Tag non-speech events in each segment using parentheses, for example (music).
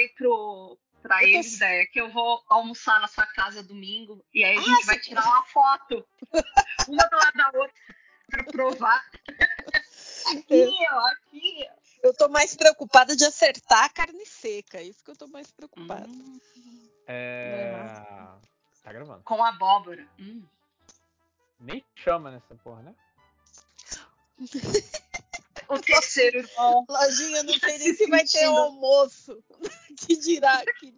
falei pro, pra Eu tô- eles, né, que eu vou almoçar na sua casa domingo e aí a Ah, gente vai você- tirar uma foto, (laughs) uma do lado da outra, pra provar. Aqui, ó, aqui. Eu tô mais preocupada de acertar a carne seca. É isso que eu tô mais preocupada. Hum, É. Tá gravando. com abóbora. Hum. Nem chama nessa porra, né? (laughs) O terceiro irmão. Lojinha, não sei Se nem se vai ter almoço. (laughs) Que dirá que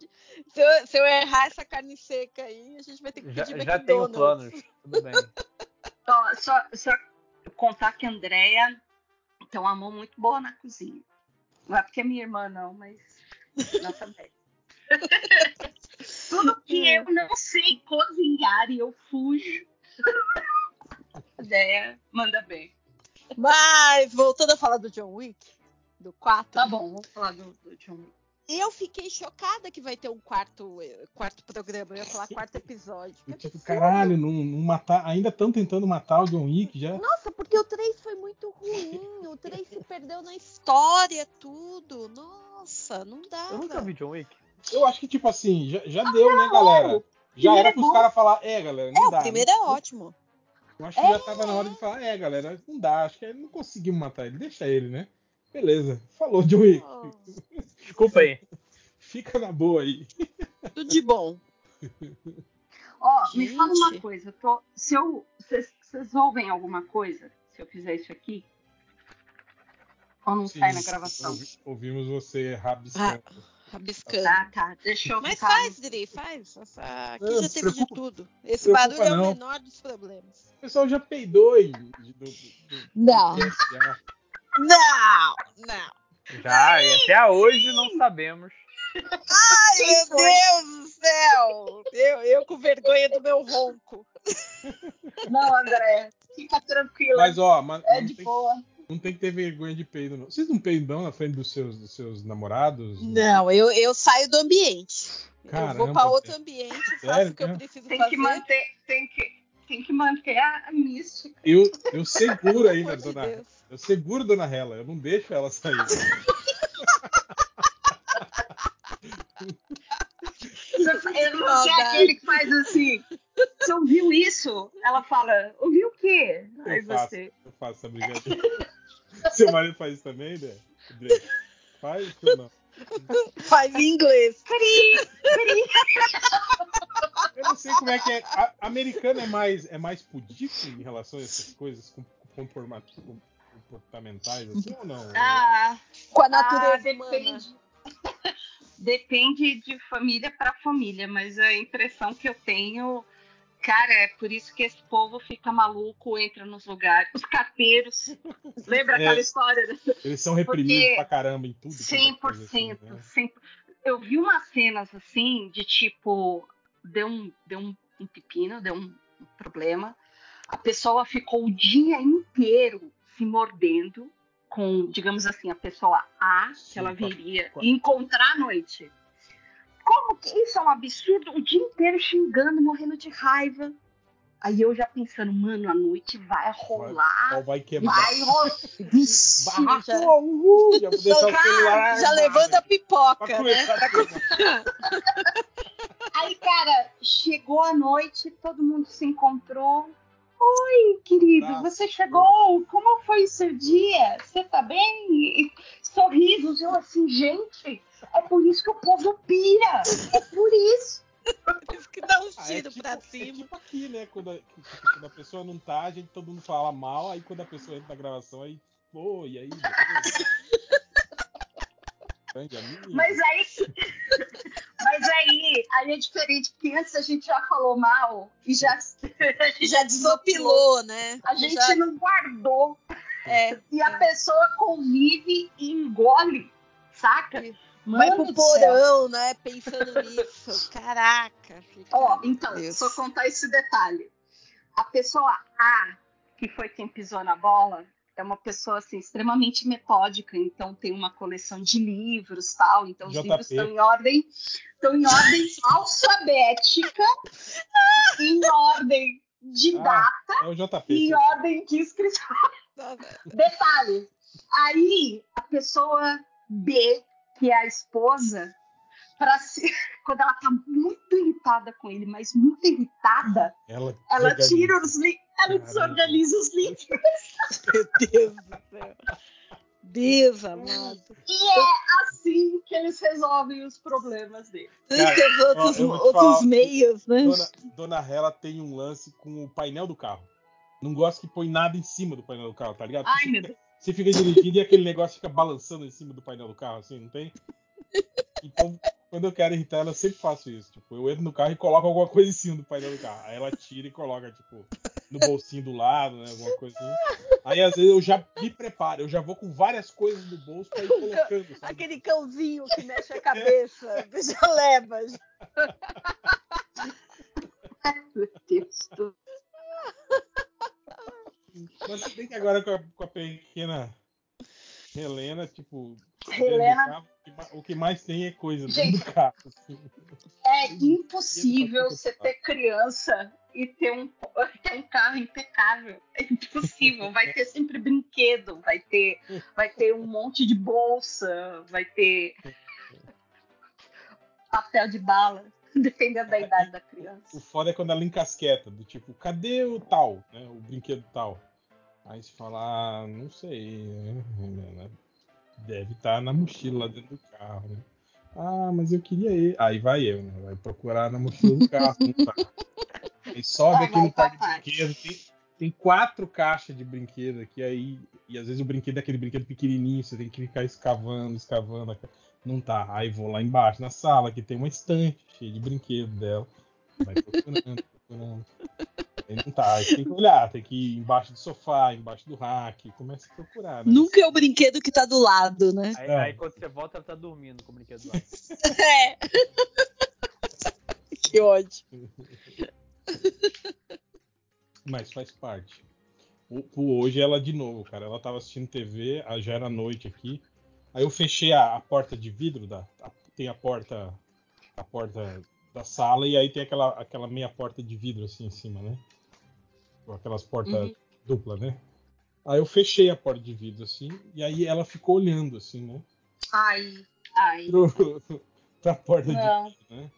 se, eu, se eu errar essa carne seca aí, a gente vai ter que Já, pedir já tenho McDonald's. planos. Tudo bem. (laughs) Ó, só, só contar que a Andrea tem uma mão muito boa na cozinha. Não é porque é minha irmã, não, mas nós também. (laughs) Tudo que eu não sei cozinhar e eu fujo. A Andrea manda bem. Mas, voltando a falar do John Wick, do 4. Tá bom, vamos falar do, do John Wick. Eu fiquei chocada que vai ter um quarto, eh, quarto programa. Eu ia falar quarto episódio. Eu, tipo, caralho, não, não matar, ainda estão tentando matar o John Wick já. Nossa, porque o 3 foi muito ruim. O 3 se perdeu na história, tudo. Nossa, não dá. Eu nunca vi John Wick. Eu acho que, tipo assim, já, já deu, né, galera? Já era é pros bom. caras falar, é, galera, não É, dá. o primeiro é ótimo. Eu acho que já tava na hora de falar, é, galera, não dá, acho que não conseguimos matar ele, deixa ele, né? Beleza, falou, John Wick. Oh, Desculpa aí. (laughs) Fica na boa aí. tudo de bom. (laughs) Ó, me fala uma coisa. eu tô- se eu. Vocês ouvem alguma coisa se eu fizer isso aqui? Ou não sai na gravação? ouvi- ouvimos você rabiscando. Rabiscando. Tá, tá. Deixa eu Mas ficar- faz, Dri, faz. Essa- Aqui Não, já teve de tudo. Esse barulho é o menor dos problemas. O pessoal já peidou aí. Do, do, do- Não. Não, não. Já, e até hoje não sabemos. Ai, meu? Deus do céu. Eu, eu com vergonha do meu ronco. Não, André, fica tranquila. Mas, ó, mas é de tem, boa. Não tem que ter vergonha de peido, não. Vocês não peidam na frente dos seus, dos seus namorados? Não, eu, eu saio do ambiente. eu vou Caramba, para outro ambiente, faço Sério o que eu preciso Tem fazer. que manter, tem que, tem que manter a, mística. Eu, eu seguro ainda, (laughs) amor de dona. Deus. Eu seguro, dona Hela. Eu não deixo ela sair. (laughs) Eu não sei aquele que faz assim. Você ouviu isso? Ela fala, ouviu o quê? Aí Eu faço, você. eu faço essa brincadeira. (laughs) Seu marido faz isso também, né? Faz ou não? Faz em inglês. Cri, cri. Eu não sei como é que é. A, americano é mais, é mais pudico em relação a essas coisas com, conforma- com- comportamentais, assim, ou não? Ah, Com a ah, natureza humana. depende. Depende de família para família, mas a impressão que eu tenho, cara, é por isso que esse povo fica maluco, entra nos lugares. Os carteiros. (laughs) Lembra É. aquela história? Eles são reprimidos Porque pra caramba em tudo. quanto é coisa 100%. assim, né? 100%. Eu vi umas cenas assim, de tipo, deu um, deu um, um pepino, deu um, um problema. A pessoa ficou o dia inteiro se mordendo com, digamos assim, a pessoa A, que Sim, ela com a- viria com a- encontrar à noite. Como que isso é um absurdo? O dia inteiro xingando, morrendo de raiva. Aí eu já pensando, mano, a noite vai rolar. Pau vai quebrar. Vai rolar. Vixe, Barraco, já- uhul, já vou deixar o Cara, celular. Já levando a pipoca, né? tudo. (laughs) Aí, cara, chegou a noite, todo mundo se encontrou. Oi, querido, Tá. você chegou? Como foi o seu dia? Você tá bem? E sorrisos, eu assim, gente, é por isso que o povo pira. É por isso. Por isso que dá um Ah, é tiro tipo, pra é cima. tipo aqui, né? Quando a, quando a pessoa não tá, a gente todo mundo fala mal, aí quando a pessoa entra na gravação, aí, pô, e aí? Grande amigo. Mas aí. (laughs) Mas aí, aí é diferente, porque antes a gente já falou mal e já, (laughs) Já desopilou, né? A gente Já- não guardou. é, E a pessoa convive e engole, saca? Mano pro do céu. porão, né? Pensando nisso. (laughs) Caraca. Ó, então, Deus. só contar esse detalhe. A pessoa A, que foi quem pisou na bola, é uma pessoa assim extremamente metódica, então tem uma coleção de livros, tal, então os JP. livros estão em ordem, estão em ordem (laughs) alfabética, em ordem de Ah, data É o JP. e em ordem de inscrição. Detalhe. Aí a pessoa B, que é a esposa, pra se... (laughs) quando ela tá muito irritada com ele, mas muito irritada, Ela, ela desorganiza. tira os livros, ela Caramba. desorganiza os livros. Meu Deus do céu. Deus amado. E é assim que eles resolvem os problemas dele. Cara, Tem outros, ó, outros falar, meios, né? Dona, Dona Hela tem um lance com o painel do carro. Não gosta que põe nada em cima do painel do carro, tá ligado? Ai, meu Deus. Você fica dirigindo e aquele negócio fica balançando em cima do painel do carro, assim, não tem? Então, quando eu quero irritar ela, eu sempre faço isso. Tipo, eu entro no carro e coloco alguma coisa em cima do painel do carro. Aí ela tira e coloca, tipo, no bolsinho do lado, né? Alguma coisa assim. Aí às vezes eu já me preparo, eu já vou com várias coisas no bolso pra ir colocando, sabe? Aquele cãozinho que mexe a cabeça, (laughs) já leva. Meu Deus do Mas se bem que agora com a, com a pequena Helena, tipo, dentro Helena, carro, o que ma- o que mais tem é coisa dentro Gente, do carro. assim. é impossível você ter criança e ter um, (laughs) ter um carro impecável. É impossível. Vai ter sempre brinquedo, vai ter, vai ter um monte de bolsa, vai ter papel de bala, (laughs) dependendo da idade da O criança. foda é quando ela encasqueta, do tipo, cadê o tal, né? O brinquedo tal. Aí você fala, ah, não sei, né? Helena? Deve estar na mochila lá dentro do carro, né? Ah, mas eu queria ele. Aí vai eu, né? Vai procurar na mochila do carro, tá. Aí sobe aqui no parque de brinquedo, tem, tem quatro caixas de brinquedo aqui, aí. E às vezes o brinquedo é aquele brinquedo pequenininho, você tem que ficar escavando, escavando. Não tá. Aí vou lá embaixo na sala, que tem uma estante cheia de brinquedo dela. Vai procurando, procurando. Aí não tá. Aí tem que olhar, tem que ir embaixo do sofá, embaixo do rack, começa a procurar, né? Nunca é o brinquedo que tá do lado, né? Aí, É. aí quando você volta, ela tá dormindo com o brinquedo lá. (laughs) É. (laughs) que ódio. (laughs) Mas faz parte. O- o- hoje ela de novo, cara. Ela tava assistindo TV, ah, já era noite aqui. Aí eu fechei a, a porta de vidro da. a- tem a porta. A porta da sala e aí tem aquela, aquela meia porta de vidro assim em cima, né? Aquelas portas Uhum. duplas, né? Aí eu fechei a porta de vidro assim, e aí ela ficou olhando assim, né? Ai, ai. Pro, (laughs) pra porta de Não. vidro, né?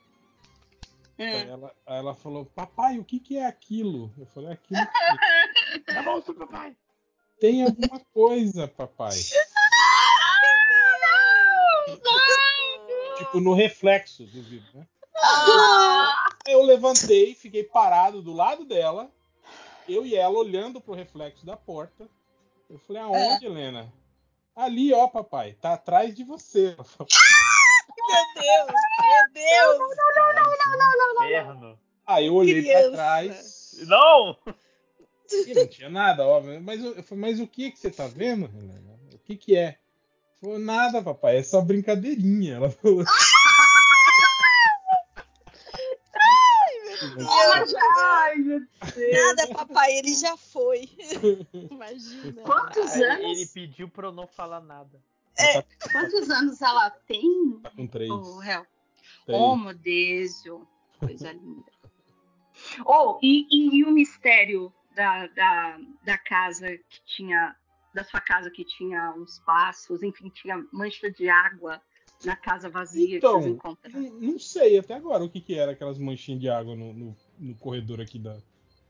Hum. Aí ela, aí ela falou, papai, o que que é aquilo? Eu falei, aquilo que (laughs) Tá bom, seu papai. tem alguma coisa, papai. (laughs) Tipo, no reflexo do vidro, né? Ah, eu levantei, fiquei parado do lado dela, eu e ela olhando pro reflexo da porta. Eu falei, aonde, Helena? Ali, ó, papai, tá atrás de você. (laughs) Meu Deus, meu Deus. Inferno. Aí eu olhei Criança. pra trás. Não! E não tinha nada, óbvio. Mas eu, eu falei, mas o que que você tá vendo, Helena? O que que é? Falou, nada, papai, é só brincadeirinha. Ela falou. Ai, meu Deus. Nada, papai, ele já foi. (laughs) Imagina. Quantos Aí anos? ele pediu pra eu não falar nada. Tá, Quantos anos ela tem? tá com três. Oh, réu. três. Oh, meu Deus. Coisa linda. Oh, e, e, e o mistério da, da, da casa que tinha. Da sua casa que tinha uns passos, enfim, tinha mancha de água na casa vazia Então, que vocês encontraram. Não, sei até agora o que, que era aquelas manchinhas de água no, no, no corredor aqui da,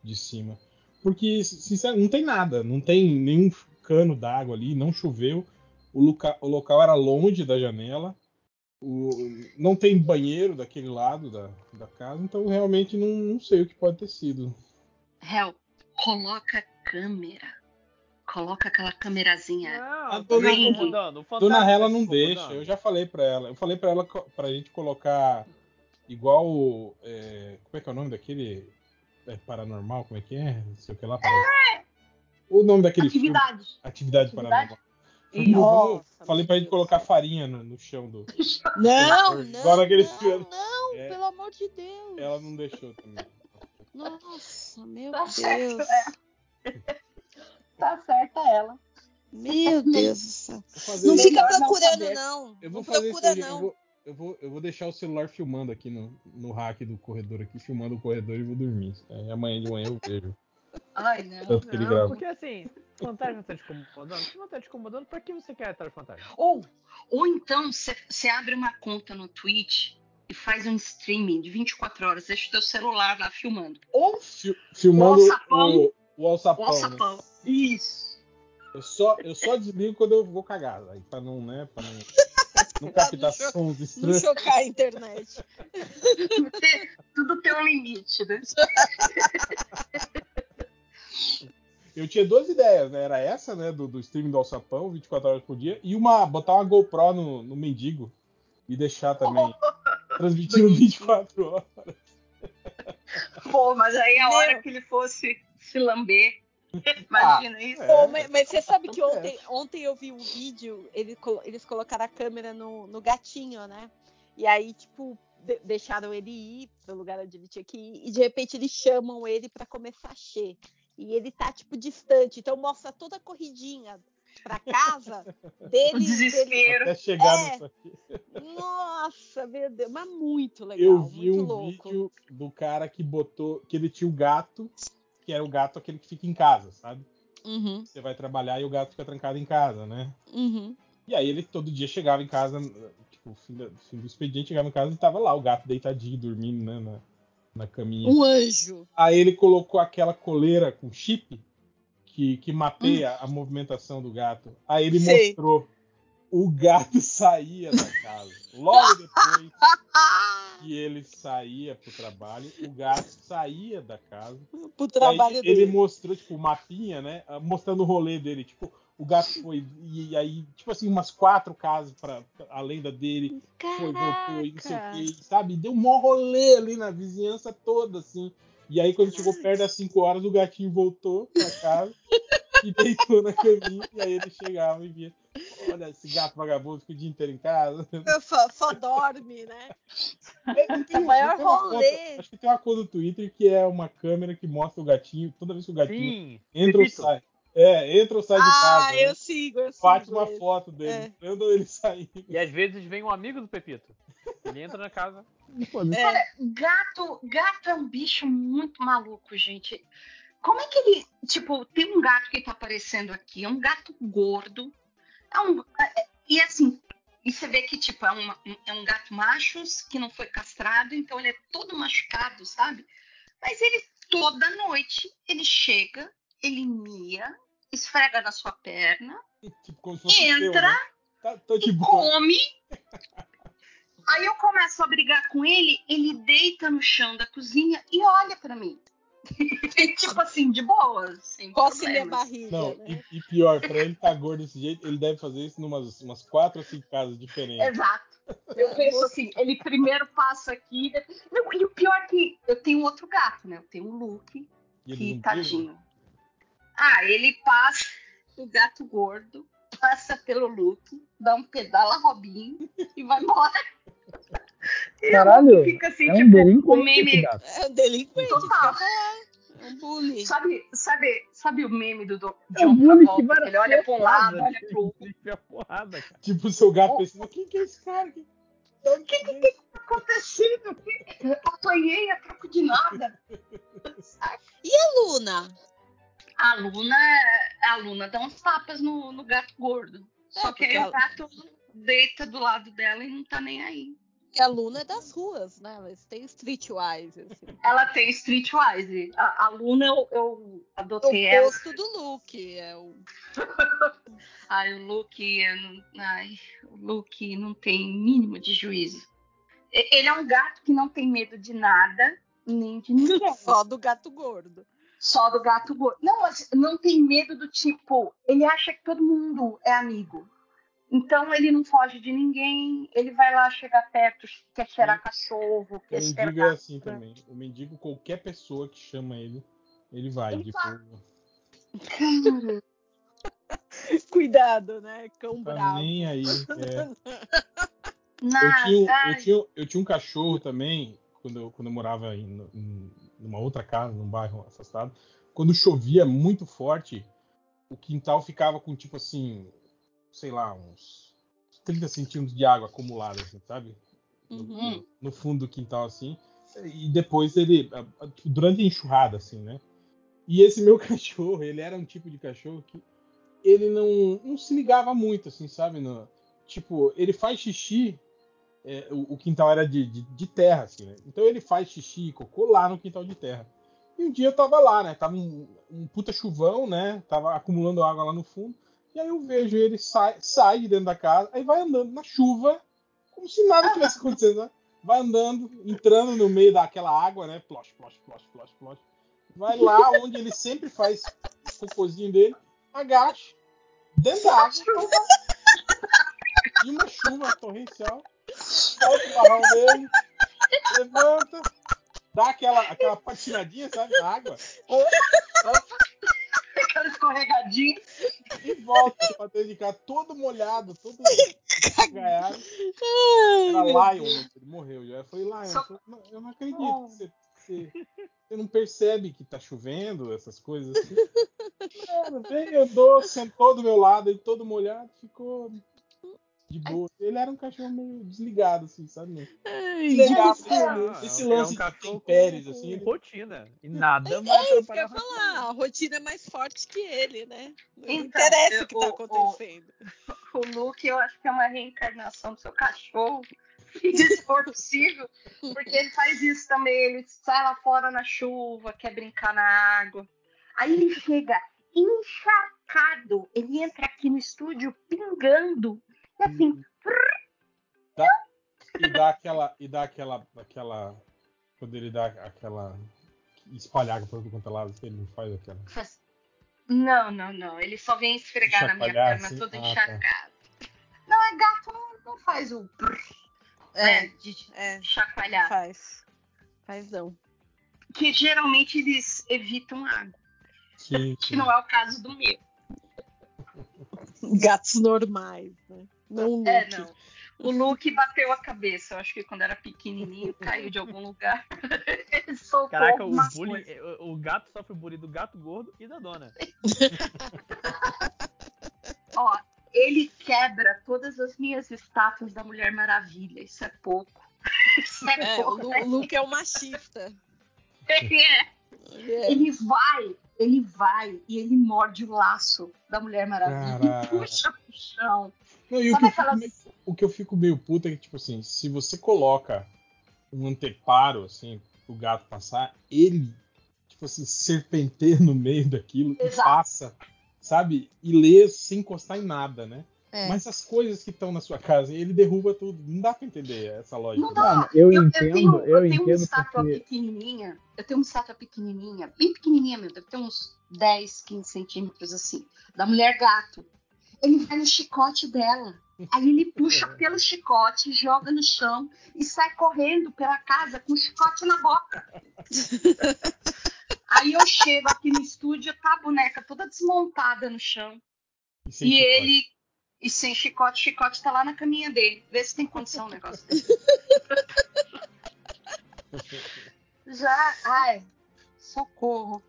de cima. Porque, sinceramente, não tem nada. Não tem nenhum cano d'água ali, não choveu. O, loca, o local era longe da janela. O, não tem banheiro daquele lado da, da casa, então realmente não, não sei o que pode ter sido. Réu, coloca câmera. Coloca aquela câmerazinha. Não, A tá dona- incomodando. Dona tá não deixa, eu já falei pra ela. Eu falei pra ela pra gente colocar igual. o, é, como é que é o nome daquele? É paranormal? Como é que é? Não sei o que lá. para- O nome daquele filme. Atividade. Atividade, Atividade? paranormal. Ih, Nossa, falei pra gente Deus. colocar farinha no, no chão do. Não, Igual não, não, filme. não, É. pelo amor de Deus. Ela não deixou também. Nossa, meu Tá certo, Deus. Tá certa ela. Meu (laughs) Deus do céu. Não fica não procurando, não. Eu vou não fazer procura, aí. Eu não. vou, eu, vou, eu vou deixar o celular filmando aqui no, no rack do corredor aqui, filmando o corredor e vou dormir. Aí amanhã de manhã eu vejo. Ai, não. Tanto que ele Não, grava. porque assim, fantasma tá te incomodando. Se não tá te incomodando, pra que você quer atrás do fantasma? Ou, ou então você abre uma conta no Twitch e faz um streaming de 24 horas, deixa o teu celular lá filmando. Ou Fi- filmando O alçapão. o, o o alçapão. né? Isso. Eu só, eu só desligo quando eu vou cagar, aí, pra não, né, pra não, (laughs) não captar não sons Não estranhos. chocar a internet. Tudo tem um limite, né? (laughs) Eu tinha duas ideias, né? Era essa, né, do, do streaming do alçapão, 24 horas por dia, e uma, botar uma GoPro no, no mendigo e deixar também, (laughs) transmitindo 24 horas. Pô, mas aí a Meu. hora que ele fosse se lamber. Imagina isso. é. Pô, mas, mas você sabe que ontem, ontem eu vi um vídeo, ele colo- eles colocaram a câmera no, no gatinho, né? E aí, tipo, de- deixaram ele ir pro lugar onde ele tinha que ir, e de repente eles chamam ele pra comer sachê. E ele tá, tipo, distante, então mostra toda a corridinha pra casa (laughs) dele. O desespero. Até chegar É. nisso aqui. dele- Nossa, meu Deus, mas muito legal, Eu vi muito um louco. vídeo do cara que botou, que ele tinha o gato, que era o gato aquele que fica em casa, sabe? Uhum, Você vai trabalhar e o gato fica trancado em casa, né? uhum. E aí ele todo dia chegava em casa, tipo, fim, da- fim do expediente, chegava em casa e tava lá o gato deitadinho, dormindo, né, na, na caminha. Um anjo. Aí ele colocou aquela coleira com chip que, que mapeia a movimentação do gato. Aí ele Sei. mostrou o gato (laughs) saía da casa. Logo depois que ele saía pro trabalho, o gato saía da casa. pro trabalho dele. ele mostrou, tipo, o mapinha, né? Mostrando o rolê dele. Tipo, o gato foi. E aí, tipo assim, umas quatro casas pra, além da dele. Foi, voltou e não sei o Caraca. que, sabe? Deu um maior rolê ali na vizinhança toda, assim. E aí, quando chegou perto das 5 horas, o gatinho voltou pra casa (laughs) e deitou na caminha. E aí ele chegava e via: Olha, esse gato vagabundo fica o dia inteiro em casa. Só, só dorme, né? Não tem- O maior rolê. conta- acho que tem uma conta no Twitter que é uma câmera que mostra o gatinho. Toda vez que o gatinho Sim. entra ou sai. É, entra ou sai de ah, casa. né? eu sigo, eu sigo. Bate uma esse. foto dele, É. entrando ou ele saindo. E às vezes vem um amigo do Pepito. Ele entra na casa. É, Gato, gato é um bicho muito maluco, gente. Como é que ele. Tipo, tem um gato que tá aparecendo aqui, é um gato gordo. É um, é- é- e assim, e você vê que, tipo, é, uma- um, é um gato macho que não foi castrado, então ele é todo machucado, sabe? Mas ele, toda noite, ele chega, ele mia, esfrega na sua perna, Tipo, entra, né? Tá, boa. come. (laughs) Aí eu começo a brigar com ele, ele deita no chão da cozinha e olha pra mim. (laughs) tipo assim, de boa, sem coce minha barriga, Não, né? e, e pior, pra ele tá gordo desse jeito, ele deve fazer isso em umas, quatro ou cinco casas diferentes. Exato. Eu penso assim, ele primeiro passa aqui. Não, e o pior é que eu tenho outro gato, né? Eu tenho um Luke, E que tadinho. Ah, ele passa, o gato gordo, passa pelo Luke, dá um pedala Robinho e vai embora. (laughs) E o Caralho, fica assim, É um tipo, o delinquente meme. esse gato. É um delinquente, Total. falar. É um bullying. Sabe, sabe, sabe o meme do, do É um John bullying Travolta? que Ele olha para um lado, olha pro outro. Tipo, o seu gato pensando, quem que é esse cara? De onde que que tá acontecendo? Eu apanhei a troco de nada. A Luna? A Luna, a Luna dá uns tapas no, no gato gordo. Só É, que aí porque o gato deita do lado dela e não tá nem aí. Porque a Luna é das ruas, né? Elas têm streetwise, assim. Ela tem streetwise. A, a Luna eu, eu O adotei ela. oposto do Luke. É o... (laughs) Ai, o Luke, não- ai, o Luke não tem mínimo de juízo. Ele é um gato que não tem medo de nada, nem de ninguém. (laughs) Só do gato gordo. Só do gato gordo. Não, mas não tem medo do tipo, ele acha que todo mundo é amigo. Então ele não foge de ninguém, ele vai lá, chega perto, quer cheirar cachorro, O quer cheirar mendigo é assim também. O mendigo, qualquer pessoa que chama ele, ele vai. Ele de vai. (laughs) Cuidado, né? Cão Tá bravo. nem aí. (laughs) é. Eu tinha, um- eu, tinha, eu tinha um cachorro também, quando eu, quando eu morava em, em numa outra casa, num bairro afastado. Quando chovia muito forte, o quintal ficava com tipo assim, sei lá, uns 30 centímetros de água acumulada, assim, sabe? No, Uhum. no fundo do quintal, assim. E depois ele, tipo, durante a enxurrada, assim, né? E esse meu (laughs) cachorro, ele era um tipo de cachorro que ele não, não se ligava muito, assim, sabe? No, tipo, ele faz xixi é, o, o quintal era de, de, de terra, assim, né? Então ele faz xixi e cocô lá no quintal de terra. E um dia eu tava lá, né? Tava um, um puta chuvão, né? Tava acumulando água lá no fundo. E aí eu vejo ele sai, sai de dentro da casa, aí vai andando na chuva, como se nada tivesse acontecendo, né? Vai andando, entrando no meio daquela água, né? Plosh, plosh, plosh, plosh, plosh. Vai lá onde ele sempre faz o cocôzinho dele, agacha, dentro da água, e uma chuva torrencial, solta o barrão dele, levanta, dá aquela, aquela patinadinha, sabe, na água, Aquela escorregadinha. e volta pra dentro de casa, todo molhado, todo (laughs) cagaiado. Era Lion, ele morreu já. Eu falei, Lion, Só- eu não- eu não acredito. que Você, você, você não percebe que tá chovendo, essas coisas assim. (laughs) Mano, veio, andou, sentou do meu lado, ele todo molhado, ficou de boa. Ele era um cachorro meio desligado, assim, sabe? Ai, Legal, esse, Ah, esse é um lance de cachorro tempéries, com, assim. rotina. E nada vai É isso que eu ia falar. A rotina é mais forte que ele, né? Não Então, interessa eu- o que tá o- o- acontecendo. O Luke, eu acho que é uma reencarnação do seu cachorro. (laughs) Se for possível. Porque ele faz isso também. Ele sai lá fora na chuva, quer brincar na água. Aí ele chega encharcado. Ele entra aqui no estúdio pingando. E assim, E dá aquela. E dá aquela. aquela quando ele dá aquela. espalhar todo quanto é lado, ele não faz aquela. faz- não, não, não. Ele só vem esfregar na minha perna assim? todo Ah, tá. encharcado. Não, é gato, não, não faz o brrr, né, de É, chacoalhar. faz. Faz não. Que geralmente eles evitam água. Sim, Que sim. não é o caso do meu. Gatos normais, né? Não o É, Luke. não. O Luke bateu a cabeça. Eu acho que quando era pequenininho, caiu de algum lugar. (laughs) Ele soltou Caraca, o, bullying, coisa. o, o gato sofre bullying do gato gordo e da dona. (laughs) Ó, ele quebra todas as minhas estátuas da Mulher Maravilha. Isso é pouco. (laughs) Isso é, É, o, pouco. O Luke é o machista. É. Ele é. Ele vai, ele vai e ele morde o laço da Mulher Maravilha Caraca. e puxa pro chão. Não, e o que, eu fico aquelas- meio, o que eu fico meio puto é que, tipo assim, se você coloca um anteparo, assim, pro gato passar, ele, tipo assim, serpenteia no meio daquilo e Exato. passa, sabe? E lê sem encostar em nada, né? É. Mas as coisas que estão na sua casa, ele derruba tudo. Não dá pra entender essa lógica. Não dá. Eu, Eu, eu entendo, tenho, eu, eu tenho uma entendo estátua porque. pequenininha. Eu tenho uma estátua pequenininha, bem pequenininha mesmo, deve ter uns 10, 15 centímetros assim, da mulher gato. Ele vai no chicote dela. Aí ele puxa pelo chicote, joga no chão e sai correndo pela casa com o chicote na boca. (laughs) Aí eu chego aqui no estúdio, tá a boneca toda desmontada no chão. E, E ele. E sem chicote, chicote tá lá na caminha dele. Vê se tem condição o negócio dele. (laughs) Já. Ai, socorro.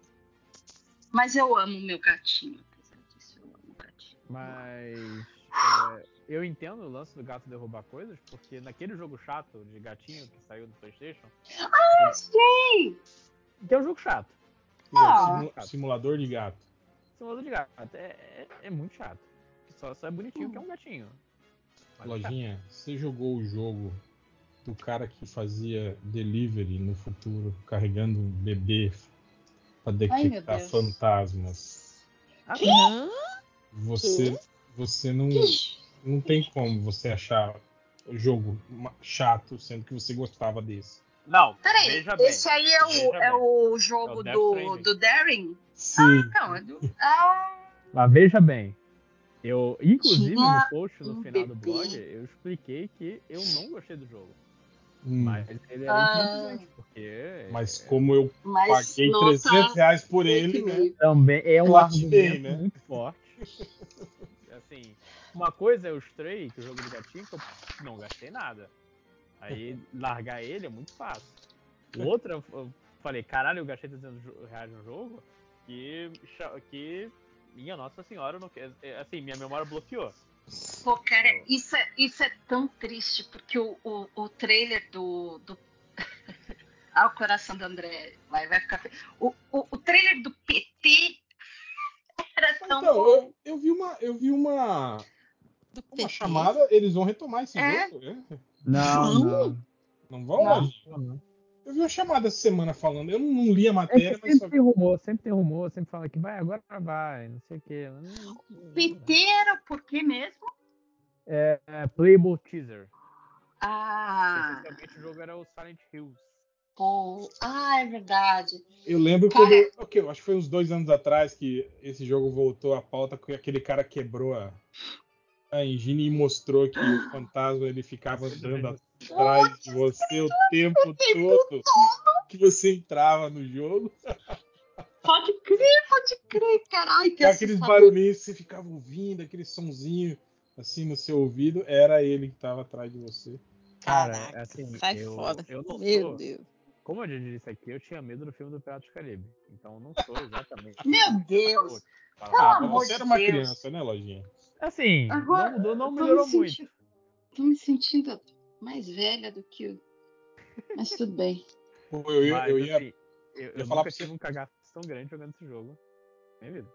Mas eu amo meu gatinho. Mas é, eu entendo o lance do gato derrubar coisas, porque naquele jogo chato de gatinho que saiu do Playstation, Sim! que é um jogo chato. Ah. Simu- Simulador de gato. Simulador de gato. É, é, é muito chato. Só, só é bonitinho que é um gatinho. Mas é. Lojinha, você jogou o jogo do cara que fazia delivery no futuro, carregando um bebê pra meu detectar Deus. fantasmas. Ah, Você, você não, não tem como você achar o jogo chato, sendo que você gostava desse. Não, Peraí, veja bem. esse aí é o, é o jogo É o do, do Daring? Sim. Não, é do. Ah, Mas veja bem. Eu, inclusive Tinha no post no um final do bebê. blog, eu expliquei que eu não gostei do jogo. Hum, Mas ele era Ah. interessante, porque. Mas como eu mas paguei nota 300 reais por ele, né? Também é um argumento né? muito forte. (laughs) assim, uma coisa é o Stray, que é o jogo do gatinho, que eu não gastei nada. Aí (laughs) largar ele é muito fácil. O outro, eu- falei, caralho, eu gastei 300 jo- reais no jogo, que, que minha Nossa Senhora, não quer, é, assim, minha memória bloqueou. Pô, cara, isso é, isso é tão triste, porque o, o, o trailer do. do... (laughs) ah, o coração do André vai, vai ficar. O, o, o trailer do PT era tão Então, bom. eu, eu vi uma, eu vi uma, uma PT. chamada, eles vão retomar esse É? jogo, né? Não, não. Não vão, Não. Lojinha? Eu vi uma chamada essa semana falando, eu não, não li a É matéria, mas sempre só tem rumor, sempre tem rumor, sempre fala que vai, agora vai, não sei o quê. Peteira, por que mesmo? É, é Playable Teaser. Ah, Essencialmente o jogo era o Silent Hills. Pô. ah, é verdade. Eu lembro Cara- quando. eu- Ok, eu acho que foi uns dois anos atrás que esse jogo voltou à pauta, que aquele cara quebrou a, a engine e mostrou que o (gasps) fantasma ele ficava andando atrás de você o tempo todo que você entrava no jogo. Pode crer, pode crer, caralho. Que aqueles barulhinhos que você ficava ouvindo, aquele sonzinho assim no seu ouvido, era ele que estava atrás de você. Cara, Caraca, assim, sai eu- eu não Meu sou- Deus. Como eu já disse aqui, eu tinha medo do filme do Piratas do Caribe. Então eu não sou exatamente. (laughs) Meu Deus. Pelo Ah, amor você de era uma Deus. criança, né, Lojinha? Assim, Agora, não mudou, não eu melhorou me muito. Tô me sentindo mais velha do que o. Mas tudo bem. (laughs) Pô, Eu, ia- Mas, eu ia. assim, eu, eu falar nunca pra você- tive um cagaço tão grande jogando esse jogo. Minha vida.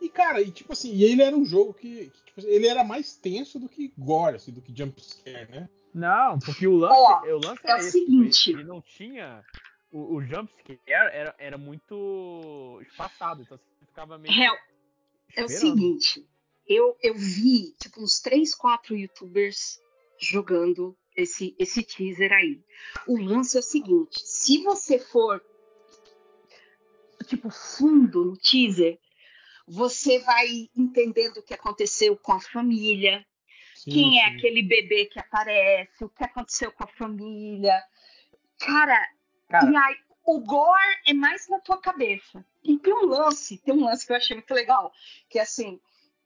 E cara, e tipo assim, e ele era um jogo que, que, tipo, ele era mais tenso do que gore, assim, do que jump scare, né? Não, porque o lance, o lance é era o esse, seguinte. Ele, não tinha. O, o jumpscare era, era muito espaçado, então você ficava meio. Real, é o seguinte. Eu, eu vi, tipo, uns 3, 4 youtubers jogando esse, esse teaser aí. O lance é o seguinte: se você for, tipo, fundo no teaser, você vai entendendo o que aconteceu com a família, Sim, quem é sim. aquele bebê que aparece, o que aconteceu com a família. Cara, Cara. e aí, o gore é mais na tua cabeça. E tem um lance, tem um lance que eu achei muito legal, que é assim,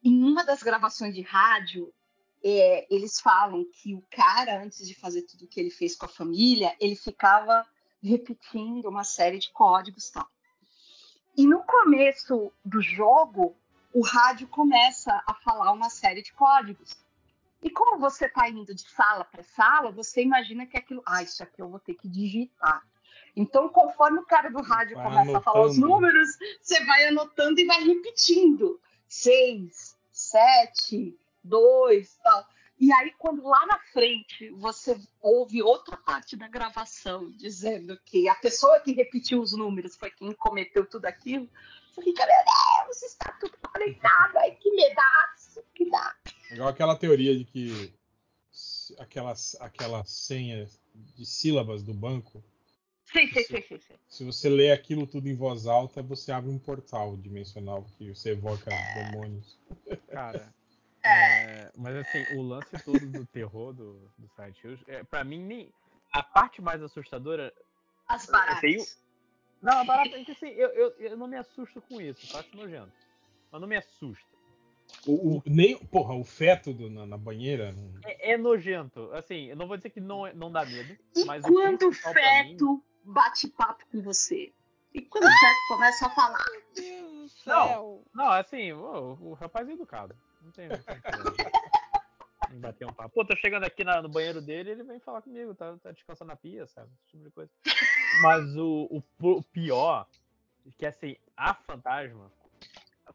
em uma das gravações de rádio, é, eles falam que o cara, antes de fazer tudo o que ele fez com a família, ele ficava repetindo uma série de códigos e tal. E no começo do jogo, o rádio começa a falar uma série de códigos. E como você está indo de sala para sala, você imagina que aquilo. Ah, isso aqui eu vou ter que digitar. Então, conforme o cara do rádio Vai começa a falar os anotando. números, você vai anotando e vai repetindo. Seis, sete, dois, tal. E aí, quando lá na frente você ouve outra parte da gravação dizendo que a pessoa que repetiu os números foi quem cometeu tudo aquilo, você fica, meu Deus, está tudo conectado. Ai, que medaço que dá. Igual aquela teoria de que aquelas, aquela senha de sílabas do banco, Sei, sei, sei, sei, sei. se você lê aquilo tudo em voz alta, você abre um portal dimensional que você evoca demônios. (laughs) Cara. é, mas assim, o lance todo do terror do, do Silent Hills, é, pra mim, nem. A parte mais assustadora. As baratas. tenho- Não, a barata é que assim, eu, eu, eu não me assusto com isso, eu acho nojento. Mas não me assusta. O, o- nem, porra, o feto do- na, na banheira. É, é nojento. Assim, eu não vou dizer que não, é- não dá medo. E mas quando o pra mim- feto bate papo com você? E quando o feto começa a falar? Meu Deus do Não. céu. Não, assim, o, o rapaz é educado. Não tem. Não tem problema. (laughs) Em bater um papo. Pô, tô chegando aqui na- no banheiro dele ele vem falar comigo, tá, tá descansando na pia, sabe? Esse tipo de coisa. Mas o, o, o pior, é que assim, a fantasma,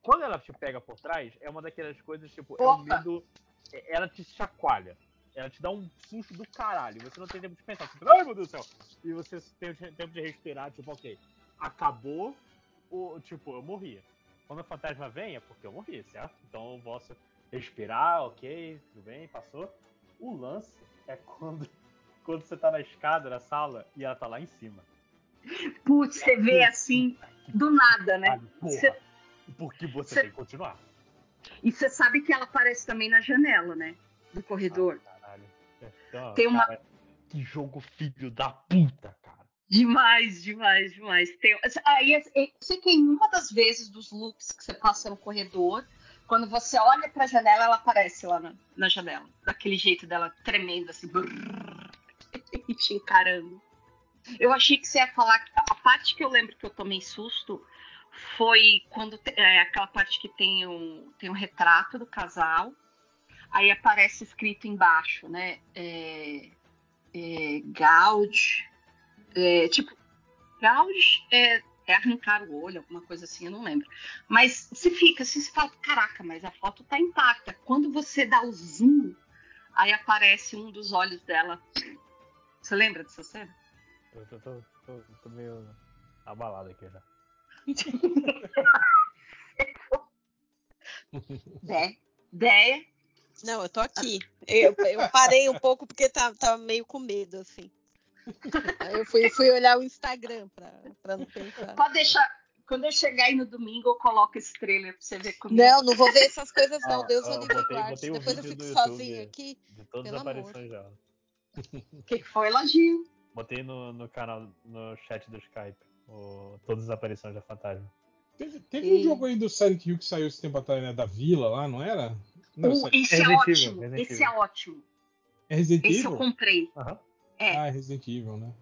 quando ela te pega por trás, é uma daquelas coisas, tipo, é um Opa. medo. é- Ela te chacoalha. Ela te dá um susto do caralho. Você não tem tempo de pensar. Tipo, Ai meu Deus do céu! E você tem o tempo de respirar, tipo, ok, acabou, o, tipo, eu morria. Quando a fantasma vem, é porque eu morri, certo? Então eu posso respirar, ok, tudo bem, passou. O lance é quando, (laughs) quando você tá na escada, na sala, e ela tá lá em cima. Putz, você vê assim, do nada, né? Sabe? Porra, Cê- porque você cê- tem que continuar. E você sabe que ela aparece também na janela, né? Do corredor. Ah, caralho. Então, Tem uma- cara, que jogo filho da puta, cara. Demais, demais, demais. Tem... Aí, eu sei que em uma das vezes dos loops que você passa no corredor, quando você olha pra janela, ela aparece lá na, na janela. Daquele jeito dela tremendo, assim, brrr, e (laughs) te encarando. Eu achei que você ia falar. que A parte que eu lembro que eu tomei susto foi quando é, aquela parte que tem um, tem um retrato do casal. Aí aparece escrito embaixo, né? É, é, Gaude. É, tipo, Gauge é, é arrancar o olho, alguma coisa assim, eu não lembro. Mas você fica assim, você fala, caraca, mas a foto tá intacta. Quando você dá o zoom, Aí aparece um dos olhos dela. Você lembra dessa cena? Eu tô, tô, tô, tô meio abalado aqui já. Dé. (laughs) Dé. Não, eu tô aqui. Eu, eu parei um pouco porque tava, tava meio com medo, assim. Aí eu fui, fui olhar o Instagram pra, pra não pensar. Pode deixar. Quando eu chegar aí no domingo, eu coloco esse trailer pra você ver comigo. Não, não vou ver essas coisas, não. Ó, Deus ó, me guarde. Depois eu fico sozinha aqui. De todas Pelo as amor. aparições dela. O que, que foi, elogio? Botei no, no canal, no chat do Skype, o- todas as aparições da Fantasma. Teve, teve E- um jogo aí do Silent Hill que saiu esse tempo atrás, né? Da Vila lá, não era? Não, O- esse é Resident Evil, ótimo. Resident esse é ótimo. é Resident Esse Evil? eu comprei. Aham. É. Ah, é Resident Evil, né?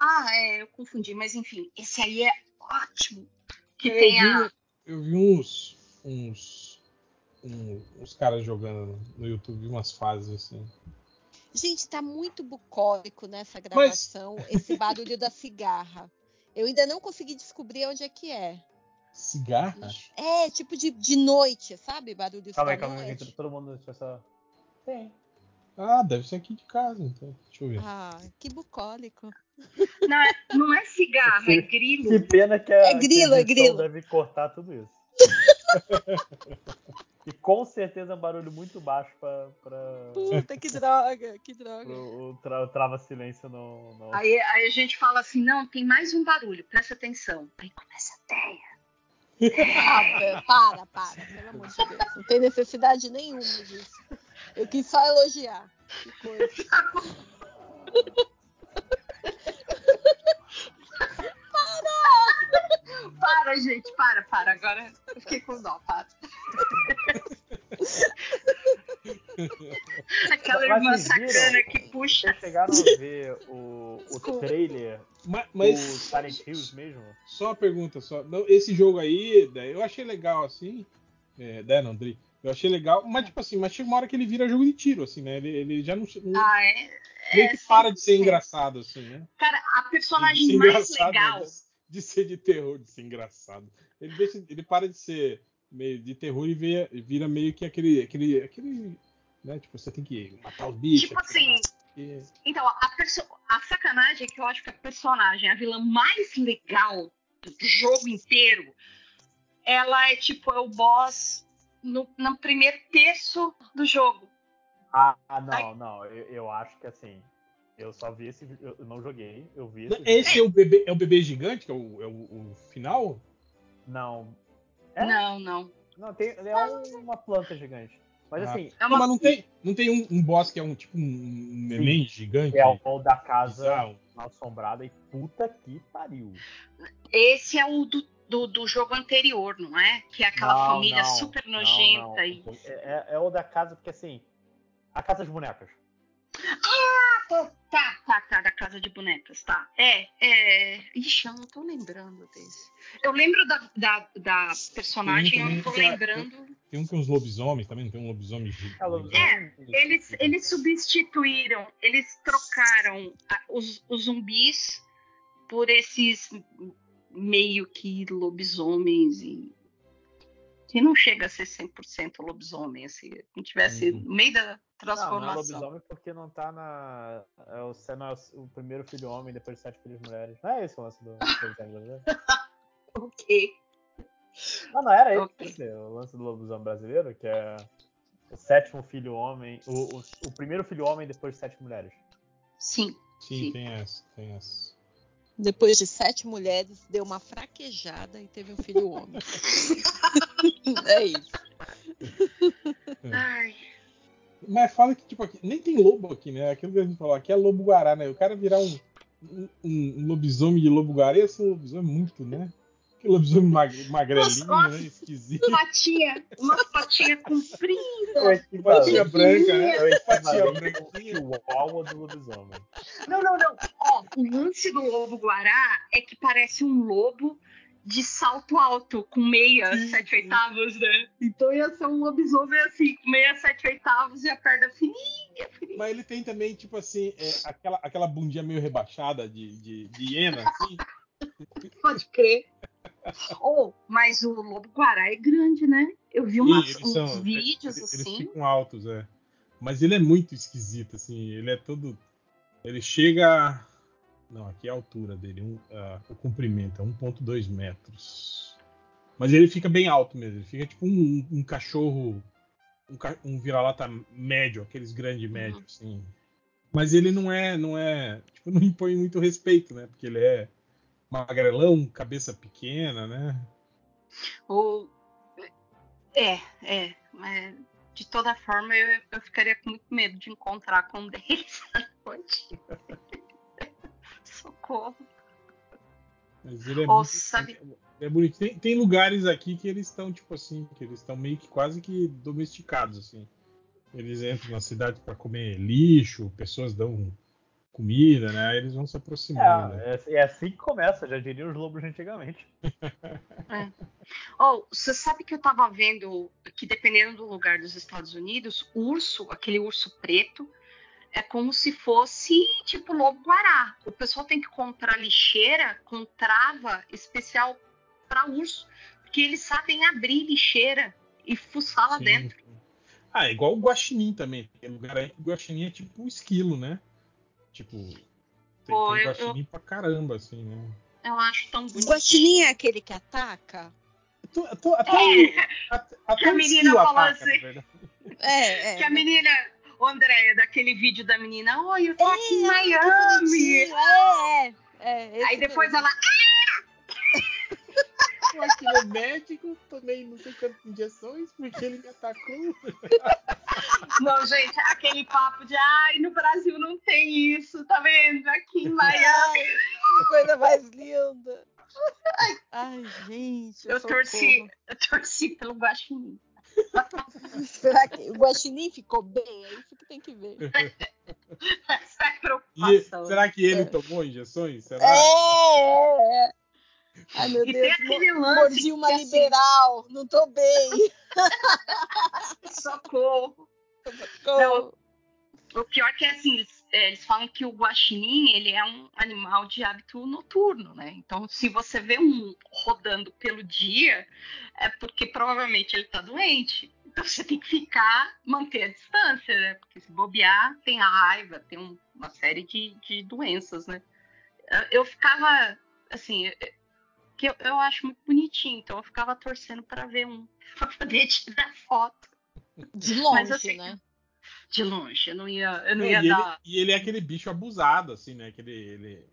Ah, é, eu confundi, mas enfim, esse aí é ótimo. Que É, tem eu, a. vi, eu vi uns. uns. um- uns caras jogando no YouTube, umas fases assim. Gente, tá muito bucólico nessa gravação, esse barulho da cigarra. Eu ainda não consegui descobrir onde é que é. Cigarra? É, tipo de, de noite, sabe? Barulho Calma aí, calma aí, que todo mundo só. Tem. Ah, deve ser aqui de casa, então. Deixa eu ver. Ah, que bucólico. Não é, não é cigarro, é Que grilo. pena que a, É grilo, que a é grilo. deve cortar tudo isso. (laughs) e com certeza é um barulho muito baixo pra, pra Puta, que (laughs) droga, que droga. pro- o, tra- o trava-silêncio não. não... Aí, aí a gente fala assim: não, tem mais um barulho, presta atenção. Aí começa a teia. Ah, (laughs) para, para, pelo amor de Deus. Não tem necessidade nenhuma disso. Eu quis só elogiar. Que coisa. (laughs) Para, gente, para, para. Agora eu fiquei com dó, para. (laughs) Aquela Mas irmã sacana que puxa. Vocês chegaram a ver o, o trailer Ma- do Mas, Silent Hills mesmo? só uma pergunta só. Não, esse jogo aí, eu achei legal assim. É, né? Eu achei legal, mas tipo assim, mas chega uma hora que ele vira jogo de tiro, assim, né? Ele, ele já não, não Ah, é. meio é, que para de ser 100%. engraçado, assim, né? Cara, a personagem mais legal. né? De, ser de terror, de ser engraçado. Ele, deixa, ele para de ser meio de terror e vira, vira meio que aquele, aquele, aquele, né? Tipo, você tem que matar os bichos. Tipo assim, e- Então, a, a sacanagem é que eu acho que a personagem, a vilã mais legal do jogo inteiro, ela é tipo, é o boss no, no primeiro terço do jogo. Ah, não, não. Eu, eu acho que assim. Eu só vi esse. Eu não joguei, eu vi esse. vídeo. Esse é o bebê, é o bebê gigante, que é o, é o, o final? Não. É? Não, não. Não, tem, é um- uma planta gigante. Mas Ah. assim, É Não, uma- mas não tem, não tem um, um boss que é um tipo um neném gigante? é o o da casa bizarro? mal assombrada e puta que pariu. Esse é o do, do, do jogo anterior, não é? Que é aquela Não, família não, super não, nojenta não. e. É, é- é o da casa, porque assim. A casa das bonecas. Ah, tá, tá, tá, da casa de bonecas, tá. É, é. Ixi, eu não tô lembrando desse. Eu lembro da, da, da personagem, eu não tô é- lembrando. Tem um que é uns lobisomens também, não tem um lobisomem gigante. É, lobisomem. Eles, eles substituíram, eles trocaram a- os, os zumbis por esses meio que lobisomens e que não chega a ser 100% lobisomem, assim, se não tivesse Uhum. no meio da Não, não é transformação. lobisomem porque não tá na. É o, você não é o, o primeiro filho homem depois de sete filhos mulheres. Não é esse o lance do desenho brasileiro? (laughs) ok. Não, não era Ok. esse o lance do lobisomem brasileiro, que é o sétimo filho homem. O, o, o primeiro filho homem depois de sete mulheres. Sim. Sim, Sim. tem essa, tem essa. Depois de sete mulheres, deu uma fraquejada e teve um filho homem. (laughs) (laughs) é isso. Ai, Mas fala que, tipo, aqui, nem tem lobo aqui, né? Aquilo que a gente falou, aqui é lobo guará, né? O cara virar um, um, um lobisomem de lobo guará ia ser um lobisomem muito, né? Que lobisomem mag- magrelinho, Nossa, né? Esquisito. patinha, uma patinha comprida. Patinha branca, né? Eu Patinha branquinha. chihuahua do lobisomem. Não, não, não. Ó, o lance do lobo guará é que parece um lobo de salto alto, com meia, Sim, sete sim. oitavos, né? Então ia ser um lobisomem assim, com meia, sete oitavos e a perna fininha, fininha. Mas ele tem também, tipo assim, é, aquela, aquela bundinha meio rebaixada de, de, de hiena, assim. (laughs) Pode crer. Oh, mas o lobo guará é grande, né? Eu vi Sim, umas- uns são- vídeos eles, assim. Eles ficam altos, é. Mas ele é muito esquisito, assim. Ele é todo. Ele chega. Não, aqui é a altura dele. Um, uh, o comprimento é 1,2 metros. Mas ele fica bem alto mesmo. Ele fica tipo um, um cachorro. Um, um vira-lata médio, aqueles grandes médios, assim. Mas ele não é. Não é. Tipo, não impõe muito respeito, né? Porque ele é magrelão, cabeça pequena, né? Ou. É, é. Mas de toda forma, eu, eu ficaria com muito medo de encontrar com um (laughs) deles à noite. Socorro. Mas ele é Ou, muito, sabe- é bonito. Tem, tem lugares aqui que eles estão, tipo assim, que eles estão meio que quase que domesticados, assim. Eles entram na cidade para comer lixo, pessoas dão comida, né? Aí eles vão se aproximando. né? É, é assim que começa, já diriam os lobos antigamente. (laughs) Oh, você sabe que eu tava vendo que dependendo do lugar dos Estados Unidos, urso, aquele urso preto, é como se fosse tipo lobo guará. O pessoal tem que comprar lixeira com trava especial para urso, porque eles sabem abrir lixeira e fuçar lá Sim. dentro. Ah, é igual o guaxinim também. Tem lugar aí que o guaxinim é tipo um esquilo, né? Tipo, tem, Pô, tem eu- guaxinim pra caramba, assim, né? Eu acho tão bonito. Guaxinim é aquele que ataca? Tô- tô- até É, até, até que a menina falou ataca, assim. É, é. que a menina, ô, Andréia, daquele vídeo da menina, oi, eu tô aqui em É, Miami. É, é. é Aí depois ela, (laughs) Eu aqui no médico, tomei não sei quantas injeções porque ele me atacou. (laughs) Não, gente, aquele papo de ai, no Brasil não tem isso, tá vendo? Aqui em Miami. Que coisa mais linda. (laughs) Ai, gente. Eu socorro. torci, eu torci pelo Guaxinim. (laughs) Será que o Guaxinim ficou bem? É isso que tem que ver. Essa é a E, preocupação. será que ele É. tomou injeções? Será? É, é, é. Ai, meu E Deus. tem aquele lance Mordi uma que, assim, liberal. Não tô bem. (laughs) Socorro. Socorro. O pior que é assim, eles, é, eles falam que o guaxinim, ele é um animal de hábito noturno, né? Então, se você vê um rodando pelo dia, é porque provavelmente ele tá doente. Então, você tem que ficar, manter a distância, né? Porque se bobear, tem a raiva, tem um- uma série de, de doenças, né? Eu- ficava, assim, que eu, eu acho muito bonitinho, então eu ficava torcendo para ver um, (laughs) para poder tirar foto De longe, Mas assim, né? De longe. Eu não ia, eu não Não, ia e, ele, dar. e ele é aquele bicho abusado, assim, né? Que ele, ele,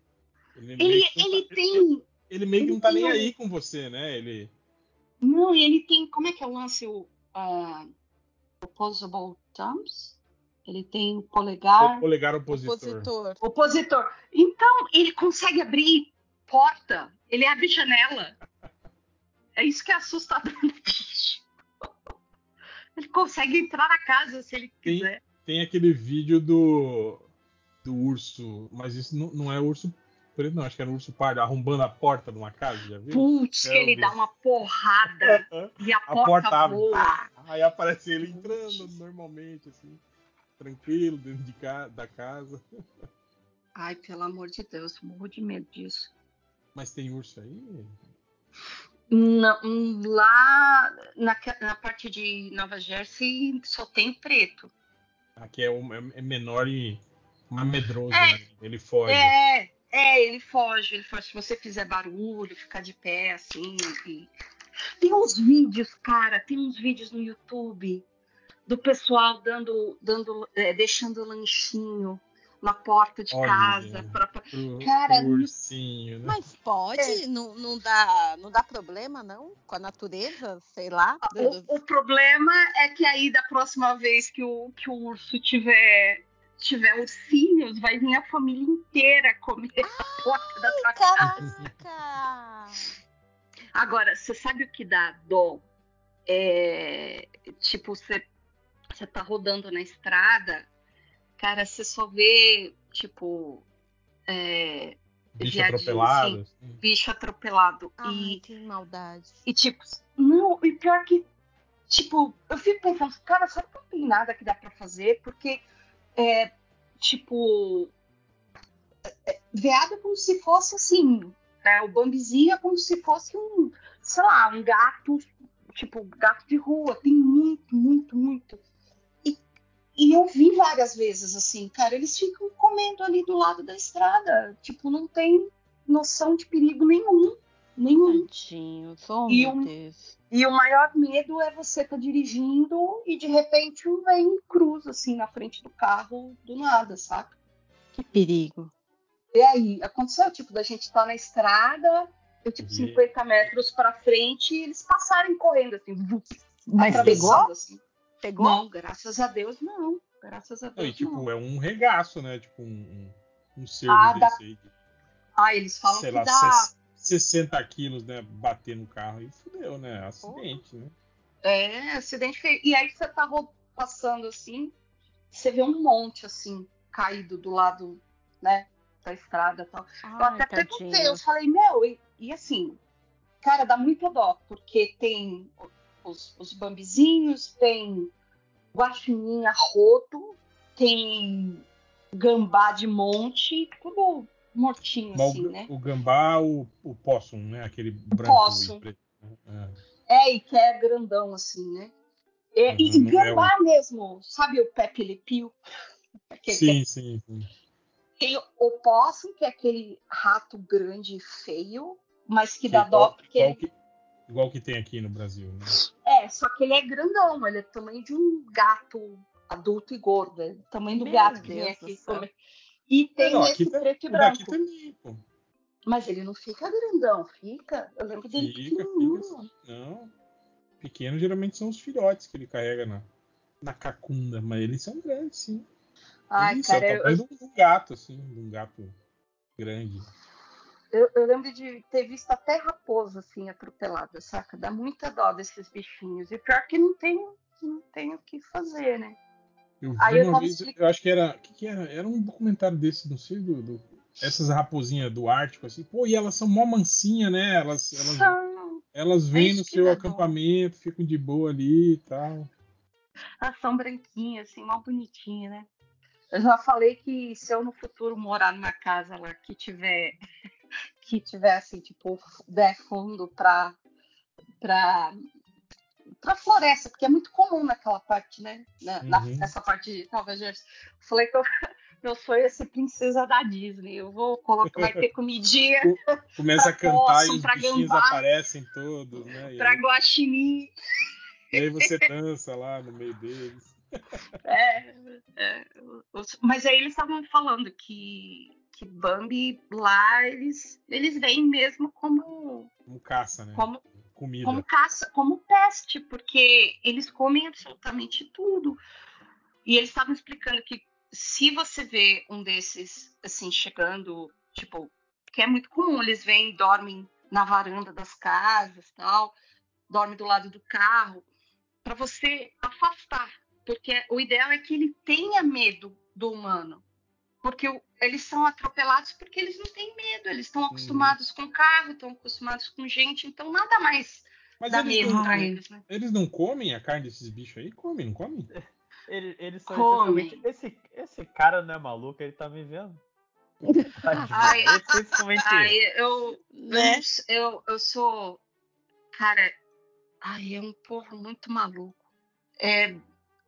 ele, Ele, meio que não ele tá- tem. ele meio que ele não tá nem um- aí com você, né? Ele. Não, ele tem. Como é que é o lance? O ah, opposable thumbs? Ele tem polegar. Polegar opositor. Opositor. Opositor. Então, ele consegue abrir porta. Ele abre janela. É isso que é assustador no bicho. Ele consegue entrar na casa se ele Tem- quiser. Tem aquele vídeo do. do urso. Mas isso não, não é urso preto, não. Acho que era um urso pardo arrombando a porta de uma casa, já viu? Putz, que Eu ele vi. dá uma porrada (laughs) e a, A porta, porta abre. voa. Aí aparece ele entrando normalmente, assim. Tranquilo, dentro de ca... da casa. Ai, pelo amor de Deus, morro de medo disso. Mas tem urso aí? Hum, lá na, na parte de Nova Jersey só tem preto. Aqui é, um- é menor e mais medroso, É. né? Ele foge. É, é, ele foge, ele foge. Se você fizer barulho, ficar de pé assim. e- Tem uns vídeos, cara, tem uns vídeos no YouTube do pessoal dando, dando, é, deixando lanchinho na porta de Olha. casa. Pra, pra- Pro, Cara, ursinho, né? Mas pode? É. Não, não, dá, não dá problema, não? Com a natureza? Sei lá. O, o problema é que aí da próxima vez que o, que o urso tiver, tiver ursinhos, vai vir a família inteira comer a porta da tua casa. Caraca! (laughs) Agora, você sabe o que dá dó? É, tipo, você, você tá rodando na estrada, cara, você só vê, tipo, é, Bicho viadinho, atropelado. assim. bicho atropelado. Ai, E, que maldade. e, tipo, não, e pior que, tipo, eu fico pensando, cara, será que não tem nada que dá pra fazer? Porque, é, tipo, é, veado é como se fosse assim, né? O bambizinho é como se fosse um, sei lá, um gato, tipo, gato de rua. Tem muito, muito, muito. E, e eu vi várias vezes assim, cara, eles ficam comendo ali do lado da estrada. Tipo, não tem noção de perigo nenhum. Nenhum. Tadinho, oh, E meu um-. E o maior medo é você estar dirigindo e de repente um vem e cruza assim na frente do carro do nada, saca? Que perigo. E aí, aconteceu, tipo, da gente estar na estrada, eu, tipo, E- 50 metros pra frente, e eles passarem correndo, assim, vup, Mas atravessando, pegou? assim. Pegou? Não, graças a Deus, não. Graças a Não, e Deus, tipo, não. é um regaço, né? Tipo, um, um, um cervo Ah, dá- desse aí. de, Ah, eles falam sei que lá, dá... ses- 60 quilos, né? Bater no carro e fudeu, né? Acidente, né? É, acidente feio. E aí você tá passando, assim, você vê um monte, assim, caído do lado, né, da estrada e tal. Eu Ai, até perguntei, tadinho. eu falei, meu, e, e assim, cara, dá muita dó, porque tem os, os bambizinhos, tem guaxininha roto, tem gambá de monte, tudo mortinho, Mas assim, o, né? o gambá, o, o possum, né? Aquele branco possum. e preto. É, e que é grandão, assim, né? É, e- Uhum, e não é gambá mesmo, sabe o Pepe Le Pew? (laughs) É. Sim, sim, sim. Tem o possum, que é aquele rato grande e feio, mas que dá dó porque ele que, igual que tem aqui no Brasil, né? É, só que ele é grandão, ele é do tamanho de um gato adulto e gordo, é do tamanho do Meu gato que Deus vem do aqui. E tem não, esse aqui tá- preto e branco. também, pô. Mas ele não fica grandão, fica. Eu lembro dele Fica, pequenininho. fica assim. Não. Pequeno geralmente são os filhotes que ele carrega na, na cacunda, mas eles são grandes, sim. Ai, Isso, cara, é o eu, tamanho de um- de um gato, assim, de um gato grande. Eu, eu lembro de ter visto até raposa assim atropelada, saca? Dá muita dó desses bichinhos. E pior que não tem, não tem o que fazer, né? Eu vi Aí eu uma tava vez, explicando- eu acho que era. O que, que era? Era um documentário desse, não sei, do. do- essas raposinhas do Ártico, assim, pô, e elas são mó mansinha, né? Elas, elas, São, elas vêm isso no seu acampamento, ficam de boa ali e tal. elas são branquinhas, assim, mal bonitinha, né? Eu já falei que se eu no futuro morar numa casa lá que tiver que tiver assim, tipo, der fundo pra, pra, pra floresta, porque é muito comum naquela parte, né? Na, na- Uhum. nessa parte de Nova Jersey. Falei que eu, (laughs) meu sonho é ser princesa da Disney. Eu vou colocar, vai ter comidinha (laughs) Começa a cantar e possum, os bichinhos gambá. aparecem todos, né? E pra aí, guaxinim. e aí você (laughs) dança lá no meio deles. É, é, mas aí eles estavam falando que, que Bambi lá eles, eles veem mesmo como, Como caça, né? como, Comida. como caça, como peste, porque eles comem absolutamente tudo. E eles estavam explicando que se você vê um desses assim chegando, tipo, que é muito comum, eles vêm, dormem na varanda das casas, tal, dormem do lado do carro, para você afastar, porque o ideal é que ele tenha medo do humano. Porque o- eles são atropelados porque eles não têm medo, eles estão acostumados com carro, estão acostumados com gente, então nada mais Mas dá eles medo não, para eles, né? eles não comem a carne desses bichos aí? Comem, não comem? (laughs) Ele, eles são Come. essencialmente. Esse, esse cara não é maluco, ele tá me vendo. Tá (laughs) Ai. Essencialmente Ai, eu, Né? eu, eu, eu sou. Cara, ai, é um povo muito maluco. É,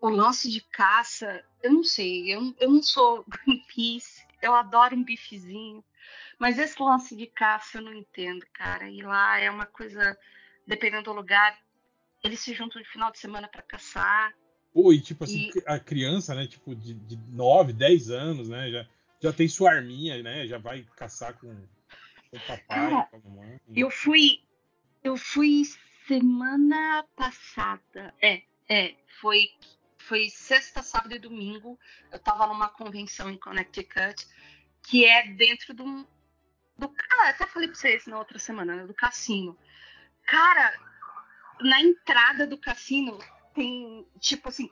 o lance de caça, eu não sei, eu, eu não sou (laughs) Greenpeace, eu adoro um bifezinho, mas esse lance de caça eu não entendo, cara. E lá é uma coisa, dependendo do lugar, eles se juntam de final de semana para caçar. Pô, e tipo assim, E- a criança, né? Tipo, de, de 9, 10 anos, né? Já, já tem sua arminha, né? Já vai caçar com, com o papai, Cara, com a mamãe. Eu fui, eu fui semana passada. É, é, foi foi sexta, sábado e domingo. Eu tava numa convenção em Connecticut que é dentro de um do ah, até falei pra vocês na outra semana, né, do cassino. Cara, na entrada do cassino tem tipo assim,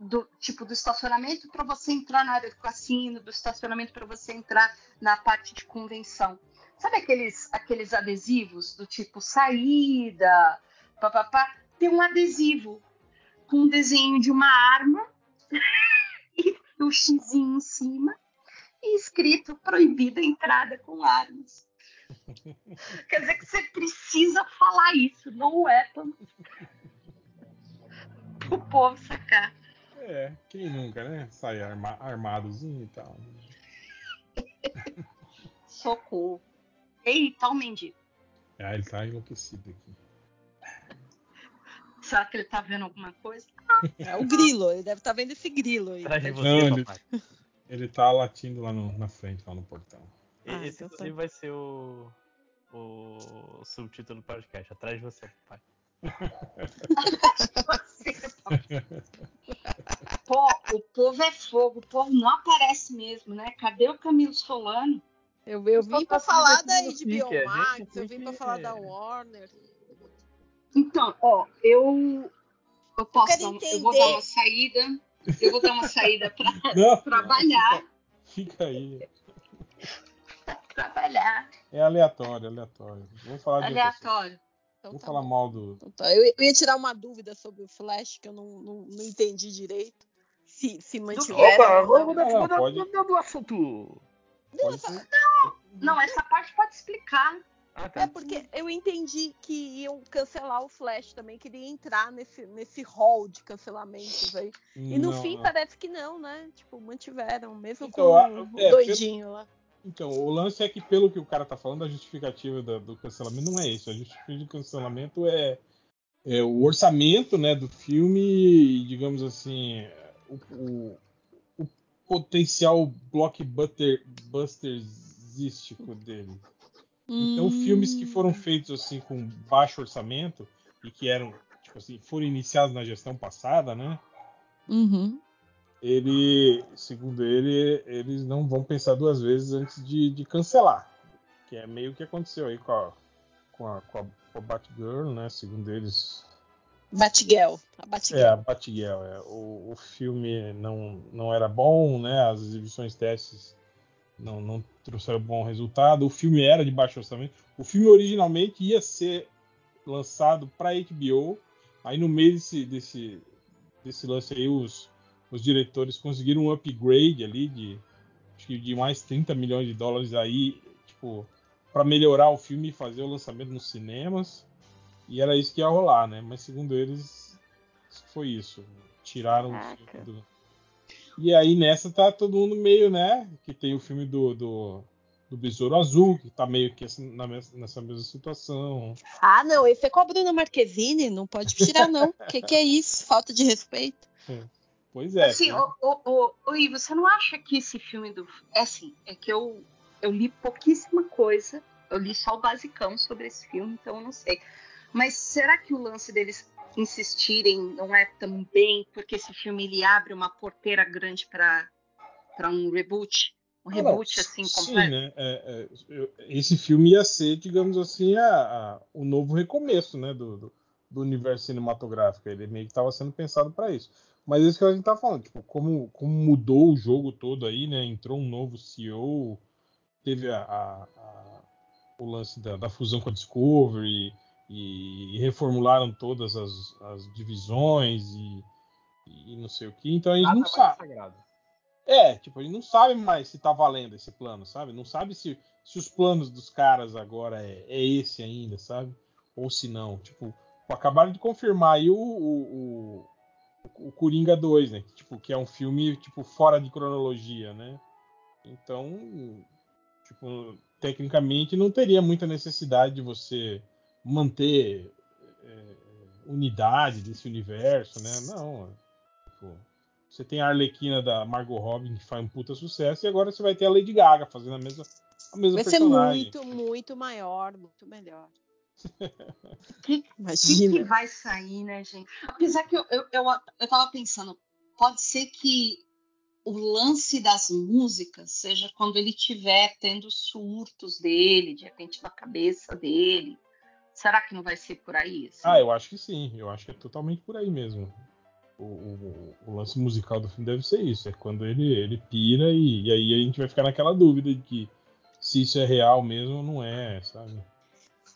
do tipo do estacionamento para você entrar na área do cassino, do estacionamento para você entrar na parte de convenção. Sabe aqueles, aqueles adesivos do tipo saída, papapá? Tem um adesivo com um desenho de uma arma (laughs) e o um xizinho em cima e escrito proibida a entrada com armas. (laughs) Quer dizer que você precisa falar isso, no weapon, (laughs) pro povo sacar. É, quem nunca, né? Sai arma armadozinho e tal. Socorro. Eita, o mendigo. Ah, ele tá enlouquecido aqui. Será que ele tá vendo alguma coisa? É o grilo, ele deve estar vendo esse grilo aí. Atrás de Tá você, Não, ele- papai. Ele tá latindo lá no- na frente, lá no portão. Ah, Esse então tá. inclusive vai ser o, o subtítulo do podcast. Atrás de você, papai. (laughs) Pô, o povo é fogo, o povo não aparece mesmo, né? Cadê o Camilo Solano? Eu, eu só vim pra falar da HBO Max, eu vim pra falar é- da Warner. Então, ó, eu eu posso quero dar eu vou dar uma saída, eu vou dar uma saída pra (laughs) Não, trabalhar, fica aí. trabalhar, É aleatório, aleatório. Vamos falar aleatório. Então Vamos tá falar bom. mal do. Então tá. Eu, eu ia tirar uma dúvida sobre o Flash, que eu não, não, não entendi direito. Se, se não. Não, mudar- pode- mudar do assunto. Pode ser. Não, essa parte pode explicar. Ah, tá. É porque eu entendi que iam cancelar o Flash também, que ele ia entrar nesse, nesse hall de cancelamentos aí. E no Não, fim não. parece que não, né? Tipo, mantiveram, mesmo Então, com a- o é, doidinho lá. Então, o lance é que, pelo que o cara tá falando, a justificativa da- do cancelamento não é isso. A justificativa do cancelamento é, é o orçamento né, do filme e, digamos assim, o, o- o potencial blockbusterístico dele. Então, filmes que foram feitos assim com baixo orçamento e que eram, tipo assim, foram iniciados na gestão passada, né? Uhum. ele, segundo ele, eles não vão pensar duas vezes antes de, de cancelar. Que é meio que aconteceu aí com a, com a, com a, com a Batgirl, né? Segundo eles. Batgirl. A É, Batgirl. a Batgirl. É, o, o filme não, não era bom, né? As exibições testes não, não trouxeram bom resultado. O filme era de baixo orçamento. O filme originalmente ia ser lançado para HBO. Aí no meio desse, desse, desse lance aí, os, os diretores conseguiram um upgrade ali de, acho que de mais 30 milhões de dólares aí, tipo, para melhorar o filme e fazer o lançamento nos cinemas. E era isso que ia rolar, né? Mas segundo eles, foi isso. Tiraram Caraca. o filme do. E aí nessa tá todo mundo meio, né? Que tem o filme do, do, do Besouro Azul, que tá meio que assim, na nessa mesma situação. Ah, não, esse é com a Bruna Marquezine, não pode tirar, não. O (laughs) que, que é isso? Falta de respeito. Pois é. assim, ô, ô, ô, ô, Ivo, você não acha que esse filme do. É assim, é que eu, eu li pouquíssima coisa. Eu li só o basicão sobre esse filme, então eu não sei. Mas será que o lance deles insistirem não é também porque esse filme ele abre uma porteira grande para um reboot? Um Ah, não, reboot assim sim, completo? né? É, é, esse filme ia ser, digamos assim, a, a- o novo recomeço, né, do, do, do universo cinematográfico. Ele meio que estava sendo pensado para isso. Mas é isso que a gente tá falando, tipo, como, como mudou o jogo todo aí, né? Entrou um novo CEO, teve a, a- a- o lance da, da fusão com a Discovery e, reformularam todas as, as divisões e, e não sei o que. Então a gente Nada não sabe. sagrado. É, tipo, a gente não sabe mais se tá valendo esse plano, sabe? Não sabe se, se os planos dos caras agora é, é esse ainda, sabe? Ou se não. Tipo, acabaram de confirmar aí o, o, o, o Coringa 2, né? Que, tipo, que é um filme, tipo, fora de cronologia, né? Então, tipo, tecnicamente não teria muita necessidade de você manter é, unidade desse universo, né? Não, tipo, você tem a Arlequina da Margot Robbie que faz um puta sucesso e agora você vai ter a Lady Gaga fazendo a mesma, a mesma Vai ser personagem. muito, muito maior, muito melhor. O (laughs) que, que, que vai sair, né, gente? Apesar que eu, eu, eu, eu tava pensando, pode ser que o lance das músicas seja quando ele tiver tendo surtos dele, de repente na cabeça dele. Será que não vai ser por aí? assim? Ah, eu acho que sim. Eu acho que é totalmente por aí mesmo. O, o- o lance musical do filme deve ser isso. É quando ele, ele pira e, e aí a gente vai ficar naquela dúvida de que se isso é real mesmo ou não é, sabe?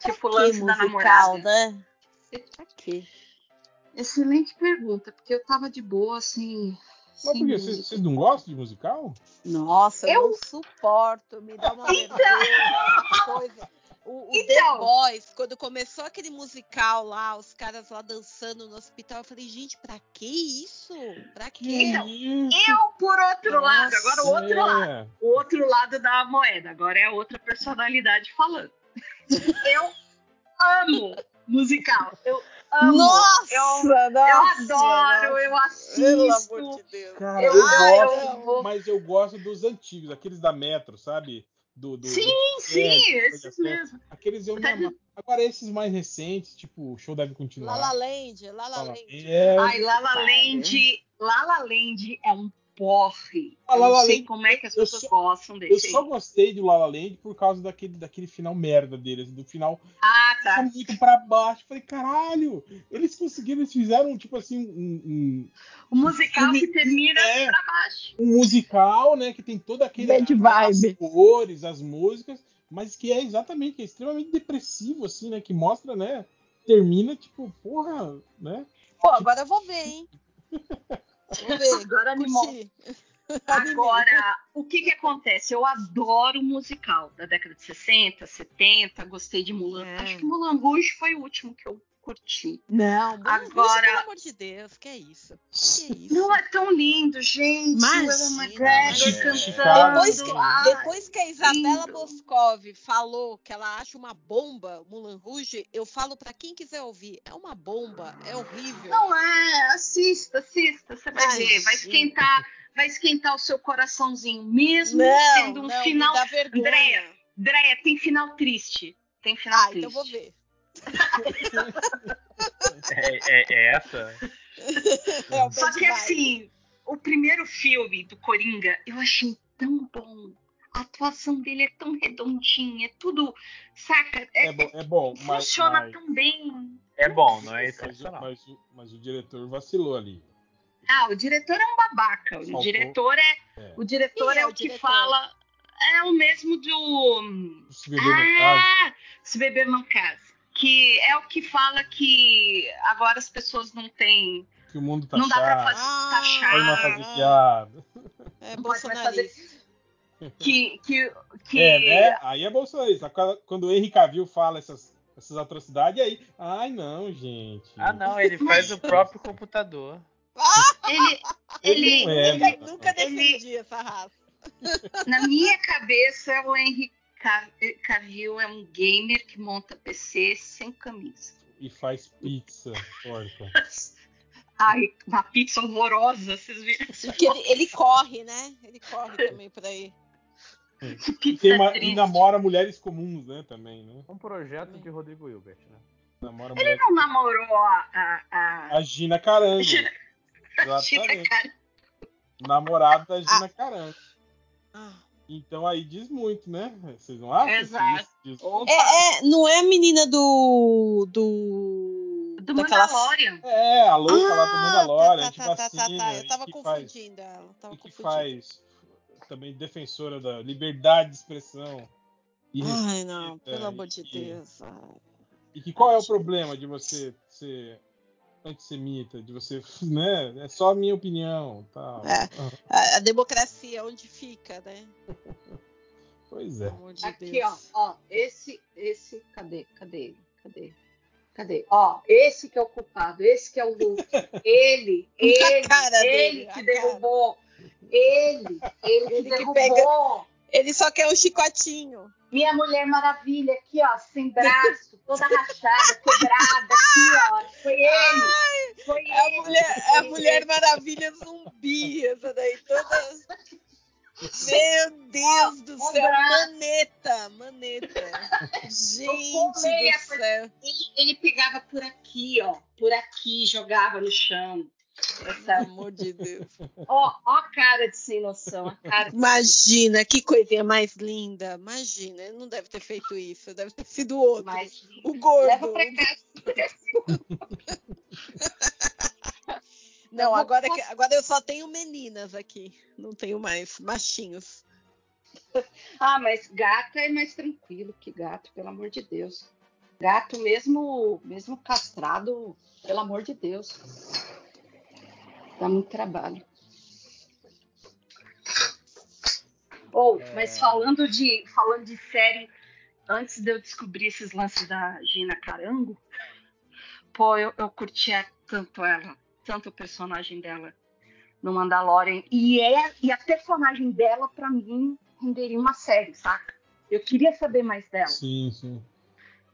tipo o lance da musical, namorada. né? Excelente pergunta, porque eu tava de boa, assim. Mas por quê? Vocês não gostam de musical? Nossa, eu, Eu- não suporto, me dá uma Então. vergonha, coisa. O, o Então. The Boys, quando começou aquele musical lá, os caras lá dançando no hospital, eu falei, gente, pra que isso? Pra quê? Então, isso? Eu, por outro Nossa, lado, agora o outro lado. O outro lado da moeda. Agora é a outra personalidade falando. (laughs) Eu amo musical. Eu amo. Nossa, eu, nossa, eu adoro, nossa. eu Pelo assisto. amor de Deus. Cara, Eu- eu, ah, eu gosto, vou- mas eu gosto dos antigos, aqueles da Metro, sabe? Do, do, Sim, do- sim, é, esses mesmo. Aqueles eu me amava. Agora esses mais recentes, tipo, o show deve continuar. La La Land, La La Fala. Land. É, Ai, La La Land, La La Land é um porre. Ah, Eu La não sei Land, como é que as eu pessoas só- gostam eu desse. só gostei do La La Land por causa daquele, daquele final merda deles. Do final Ah, tá. muito pra baixo. Falei, caralho, eles conseguiram, eles fizeram, tipo assim, um, um, O musical filme- que termina é. pra baixo. um musical, né? Que tem toda aquele Bad as vibe. cores, as músicas, mas que é exatamente, que é extremamente depressivo, assim, né? Que mostra, né? Termina, tipo, porra, né? Pô, agora eu vou ver, hein? (laughs) Vou ver. Agora animou. (laughs) Agora, o que que acontece? Eu adoro musical da década de 60, 70, gostei de Mulan. É. Acho que Mulan Rouge foi o último que eu curti. Não, Mulan Rouge, Agora- pelo amor de Deus, que é isso? Que isso? Não é tão lindo, gente. Imagina, Evan McGregor cantando. Depois que, depois que a Isabela lindo. Boscov falou que ela acha uma bomba Mulan Rouge, eu falo pra quem quiser ouvir, é uma bomba, é horrível. Não é, assista, assista, você vai Imagina. ver, vai esquentar, vai esquentar o seu coraçãozinho, mesmo não, sendo um não, final. Andréia, Andréia, tem final triste. Tem final Ah, triste. então vou ver. É, é- é essa? (laughs) É Só que vibe. assim, o primeiro filme do Coringa, eu achei tão bom. A atuação dele é tão redondinha, é tudo, saca? É- É bom, é bom mas, funciona mas, tão bem. É bom, não é mas, mas, mas o diretor vacilou ali. Ah, o diretor é um babaca. O Faltou. diretor é, É. o diretor Quem é, é o o que diretor? fala. É o mesmo do. Se beber no caso, Ah, se beber não casa. Que é o que fala que agora as pessoas não têm. que o mundo tá não dá pra chato, fazer. Ah, tá chato. mais fazer piada. É Não pode mais fazer-. Que. que, que É, né? Aí é bolsonarista. Quando, o Henry Cavill fala essas, essas atrocidades, aí. Ai, não, gente. Ah, não, ele faz o próprio computador. Ele. Ele. não é, Nunca, não. nunca Ele- defendi essa raça. Na minha cabeça, o Henry Ca- Cavill é um gamer que monta PC sem camisa. E faz pizza, porca. (laughs) Ai, uma pizza horrorosa, vocês viram? Porque ele, ele corre, né? Ele corre também por aí. Que E, pizza tem uma- e namora mulheres comuns, né? Também, né? Um projeto de Rodrigo Hilbert, né? Namora Ele mulheres... não namorou a. a, a... A Gina Carango. Gina- (laughs) Exatamente. Namorado da Gina Carango. Ah. Então aí diz muito, né? Vocês não acham? Exato. Isso diz- Opa, É, é, não é a menina do. do. do daquela- Mandalorian. É, a louca lá do Ah, Mandalorian, tá, de tá, tá, tá, vacina. tá. Eu tava que faz, confundindo ela. Tava que confundindo. faz também defensora da liberdade de expressão. E, Ai, não, pelo amor de e Deus. e que qual é o problema de você ser antissemita, de você, (laughs) né? É só a minha opinião, tal. É. A, a democracia, onde fica, né? Pois é. De Aqui, ó, ó, esse, esse, cadê, cadê ele? Cadê? Cadê? Ó, esse que é o culpado, esse que é o Luke. (laughs) Ele, ele, cara ele dele, que cara. derrubou. Ele, ele que Ele que derrubou. pega- Ele só quer um chicotinho. Minha Mulher Maravilha, aqui, ó, sem braço, toda rachada, quebrada, aqui, ó. Foi ele. Foi É a ele. mulher, é a mulher maravilha zumbi, essa daí, toda. Meu Deus do céu, braço. maneta, maneta. Gente do céu. Ele, ele pegava por aqui, ó, por aqui, jogava no chão. Pelo amor de Deus. ó, ó a cara de sem noção, a cara de Imagina, que coisinha mais linda. Imagina, ele não deve ter feito isso, deve ter sido o outro. mais O gordo. Leva pra casa. (laughs) Não, agora, que- agora eu só tenho meninas aqui. Não tenho mais machinhos. Ah, mas gato é mais tranquilo que gato, pelo amor de Deus. Gato mesmo, mesmo castrado, pelo amor de Deus. Dá muito trabalho. Ou, É. mas falando de, falando de série antes de eu descobrir esses lances da Gina Carango, pô, eu, eu curtia tanto ela, tanto o personagem dela no Mandalorian. E, é, e a personagem dela, pra mim, renderia uma série, saca? Eu queria saber mais dela. Sim, sim.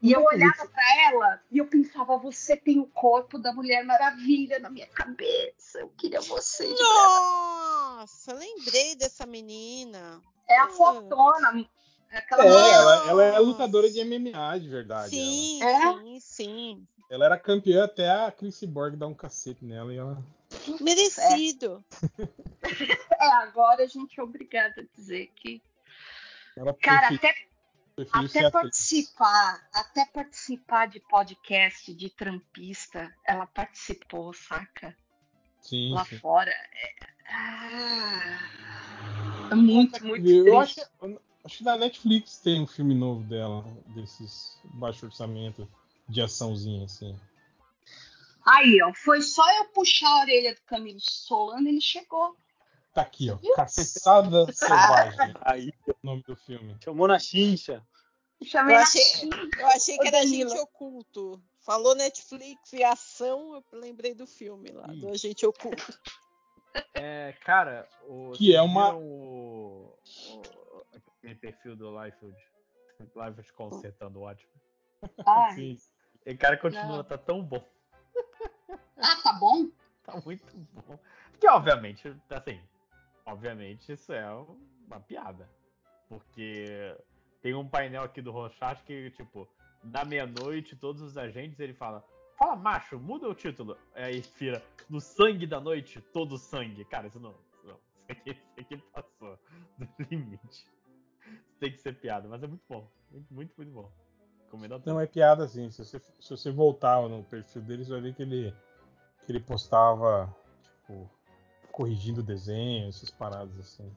E eu olhava pra ela e eu pensava, você tem o corpo da Mulher Maravilha na minha cabeça. Eu queria você. de verdade. Nossa, lembrei dessa menina. É a Hum. fotona. Aquela É, ela, ela é lutadora de MMA, de verdade. Sim, É? sim, sim. Ela. era campeã até a Chris Borg dar um cacete nela e ela. Merecido. (laughs) É, agora a gente é obrigada a dizer que. ela Cara, até, até participar, até participar de podcast de trampista, ela participou, saca? Sim, Lá sim. fora. É, ah, é muito, muito Eu acho, triste. que- acho que na Netflix tem um filme novo dela, desses baixo orçamento de açãozinha, assim. Aí, ó, foi só eu puxar a orelha do Camilo Solano, ele chegou. Tá aqui, ó. Caçada Selvagem, (laughs) Aí, o nome do filme. chamou na chincha. Chamei Eu na achei-. Eu achei que era Danilo. Agente Oculto. Falou Netflix e ação, eu lembrei do filme lá, do Agente Oculto. É, cara, o, Que é uma- O, o, aquele perfil do Liefeld. Liefeld consertando ótimo. Ai, Sim. E cara continua, Não. tá tão bom. Ah, tá bom? Tá muito bom. Que obviamente, assim, obviamente isso é uma piada. Porque tem um painel aqui do Rorschach que, tipo, na meia-noite, todos os agentes, ele fala, fala macho, muda o título. Aí vira, no sangue da noite, todo sangue. Cara, isso não, isso não. Isso aqui, isso aqui passou do (laughs) limite. Isso tem que ser piada, mas é muito bom. Muito, muito, muito bom. Comendo Não, é piada, assim. Se você, se você voltar no perfil deles, vai ver que ele, que ele postava, tipo, corrigindo o desenho, essas paradas assim.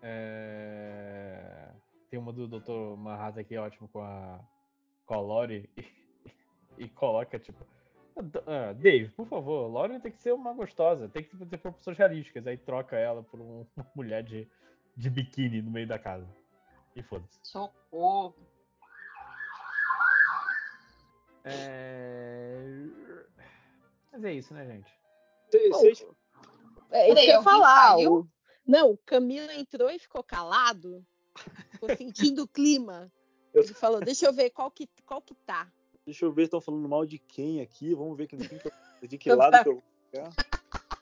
É, Tem uma do Dr. Manhattan aqui ótimo com a, Lori e, e coloca tipo. "Ah, Dave, por favor, Lori tem que ser uma gostosa, tem que ter proporções realísticas. Aí troca ela por um- uma mulher de, de biquíni no meio da casa. E foda-se. Socorro. É... Mas é isso, né, gente? Cê- cês- É isso que eu ia falar. o- Não, o Camilo entrou e ficou calado. Ficou sentindo o clima. Eu- Ele falou, deixa eu ver qual que, qual que tá. Deixa eu ver, estão falando mal de quem aqui? Vamos ver de que lado que eu vou ficar.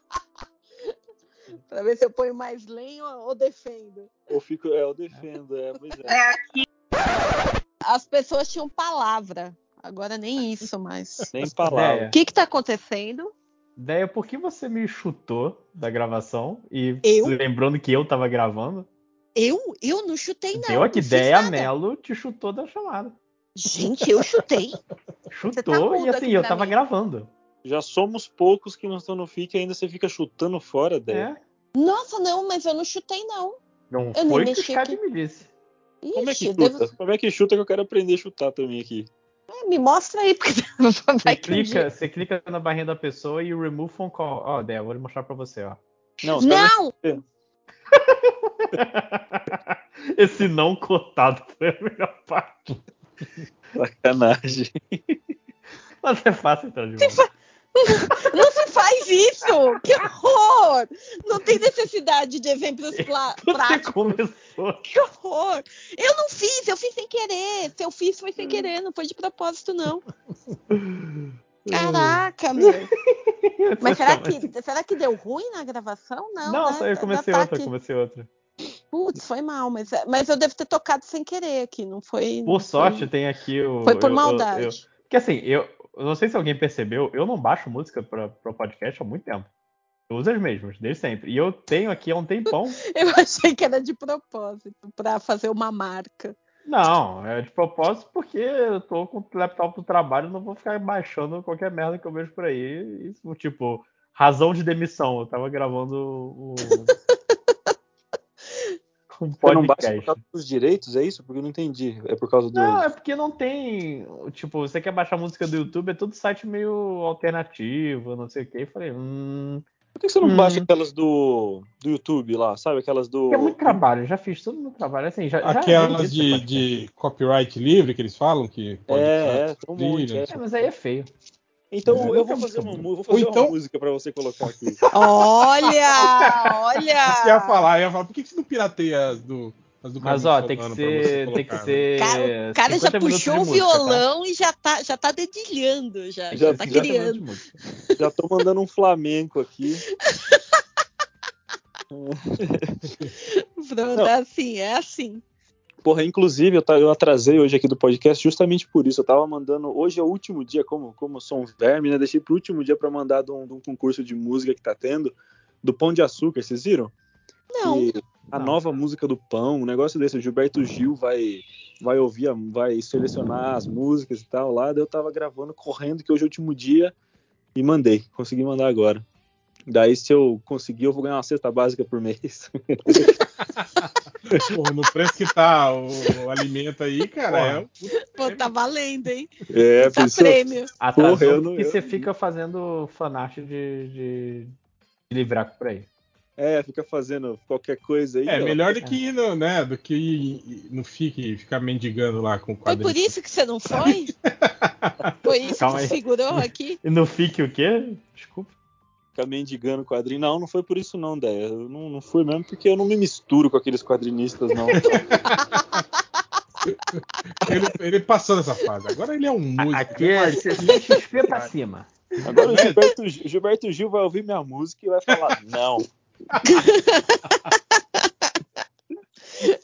(laughs) Pra ver se eu ponho mais lenha ou, defendo. Ou fico, é, eu defendo, é, pois é. É, aqui As pessoas tinham palavra. Agora nem isso mais. Nem palavra. O que que tá acontecendo? Deia, por que você me chutou da gravação? E Eu? lembrando que eu tava gravando, Eu? Eu não chutei, não. deu aqui Deia. Mello te chutou da chamada. Gente, eu chutei. Chutou e mudo assim, eu tava mim. gravando. Já somos poucos que não estão no FIC e ainda você fica chutando fora dela. É. Nossa, não, mas eu não chutei, não. Não Eu nem foi que o aqui. me disse. Como é que Ixi, chuta? devo- Como é que chuta que eu quero aprender a chutar também aqui? É, me mostra aí, porque (laughs) Você vai um clica, você clica na barrinha da pessoa e remove phone call. Ó, Deia, vou mostrar pra você, ó. Não, você Não! (laughs) Esse não cortado foi a melhor parte. sacanagem. Mas é fácil entrar de volta. (laughs) Não se faz isso! Que horror! Não tem necessidade de exemplos (laughs) práticos. começou. Que horror! Eu não fiz, eu fiz sem querer. Se eu fiz, foi sem querer, não foi de propósito, não. Caraca, meu. (laughs) Mas será que, será que deu ruim na gravação? Não, Não, né? só eu comecei tá outra, aqui. comecei outra. Putz, foi mal, mas, mas eu devo ter tocado sem querer aqui, não foi. Por não sorte, Foi, tem aqui o. foi por eu- eu- maldade. eu- Porque assim, eu, eu não sei se alguém percebeu, eu não baixo música pra, pra podcast há muito tempo. Eu uso as mesmas, desde sempre. E eu tenho aqui há um tempão. (laughs) Eu achei que era de propósito, pra fazer uma marca. Não, é de propósito porque eu tô com o laptop do trabalho, não vou ficar baixando qualquer merda que eu vejo por aí. Isso, tipo, razão de demissão. Eu tava gravando o. (laughs) um Você não baixa por podcast. causa dos direitos, é isso? Porque eu não entendi. É por causa do. Não, é porque não tem. Tipo, você quer baixar música do YouTube, é todo site meio alternativo, não sei o que. E falei, hum. Por que você não Hum. baixa aquelas do, do YouTube lá, sabe? Aquelas do. É muito trabalho, eu já fiz tudo no trabalho. Assim, já, já Aquelas isso, de, de copyright livre que eles falam que pode É, é, um monte. é. É, mas aí é feio. Então eu vou fazer uma, vou fazer então- uma música pra você colocar aqui. (laughs) Olha! Olha! (laughs) Você ia falar, ia falar, por que que você não pirateia as do, as do Mas ó, tem que ser. Tem que ser. Cara, o cara já 50 minutos puxou o tá? violão e já tá, já tá dedilhando, já, já, Já- tá já 50 criando. Já tô mandando um flamenco aqui. (laughs) Pronto, é assim, é assim. Porra, inclusive eu, ta- eu atrasei hoje aqui do podcast justamente por isso. Eu tava mandando. Hoje é o último dia, como, como eu sou um verme, né? Deixei pro último dia pra mandar de um, de um concurso de música que tá tendo, do Pão de Açúcar, vocês viram? Não. Que a Não. nova música do Pão, um negócio desse. O Gilberto Gil vai, vai ouvir, vai selecionar as músicas e tal lá. Daí eu tava gravando, correndo, que hoje é o último dia, e mandei. Consegui mandar agora. Daí, se eu conseguir, eu vou ganhar uma cesta básica por mês. (laughs) (laughs) Porra, no preço que tá o, o alimento aí, cara, é um Pô, tá valendo, hein? É, tá prêmio. Atrasou Porra, não- eu- você fica fazendo fanart de, de, de livrar por aí. É, fica fazendo qualquer coisa aí. É ó. melhor do que ir no, né, do que ir no FIC ficar mendigando lá com o Foi quadrinho. por isso que você não foi? (laughs) Foi isso Calma que aí. figurou aqui? E no FIC o quê? Desculpa. Ficar mendigando quadrinho. Não, não foi por isso não, Déia. Eu não, não fui mesmo porque eu não me misturo com aqueles quadrinistas, não. (laughs) Ele, ele passou dessa fase. Agora ele é um músico. Aqui é XP pra cima. Agora o Gilberto, o Gilberto Gil vai ouvir minha música e vai falar, não. (laughs)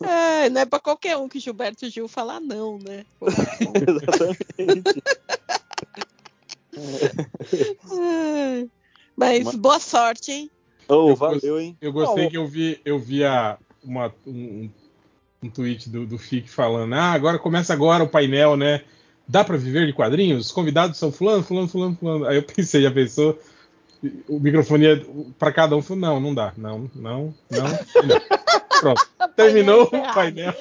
É, não é pra qualquer um que Gilberto Gil falar não, né? (laughs) Exatamente. Ai, Mas Mas- boa sorte, hein? Eu valeu, hein? Eu gostei Não, que eu vi, eu vi a, uma, um, um tweet do, do FIC falando: Ah, agora começa agora o painel, né? Dá pra viver de quadrinhos? Os convidados são fulano, fulano, fulano, fulano. Aí eu (laughs) pensei, já pensou? O microfone ia pra cada um. Falei, não, não dá. Não, não, não. não. (laughs) Pronto. Terminou Painel o painel.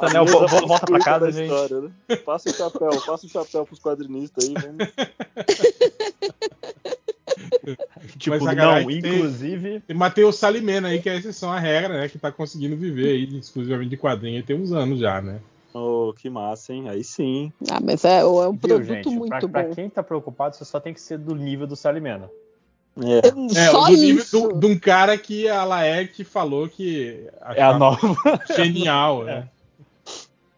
Daniel, vo- vo- volta pra casa, gente. história, né? Passa o chapéu, passa o chapéu pros quadrinistas aí. Vamos... (laughs) (laughs) Tipo, Mas a galera não, que tem- inclusive. E Matheus Salimena aí, que é a exceção à regra, né? Que tá conseguindo viver aí exclusivamente de quadrinho. Aí tem uns anos já, né? Oh, que massa, hein? Aí sim. Ah, mas é, é um Viu, produto gente? muito pra, pra bom. quem tá preocupado, você só tem que ser do nível do Salimena. É. É, Só do nível isso. de um cara que a Laerte falou que É a nova. (laughs) genial, né?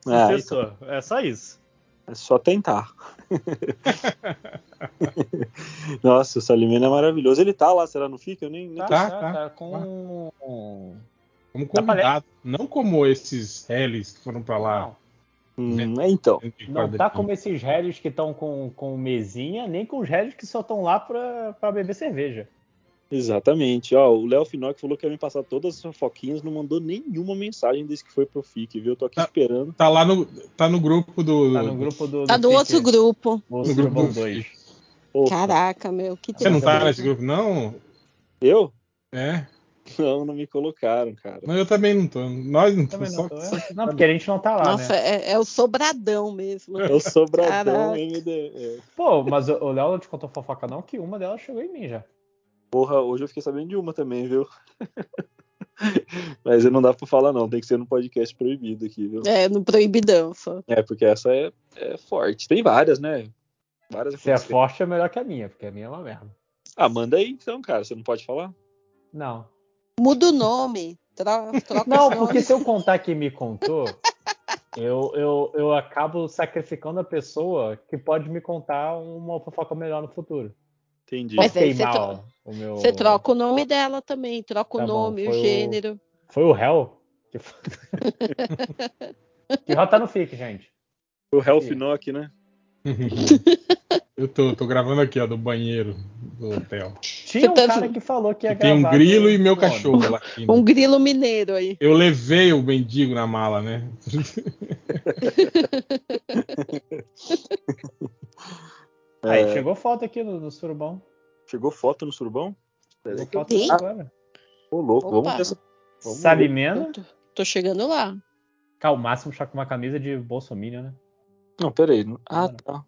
É, Professor, é só isso. é só tentar. (laughs) Nossa, o Salimena é maravilhoso. Ele tá lá, será no FIC? Eu nem, nem Tá, tá. com. Como Dá pra convidado. Não como esses Hellis que foram pra lá. Hum, é, então. Não tá como esses rédios que estão com, com mesinha, nem com os rédios que só estão lá pra, pra beber cerveja. Exatamente. Ó, o Léo Finock falou que ia me passar todas as fofoquinhas, não mandou nenhuma mensagem desde que foi pro FIC, viu? Eu tô aqui Tá. esperando. Tá lá no, tá no grupo do. Tá no grupo do. Tá do no Fique- outro grupo. O no grupo Surubão do 2. Opa, Caraca, meu, que Você não tá nesse grupo, não? Eu? É. Não, não me colocaram, cara. Não, eu também não tô. Nós não Também estamos. não, Só, tô, é. não, porque a gente não tá lá, Nossa, né? é, é o sobradão mesmo. É o Sobradão Caraca. MD. É. Pô, mas o o Léo não te contou fofoca não, que uma delas chegou em mim já. Porra, hoje eu fiquei sabendo de uma também, viu? (laughs) Mas não dá pra falar, não. Tem que ser no podcast proibido aqui, viu? É, no proibidão só. É, porque essa é, é forte. Tem várias, né? Várias Se é forte é melhor que a minha, porque a minha é uma merda. Ah, manda aí então, cara. Você não pode falar? Não. Muda o nome. Troca, troca Não, porque se eu contar quem me contou, eu, eu, eu acabo sacrificando a pessoa que pode me contar uma fofoca melhor no futuro. Entendi. Mas aí você Queimar o meu. Você troca o nome dela também. Troca Tá o nome, o o- gênero. Foi o réu? Que, que (laughs) réu tá no FIC, gente. O Hell Finock, né? (laughs) eu tô, tô gravando aqui, ó, do banheiro do hotel. Tinha um tá- cara que falou que ia Que tem um gravar grilo e meu cachorro lá. aqui, né? Um grilo mineiro aí. Eu levei o mendigo na mala, né? (laughs) Aí É. chegou foto aqui no, no surubão. Chegou foto no surubão? Chegou que eu- foto agora. Ô, louco. Opa. Vamos ver essa. Vamos Salimena. Eu tô, tô chegando lá. Cara, o máximo está com uma camisa de Bolsonaro, né? Não, peraí. Ah, tá.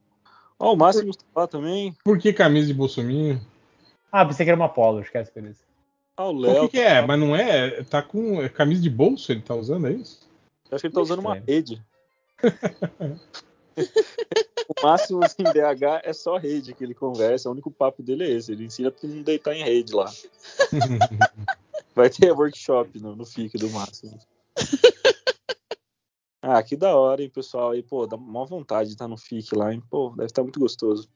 Ó, o Máximo tá lá também. Por que camisa de bolsominho? Ah, pensei que era uma polo, esquece por isso. Ah, o O Léo. que, que é? Mas não é? Tá com é camisa de bolso ele tá usando, é isso? Acho que ele tá usando uma rede. (laughs) (laughs) o máximo assim, em BH é só rede que ele conversa. O único papo dele é esse. Ele ensina todo mundo a deitar em rede lá. (laughs) Vai ter workshop no, no FIC do Máximo. Ah, que da hora, hein, pessoal. Aí, pô, dá uma vontade de estar no FIC lá, hein? Pô, deve estar muito gostoso.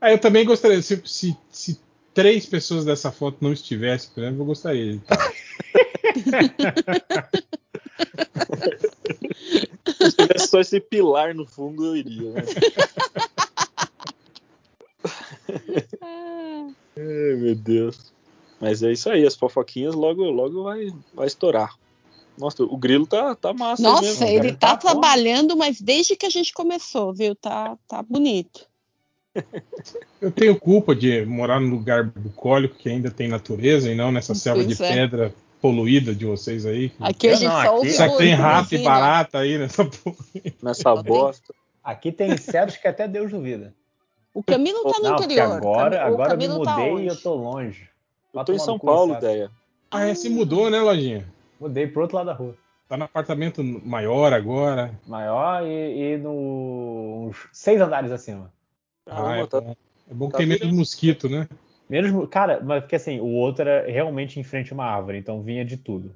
Ah, eu também gostaria, se, se, se três pessoas dessa foto não estivessem, por exemplo, eu gostaria de estar. (laughs) Só esse pilar no fundo, eu iria, né? (laughs) Ai, meu Deus. Mas é isso aí, as fofoquinhas logo, logo vai, vai estourar. Nossa, o grilo tá, tá massa Nossa, mesmo. ele Tá tá trabalhando, mas desde que a gente começou, viu? Tá, tá bonito. (laughs) Eu tenho culpa de morar num lugar bucólico que ainda tem natureza e não nessa selva de é. pedra poluída de vocês aí. que Aqui a gente não, só aqui- ouve Só tem rato e o- barata aí nessa (laughs) porra. Nessa bosta. Aqui tem insetos que até Deus duvida. O Camilo tá no Não, interior. agora, agora eu me Camilo tá mudei onde? e eu tô longe. Eu tô em São Paulo, ideia. Ah, é, se mudou, né, Lojinha? Mudei pro outro lado da rua. Tá no apartamento maior agora. Maior e, e no, uns seis andares acima. Caramba, ah, é, tá- bom. é bom que tá tem menos mosquito, né? Menos, cara, mas porque assim, o outro era realmente em frente a uma árvore, então vinha de tudo.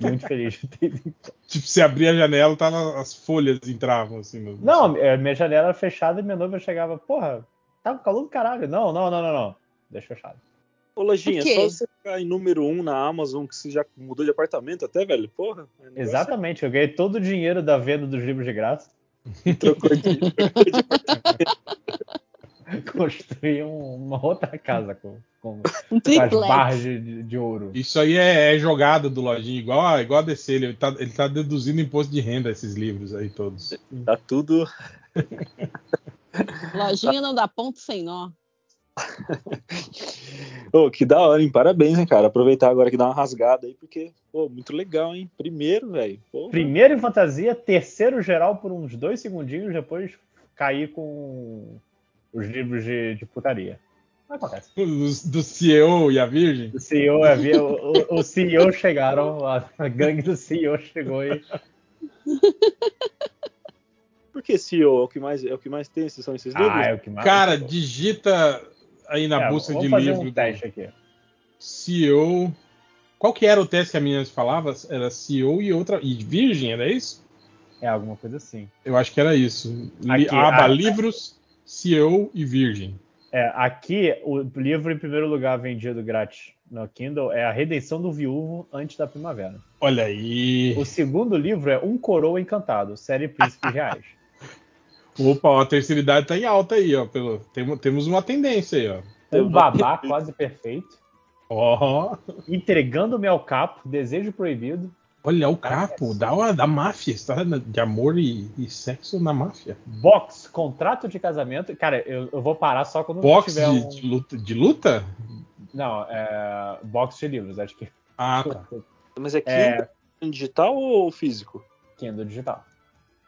Muito (laughs) feliz de ter vindo. Tipo, se abrir a janela, tava, as folhas entravam assim. no- Não, é, minha janela era fechada e minha noiva chegava, porra, tá com calor do caralho. Não, não, não, não, não. Deixa fechado. Ô, Lojinha, só você ficar em número um na Amazon, que você já mudou de apartamento até, velho? Porra. é Exatamente, eu ganhei todo o dinheiro da venda dos livros de graça. Trocou de, (laughs) trocou de (laughs) Construí um- uma outra casa com, com, (laughs) Um com as barras de, de- ouro. Isso aí é, é jogada do Lojinha, igual a, igual a DC. Ele tá, ele tá deduzindo imposto de renda esses livros aí todos. Tá tudo. (laughs) Lojinha não dá ponto sem nó. Ô, que da hora, hein? Parabéns, hein, cara. Aproveitar agora que dá uma rasgada aí, porque, pô, muito legal, hein? Primeiro, velho. Primeiro em fantasia, terceiro geral por uns dois segundinhos, depois caí com os livros de, de putaria. Não acontece. Os- do CEO e a Virgem. O CEO havia. O, o- o CEO chegaram, a, a gangue do CEO chegou e. (laughs) Por que CEO? É o que mais, é o que mais tem? Esses são esses livros? Ah, é o que mais. Cara, digita aí na É, busca de fazer livro um do teste aqui. CEO. Qual que era o teste que a menina falava? Era CEO e outra. E Virgem, era isso? É alguma coisa assim. Eu acho que era isso. Aqui, aba ah, livros, CEO e Virgem. É, aqui, o livro em primeiro lugar vendido grátis no Kindle é A Redenção do Viúvo Antes da Primavera. Olha aí. O segundo livro é Um Coroa Encantado, série Príncipes Reais. (laughs) Opa, ó, a terceira idade tá em alta aí, ó. Pelo, temos, temos uma tendência aí, ó. Um babá quase perfeito. Ó, Entregando-me ao capo, Desejo Proibido. Olha o capo da, da máfia, história de amor e, e sexo na máfia. Box, contrato de casamento. Cara, eu, eu vou parar só quando Box tiver de, um. de luta, de luta? Não, é. Box de livros, acho que. Ah, (laughs) tá. Mas é Kindle É, digital ou físico? Kindle digital.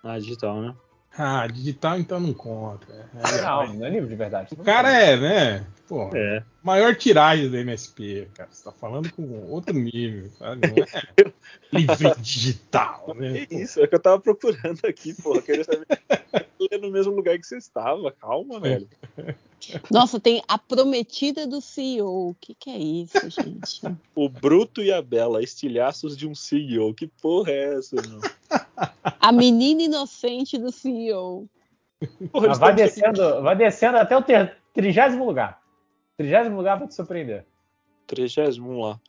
Ah, digital, né? Ah, digital então não conta. É, Não, não é livro de verdade. O cara é, né? Pô, É. maior tiragem da MSP, cara. Você tá falando com outro nível, sabe? Não é (laughs) livro digital, né? Que isso, é o que eu tava procurando aqui, porra. Queria saber. Ler no mesmo lugar que você estava. Calma, (laughs) velho. Nossa, tem a prometida do CEO. O que, que é isso, gente? O Bruto e a Bela, estilhaços de um CEO. Que porra é essa, meu? A menina inocente do CEO. Porra, vai descendo, vai descendo até o ter, trigésimo lugar. Trigésimo lugar vai te surpreender. 30, vamos lá.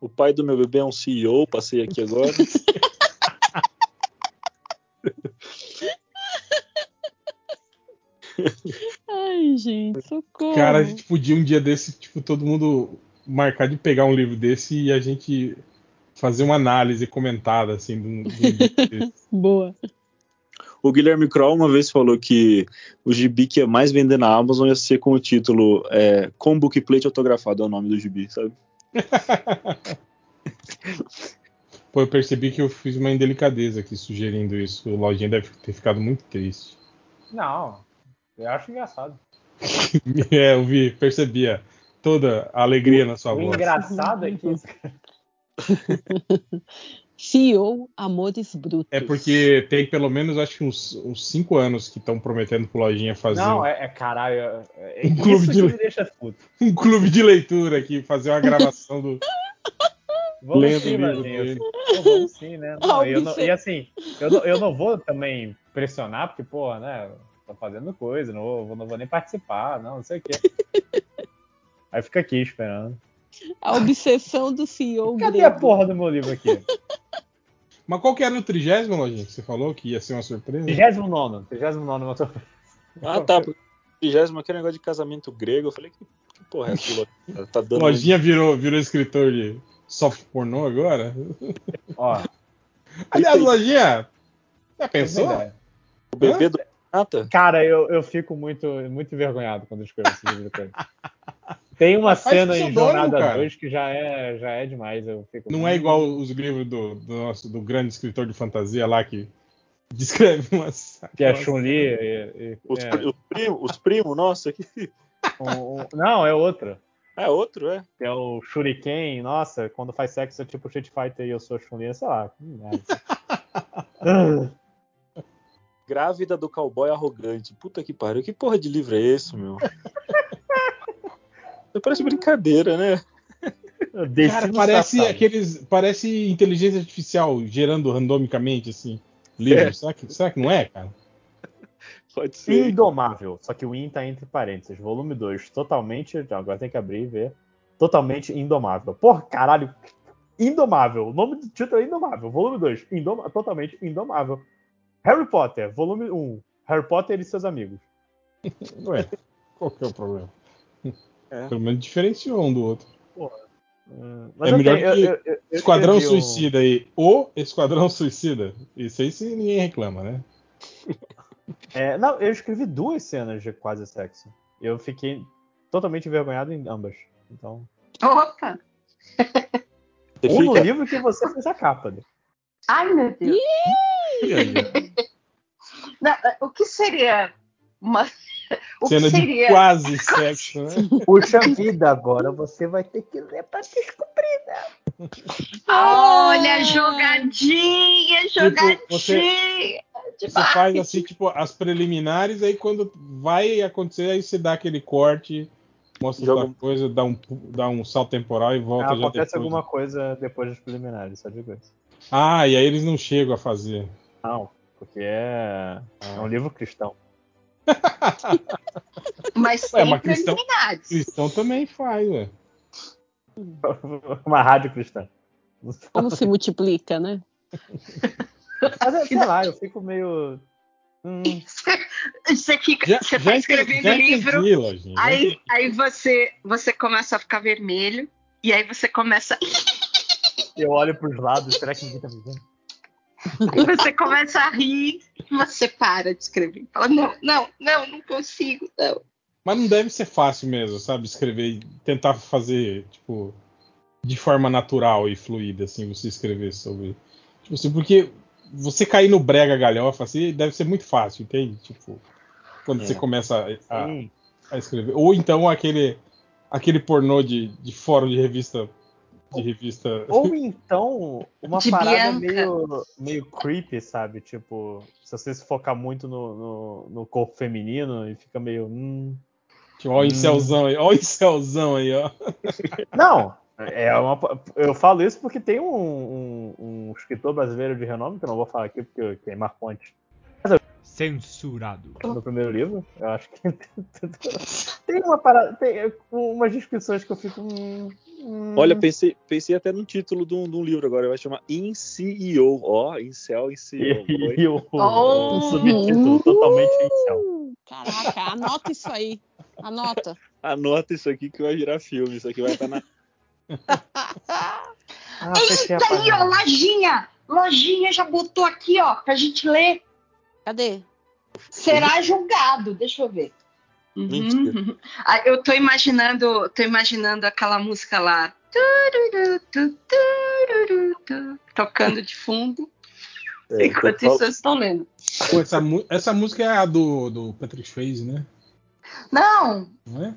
O pai do meu bebê é um CEO, passei aqui agora. (laughs) Ai, gente, socorro. Cara, a gente podia um dia desse, tipo, todo mundo marcar de pegar um livro desse e a gente fazer uma análise comentada, assim, de um, de um (laughs) livro desse. Boa. O Guilherme Kroll uma vez falou que o gibi que ia mais vender na Amazon ia ser com o título é, Com Bookplate Autografado, é o nome do gibi, sabe? (laughs) Pô, eu percebi que eu fiz uma indelicadeza aqui sugerindo isso. O Lojinha deve ter ficado muito triste. Não, eu acho engraçado. (laughs) é, eu vi, percebi a, toda a alegria na sua O voz. engraçado é que isso (laughs) CEO Amores Brutos. É porque tem pelo menos, acho que uns, uns cinco anos que estão prometendo pro Lojinha fazer Não, é, é caralho. É, é Um clube isso de- que me deixa puto. (laughs) um clube de leitura aqui, fazer uma gravação do. (laughs) Vamos Lendo sim, Vamos sim, né? Não, eu não- e assim, eu não, eu não vou também pressionar, porque, porra, né? Tô fazendo coisa, não vou, não vou nem participar, não, não sei o quê. Aí fica aqui esperando. A obsessão do CEO Cadê grego. a porra do meu livro aqui? (laughs) Mas qual que era o trigésimo, Lojinha, que você falou que ia ser uma surpresa? 39, 39 eu tô... Ah, tá. porque Vigésimo, aquele negócio de casamento grego. Eu falei, que, que porra é essa? Lojinha? Tá dando. Lojinha virou, virou escritor de soft pornô agora? Ó, (laughs) Aliás, Lojinha, já pensou? verdade. o bebê do? Cara, eu, eu fico muito, muito envergonhado quando eu escrevo esse livro. Tem uma cena em Jornada cara. 2 que já é, já é demais. Eu fico Não é igual os livros do, do nosso do grande escritor de fantasia lá que (laughs) descreve umas. Que é Chun-Li. e- e- Os, é, os primos, os primos, nossa, aqui. um- um- não, é outro. É outro, é. Que é o Shuriken. Nossa, quando faz sexo é tipo Street Fighter e eu sou Chun-Li, sei lá. que merda. (laughs) Grávida do cowboy arrogante. Puta que pariu. Que porra de livro é esse, meu? (laughs) Parece brincadeira, né? Cara, parece aqueles. Parece inteligência artificial gerando randomicamente, assim, livros. É. Será, que, será que não é, cara? Pode ser. Indomável. Só que o In tá entre parênteses. Volume 2, totalmente. Agora tem que abrir e ver. Totalmente indomável. Porra, caralho. Indomável. O nome do título é Indomável. Volume 2, indoma- totalmente indomável. Harry Potter, volume 1. Harry Potter e seus amigos. Ué, qual que é o problema? É. Pelo menos diferenciou um do outro. É eu melhor tenho- que eu- eu- eu Esquadrão um- Suicida aí. O Esquadrão Suicida. Isso aí sim ninguém reclama, né? (laughs) É, não, eu escrevi duas cenas de quase sexo. Eu fiquei totalmente envergonhado em ambas. Então, Opa! Um no livro que você fez a capa. né? Ai, meu Deus. Não, o que seria uma. O Cena que de seria. (laughs) quase sexo, né? Puxa vida, agora você vai ter que ler pra descobrir. Olha, jogadinha, jogadinha. Tipo, você- Você faz assim, tipo, as preliminares, aí quando vai acontecer, aí você dá aquele corte, mostra Joga- outra coisa, dá um, dá um salto temporal e volta já acontece depois. alguma coisa depois dos preliminares, só digo isso. Ah, e aí eles não chegam a fazer. Não, porque é, é um livro cristão. Mas Ué, sem cristão-. Cristão também faz, ué. Uma rádio cristã. Como se multiplica, né? Mas (laughs) sei lá, eu fico meio. Hum, Você fica, Já, você tá escrevendo o livro, entendi, aí, aí você, você começa a ficar vermelho, e aí você começa. (laughs) eu olho pros lados, será que ninguém tá me vendo? E você começa a rir, você para de escrever. Fala, não, não, não, não consigo, não. Mas não deve ser fácil mesmo, sabe? Escrever e tentar fazer, tipo, de forma natural e fluida, assim, você escrever sobre. Tipo assim, porque você cair no brega galhofa, assim, deve ser muito fácil, entende? Tipo, quando É. você começa a, a- a escrever. Ou então aquele, aquele pornô de, de fórum de revista. De revista. (laughs) Ou então, uma De parada Bianca. meio, meio creepy, sabe? Tipo, se você se focar muito no, no, no corpo feminino e fica meio. Hum. Tipo, ó o incelzão aí, ó o incelzão aí, ó. (laughs) Não, é uma, eu falo isso porque tem um, um, um escritor brasileiro de renome, que eu não vou falar aqui porque queimar fonte Censurado. no primeiro livro. Eu acho que (laughs) tem uma parada, tem umas descrições que eu fico. Hum, hum. Olha, pensei, pensei até no título de um, de um livro agora, vai chamar InCEO. Ó, Incel, InCEO. Oh. o subtítulo totalmente. Uh, Caraca, anota isso aí. Anota. Anota isso aqui que vai virar filme. Isso aqui vai estar na. (laughs) Ah, Eita aí, ó, lojinha! Lojinha já botou aqui, ó, pra gente ler. Cadê? Será julgado, deixa eu ver. Uhum, Mentira. uhum. (laughs) Ah, eu tô imaginando, tô imaginando aquela música lá. Tocando de fundo. É, (laughs) Enquanto isso, eu estou lendo. Pô, essa, essa música é a do, do Patrick Swayze, né? Não, Não é?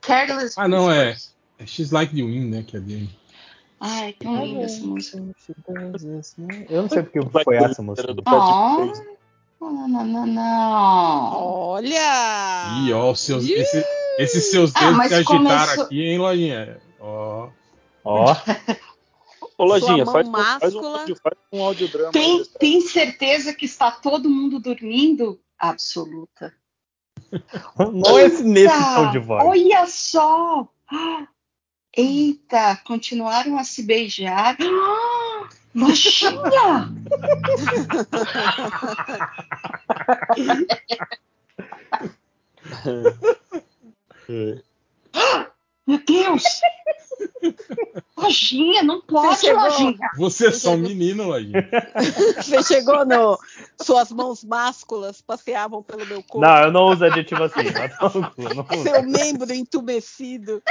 Careless Ah, não, é. É She's Like the Wind, né? Que é dele. Ai, tão linda essa música. Eu não sei porque foi essa música. Do Oh. Patrick Swayze. Não, não, não, não. Olha! Ih, ó, os seus, esse- esses seus Ah, dedos mas que agitaram começou- aqui, hein, Lojinha? Ó. Ó, (laughs) Ô, Lojinha, faz, faz um, faz um audiodrama. Tem, aí, tem certeza que está todo mundo dormindo? Absoluta. (laughs) não esse nesse tom de voz. Olha só! Ah, (gasps) Eita, continuaram a se beijar. Ah, (gasps) Lojinha! Meu Deus! Lojinha, não pode. Lojinha. Você é só um menino, Lojinha. Você chegou no. Suas mãos másculas passeavam pelo meu corpo. Não, eu não uso adjetivo assim. cu, (laughs) não uso. Seu membro entumecido.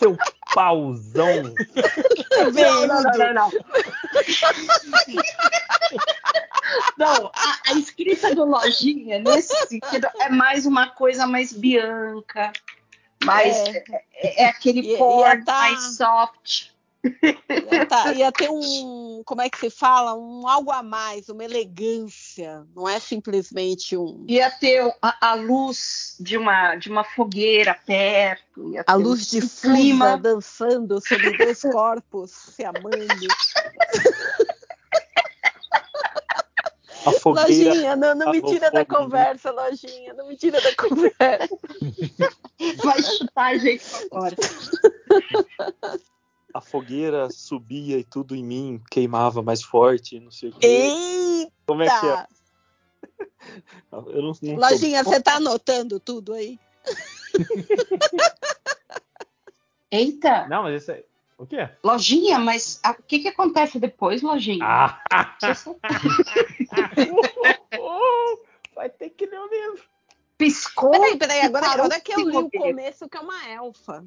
Seu pauzão. (laughs) Não, não, não, não, não. A, a escrita do Lojinha, nesse sentido, é mais uma coisa mais bianca, mais, É. é, é aquele Ia- ia porn tá- mais soft. Ia, tá- (laughs) ia ter um. Como é que se fala? Um algo a mais, uma elegância. Não é simplesmente um. Ia ter a, a luz de uma, de uma fogueira perto. ia A luz um difusa clima. dançando sobre dois (laughs) corpos se amando. A fogueira, Lojinha, não, não me tira da conversa, Lojinha. Não me tira da conversa. Vai chutar a gente pra fora. (laughs) a fogueira subia e tudo em mim queimava mais forte, não sei o quê. Eita! Como é que é? (laughs) Eu não, não Lojinha, você tá anotando tudo aí? (laughs) Eita, Não, mas isso é. O quê? Lojinha, mas a- o que, que acontece depois, Lojinha? Ah! Só (laughs) Vai ter que ler o livro. piscou. Peraí, peraí, agora, agora que eu li o começo, que é uma elfa.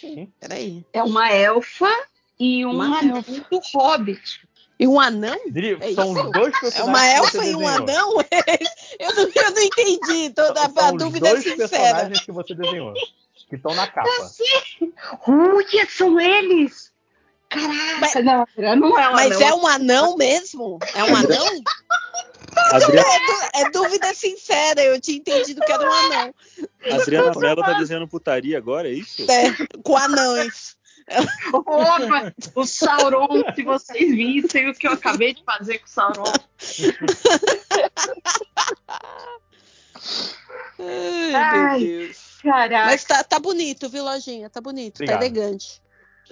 Sim. Peraí. É uma elfa e um Uma anão elfa. do Hobbit. E um anão? É são isso? os dois É personagens. uma que elfa você e um desenhou. anão? (laughs) Eu não, eu não entendi. Toda São a os dúvida é dois sincera. personagens que você desenhou. Que estão na capa. Olha, são eles! Caraca, Mas- não, não é um Mas anão. é um anão mesmo? É um anão? Adriana, É, é dúvida sincera. Eu tinha entendido que era um anão. Adriana Mello tá dizendo putaria agora, é isso? É, com anões. Opa, o Sauron, se vocês vissem o que eu acabei de fazer com o Sauron. Ai, Ai, meu Deus. Caraca, Mas tá, tá bonito, viu, Lojinha? Tá bonito, Obrigado. tá elegante.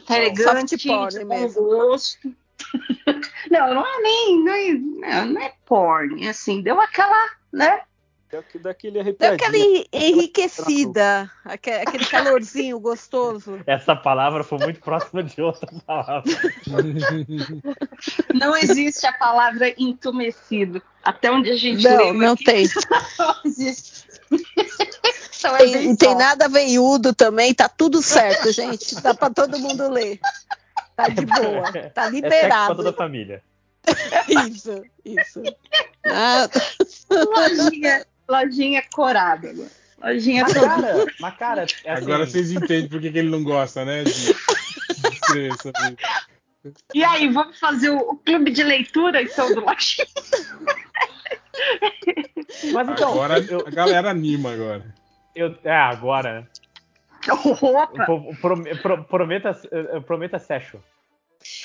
tá elegante, de bom mesmo. gosto. (laughs) Não, não é nem, não é, não, não é porn, é assim, deu aquela, né? Daquele Deu arrepiadinho. aquela enriquecida, aque- (laughs) aquele calorzinho gostoso. Essa palavra foi muito próxima de outra palavra. Não existe a palavra entumecido. Até onde a gente Não, não aqui, tem. não existe. (laughs) Então é Tem, tem nada veiudo também, tá tudo certo, gente. Dá pra todo mundo ler. Tá de boa, tá É sexo pra liberado. toda a família. (laughs) Isso, isso. Ah, lojinha corada. agora. Lojinha Mas, toda. cara, mas, cara é assim, Agora vocês entendem por que, que ele não gosta, né? De, de. E aí, vamos fazer o, o clube de leitura, então, do Lojinha? Mas então, Agora eu, a galera anima agora. eu, é, agora. Opa! Pro- pro- pro- Prometa, eh, prometa session.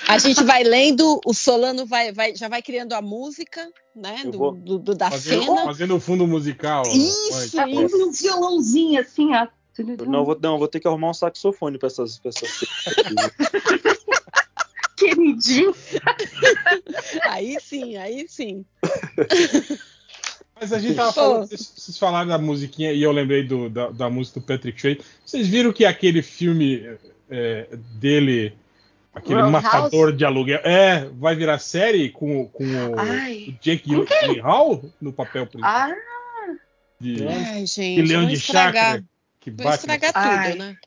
A gente vai lendo, o Solano vai, vai, já vai criando a música, né? Do, do- do- da Fazendo, cena. fazendo o fundo musical. Isso, Tá Mãe. com um violãozinho assim, ó. Não, vou, não, vou ter que arrumar um saxofone pra essas pessoas. (laughs) Queridinho. (laughs) Aí sim, aí sim. Mas a gente tava falando, vocês, vocês falaram da musiquinha e eu lembrei do- da, da música do Patrick Swayze. Vocês viram que aquele filme é, dele, aquele Roadhouse? matador de aluguel, é, vai virar série com, com o, o Jake Gyllenhaal no papel principal Ah, de Ai, gente, leão de estragar, chácara que vou bate. estragar Ai. tudo, né?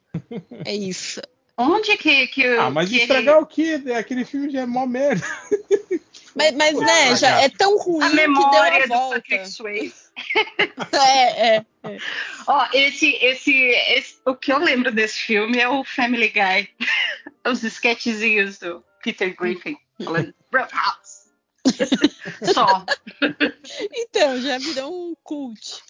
É isso. onde que, que Ah, mas que estragar o quê? Aquele filme já é mó merda. (laughs) Mas, mas né, já é tão ruim a que deu memória a do volta. Patrick Swayze? (laughs) É, é. É. Ó, esse, esse, esse- o que eu lembro desse filme é o Family Guy. Os sketchzinhos do Peter Griffin falando Roadhouse. (laughs) Só. Então, já virou um cult.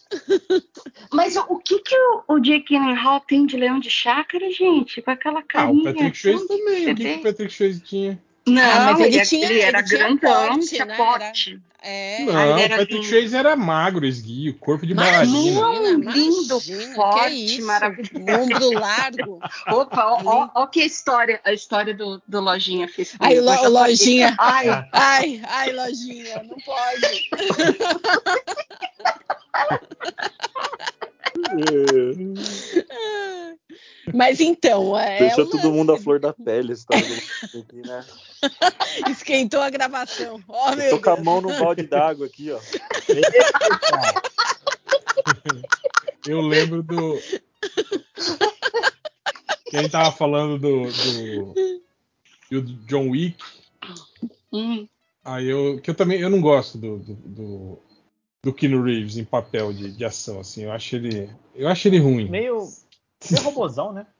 Mas o, o que que o, o Jake Gyllenhaal tem de leão de chácara, gente? Com aquela Ah, carinha. o Patrick Swayze também. O que, que o Patrick Swayze tinha? Não, Ah, mas ele ele, tinha- ele era ele tinha grandão, porte, tinha né? porte. É. Não, ele o era Patrick. Swayze era magro, esguio, corpo de Imagina, bailarina. Lindo, imagina, forte, maravilhoso. Ombro largo. Opa, ó, ó, ó que história, a história do, do Lojinha fez. Ai, Lo-. Lojinha. Ai, Ai, ai, lojinha, não pode. (laughs) É, (laughs) Mas então, é. Deixa o todo lance. mundo à flor da pele, aqui, né? (laughs) Esquentou a gravação. Ó, Eu meu tô com a Deus. mão no balde d'água aqui, ó. (laughs) Eu lembro do. Que a gente tava falando do. do, do John Wick. hum, Aí eu. Que eu também. Eu não gosto do. do, do, do Keanu Reeves em papel de, de ação, assim. Eu acho ele. Eu acho ele ruim. Meio, meio robozão, né? (laughs)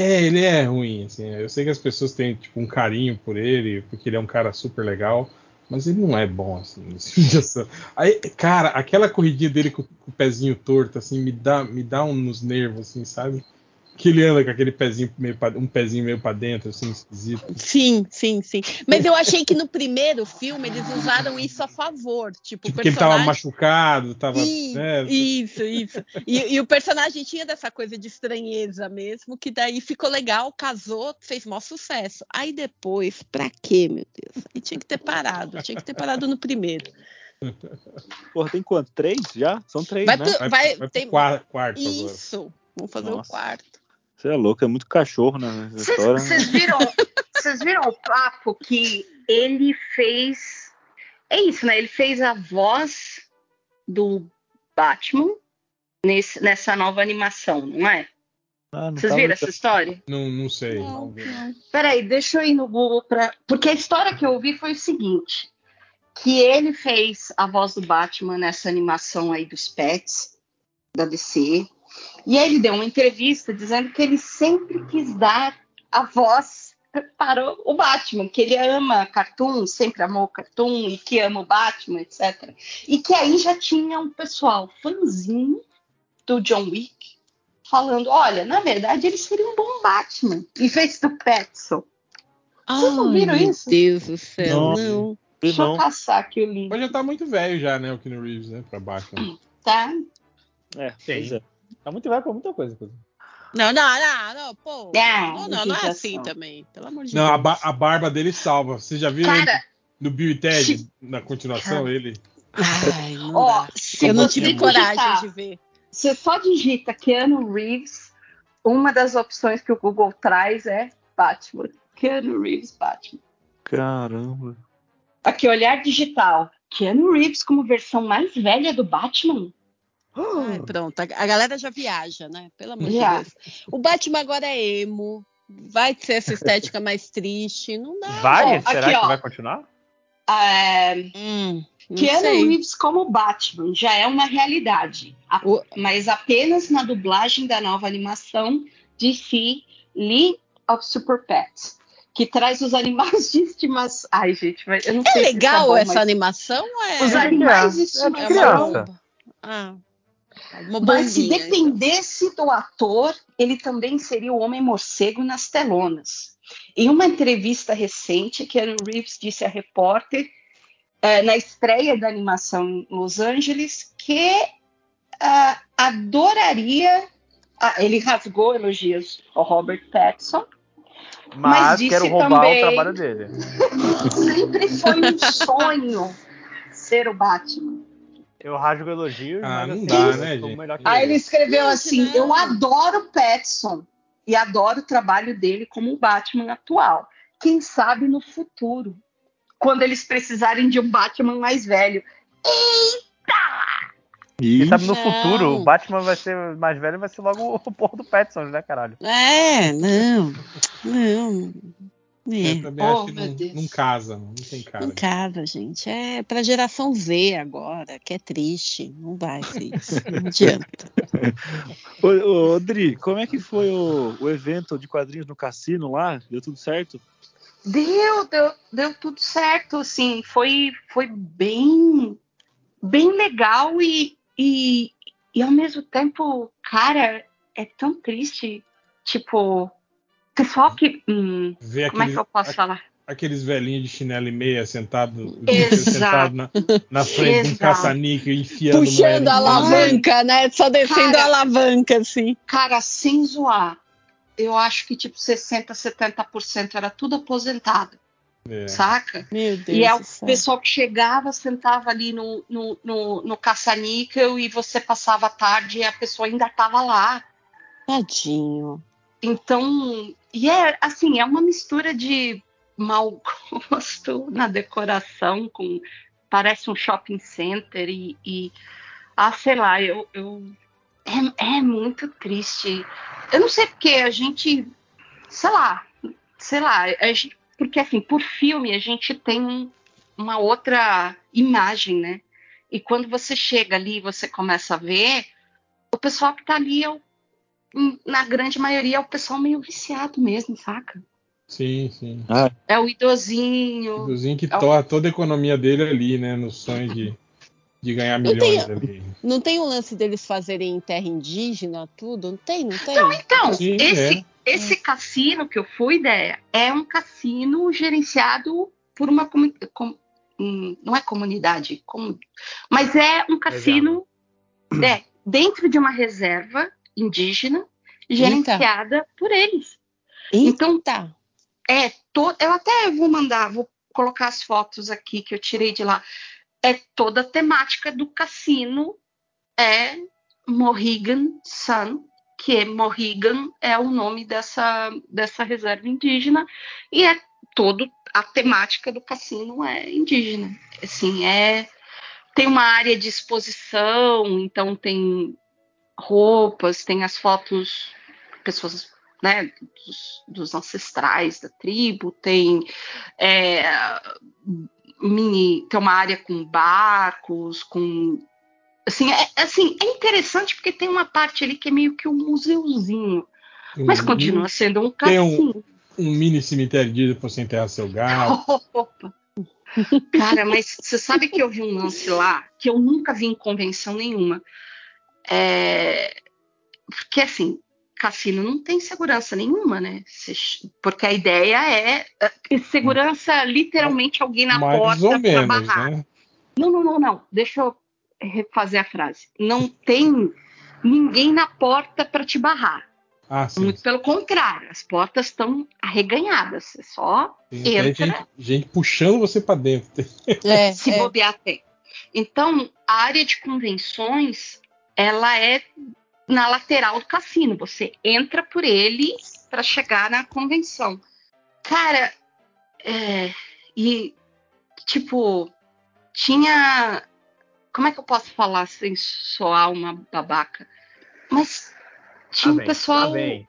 É, ele é ruim, assim. Eu sei que as pessoas têm, tipo, um carinho por ele, porque ele é um cara super legal. Mas ele não é bom, assim, de ação. Aí, cara, aquela corridinha dele com, com o pezinho torto, assim, me dá, me dá um nos nervos, assim, sabe? Que ele anda com aquele pezinho meio pra, um pezinho meio pra dentro, assim, esquisito. Sim, sim, sim. Mas eu achei que no primeiro filme eles usaram isso a favor. Tipo, o Tipo, que ele tava personagem. machucado, tava. Sim, né? Isso, isso. E, e o personagem tinha dessa coisa de estranheza mesmo, que daí ficou legal, casou, fez maior sucesso. Aí depois, pra quê, meu Deus? Aí tinha que ter parado, tinha que ter parado no primeiro. Porra, tem quanto? Três já? São três, Vai né? pro- Vai, vai- vai tem- qua- quarto agora. Isso. Vamos fazer Nossa. o quarto. Você é louco, é muito cachorro né, nessa história. né? Vocês viram, vocês viram o papo que ele fez? É isso, né? Ele fez a voz do Batman nesse- nessa nova animação, não é? Ah, não Vocês viram essa história? Não, não sei. Não, não. Peraí, deixa eu ir no Google para. Porque a história que eu ouvi foi o seguinte: que ele fez a voz do Batman nessa animação aí dos pets da DC. E aí ele deu uma entrevista dizendo que ele sempre quis dar a voz para o Batman, que ele ama cartoon, sempre amou cartoon e que ama o Batman, etc. E que aí já tinha um pessoal fãzinho do John Wick falando: olha, na verdade ele seria um bom Batman, em vez do Petson. Vocês não viram Ai, meu isso? Deus do céu, Não. não. Deixa eu não. caçar aqui o link, Mas já tá muito velho já, né, o Keanu Reeves, né, pra Batman. tá? É, pois é. Tá muito velho pra muita coisa. inclusive. Não, não, não, não, pô. Ah, Não, não, não é assim também, pelo amor de Não, Deus. a, ba- a barba dele salva. Vocês já viram ele Cara, no Bill e Ted, se- na continuação, ele... Ai, não se Eu não você tive digitar- coragem de ver. Você só digita Keanu Reeves, uma das opções que o Google traz é Batman. Keanu Reeves, Batman. Caramba. Aqui, olhar digital. Keanu Reeves como versão mais velha do Batman? Ai, (gasps) pronto, a galera já viaja, né? Pelo amor Já. de Deus. O Batman agora é emo, vai ser essa estética mais triste, não dá. Vai? Será aqui, que ó. vai continuar? É, Hum, Keanu sei. Reeves como Batman já é uma realidade, a- O- mas apenas na dublagem da nova animação DC League of Super Pets, que traz os animais de estimação. Ai, gente, mas eu não É sei se isso legal bom, essa mas animação? É, Os É, animais de é estimação. é. Ah, Mas se então. dependesse do ator, ele também seria o Homem Morcego nas telonas. Em uma entrevista recente, Keanu Reeves disse a repórter, eh, na estreia da animação em Los Angeles, que ah, adoraria. ah, ele rasgou elogios ao Robert Pattinson. Mas Mas, disse quero roubar também- o trabalho dele. (laughs) Sempre foi um sonho ser o Batman. Eu rasgo elogios, Ah, mas não assim, dá, né, gente? Aí ele escreveu assim: não. Eu adoro o Pattinson e adoro o trabalho dele como o Batman atual. Quem sabe no futuro, quando eles precisarem de um Batman mais velho. Quem Ih, sabe no futuro o Batman vai ser mais velho e vai ser logo o porra do Petson, né, caralho? É, não, não. É. Eu também Oh, acho que não, não casa, não, não tem cara. Em casa, gente. É pra geração Z agora, que é triste. Não vai ser (laughs) isso. Não adianta. Ô, (laughs) ô, ô, Dri, como é que foi o, o evento de quadrinhos no cassino lá? Deu tudo certo? Deu, deu, deu tudo certo, assim, foi, foi bem, bem legal e, e, e ao mesmo tempo, cara, é tão triste, tipo, pessoal que, hum, Ver como é que eu posso a- falar? aqueles velhinhos de chinelo e meia sentado, sentado na, na frente de um caça-níquel enfiando Puxando a em alavanca, né? Só descendo Cara. a alavanca, assim. Cara, sem zoar, eu acho que tipo 60, 70% era tudo aposentado, É. saca? Meu Deus E é o céu. pessoal que chegava, sentava ali no, no, no, no caça-níquel e você passava a tarde e a pessoa ainda estava lá. Tadinho. Então, e é assim, é uma mistura de mau (laughs) gosto na decoração, com parece um shopping center e, e ah, sei lá, eu, eu é, é muito triste. Eu não sei porque a gente, sei lá, sei lá, gente- porque assim, por filme a gente tem um- uma outra imagem, né? E quando você chega ali você começa a ver, o pessoal que tá ali é o na grande maioria é o pessoal meio viciado mesmo, saca? Sim, sim. Ah, É o idosinho. Igualzinho que É um- torra toda a economia dele ali, né? No sonho de, de ganhar Não tem- milhões ali. Não tem o lance deles fazerem em terra indígena, tudo? Não tem, não tem? Então, Sim, esse, é. esse cassino que eu fui, ideia, é um cassino gerenciado por uma comu- com- hum, não é comunidade, como- mas é um cassino é, dentro de uma reserva indígena gerenciada por eles. Então, Eita. É, to... eu até vou mandar, vou colocar as fotos aqui que eu tirei de lá. É toda a temática do cassino é Mohegan Sun, que é Mohegan é o nome dessa, dessa reserva indígena e é todo a temática do cassino é indígena. Assim, é tem uma área de exposição, então tem roupas, tem as fotos pessoas né, dos, dos ancestrais da tribo, tem é, mini, tem uma área com barcos, com assim é, assim, é interessante porque tem uma parte ali que é meio que um museuzinho, mas Um- continua sendo um Tem um- cassino. Um mini cemitério de pra você enterrar seu gado. (laughs) Opa. Cara, mas você sabe que eu vi um lance lá que eu nunca vi em convenção nenhuma. É, Porque assim, cassino não tem segurança nenhuma, né? Porque a ideia é é segurança literalmente alguém na mais porta para barrar. né? Não, não, não, não. Deixa eu refazer a frase. Não tem ninguém na porta para te barrar. Ah, sim. Muito pelo contrário, as portas estão arreganhadas. Você só Tem entra. gente, gente puxando você pra dentro. É, (laughs) se é. bobear tem. Então, a área de convenções, ela é na lateral do cassino. Você entra por ele para chegar na convenção. Cara, é, e tipo, tinha. Como é que eu posso falar sem soar uma babaca? Mas tinha Tá um bem, pessoal. tá bem.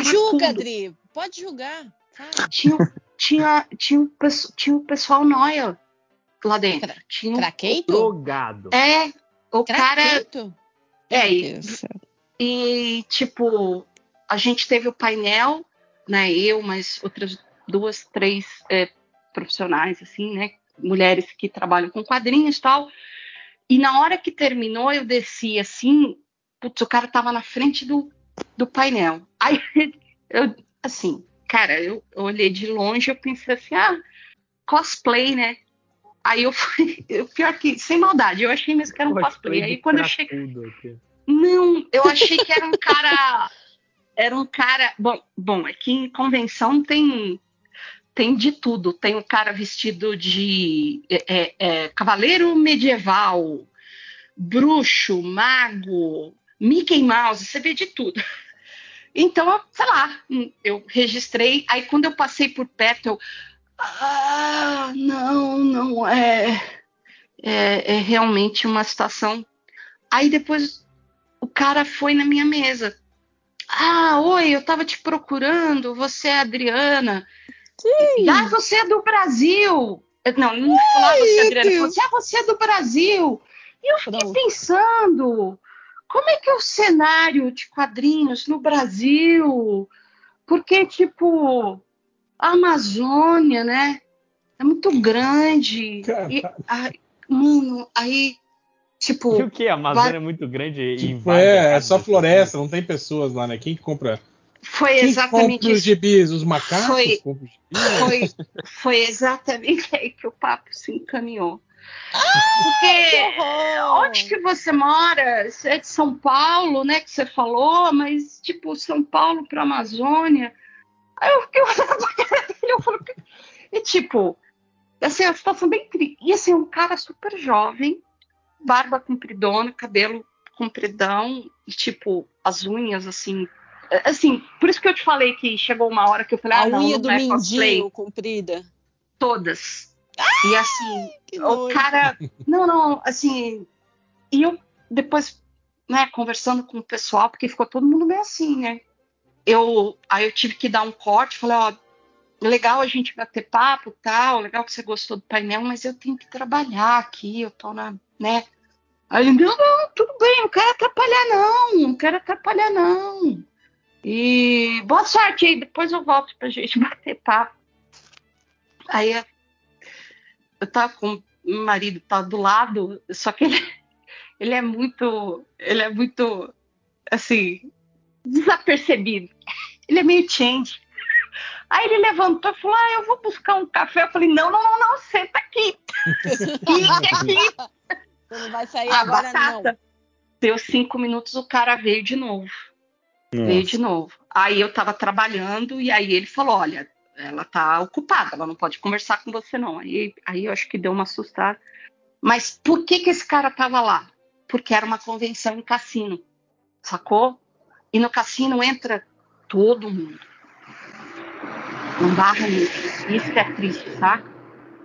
Julga. Adri. Pode julgar. Tinha, tinha, tinha, um, tinha um pessoal noia lá dentro. Tinha um- Craqueito? Drogado. É, o cara. É, e, céu. e, tipo, a gente teve o painel, né? Eu, mas outras duas, três é, profissionais, assim, né? Mulheres que trabalham com quadrinhos e tal. E na hora que terminou, eu desci assim, putz, o cara tava na frente do, do painel. Aí, (laughs) eu, assim, cara, eu, eu olhei de longe eu pensei assim, ah, cosplay, né? Aí eu fui, (laughs) pior que, sem maldade, eu achei mesmo que era um cosplay. Aí quando eu cheguei. Não, eu achei que era um cara. Era um cara. Bom, bom, é que em convenção tem tem de tudo. Tem um cara vestido de é, é, é, cavaleiro medieval, bruxo, mago, Mickey Mouse, você vê de tudo. Então, sei lá, eu registrei. Aí quando eu passei por perto, eu. Ah, não, não é. É, é realmente uma situação. Aí depois o cara foi na minha mesa. Ah, oi, eu tava te procurando, você é a Adriana. Sim. Ah, você é do Brasil. Não, não falava você, Adriana. Falou Deus. assim, ah, você é do Brasil. E eu fiquei pensando, como é que é o cenário de quadrinhos no Brasil? Porque, tipo, a Amazônia, né? É muito grande. E, ai, mano, aí, tipo, E o que? A Amazônia vai- é muito grande e Tipo, a é, é só floresta, não tem pessoas lá, né? Quem que compra? foi Quem exatamente compra os isso. gibis? Os macacos Foi- os? Foi, foi exatamente aí que o papo se encaminhou. Que Porque horror! onde que você mora? Você é de São Paulo, né? Que você falou, mas tipo, São Paulo para Amazônia. Aí eu fiquei olhando pra cara dele, eu falo, e tipo, assim, a situação bem triste. E assim, um cara super jovem, barba compridona, cabelo compridão, e tipo, as unhas assim. Assim, por isso que eu te falei que chegou uma hora que eu falei, A ah, não, unha não do é mindinho comprida. Todas. E assim, o cara. Não, não, assim. E eu depois, né, conversando com o pessoal, porque ficou todo mundo meio assim, né? Eu, aí eu tive que dar um corte, falei, ó, legal a gente bater papo tal, legal que você gostou do painel, mas eu tenho que trabalhar aqui, eu tô na, né? Aí ele, não, não, tudo bem, não quero atrapalhar, não, não quero atrapalhar, não. E boa sorte aí, depois eu volto pra gente (laughs) bater papo. Aí eu tava com meu marido tá do lado, só que ele, (laughs) ele é muito, ele é muito assim, desapercebido. Ele é meio change. Aí ele levantou e falou: Ah, eu vou buscar um café. Eu falei: Não, não, não, não, senta aqui. (laughs) Fique aqui. Você não vai sair A agora, batata. Deu cinco minutos, o cara veio de novo. Veio Nossa. de novo. Aí eu tava trabalhando e aí ele falou: Olha, ela tá ocupada, ela não pode conversar com você, não. Aí, aí eu acho que deu uma assustada. Mas por que, que esse cara tava lá? Porque era uma convenção em cassino, sacou? E no cassino entra todo mundo. Não barra ninguém. Isso que é triste, saca?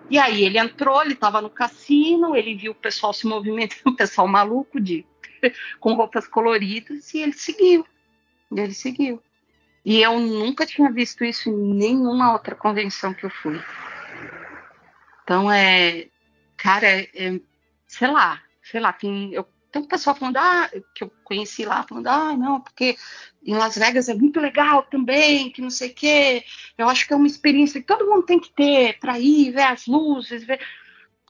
E aí ele entrou, ele tava no cassino, ele viu o pessoal se movimentando, (laughs) o pessoal maluco de (laughs) com roupas coloridas, e ele seguiu. Ele seguiu. E eu nunca tinha visto isso em nenhuma outra convenção que eu fui. Então é. Cara, é, é- sei lá, sei lá, tem, eu, tem um pessoal falando, ah, que eu conheci lá, falando, ah, não, porque em Las Vegas é muito legal também, que não sei o quê. Eu acho que é uma experiência que todo mundo tem que ter para ir, ver as luzes, ver.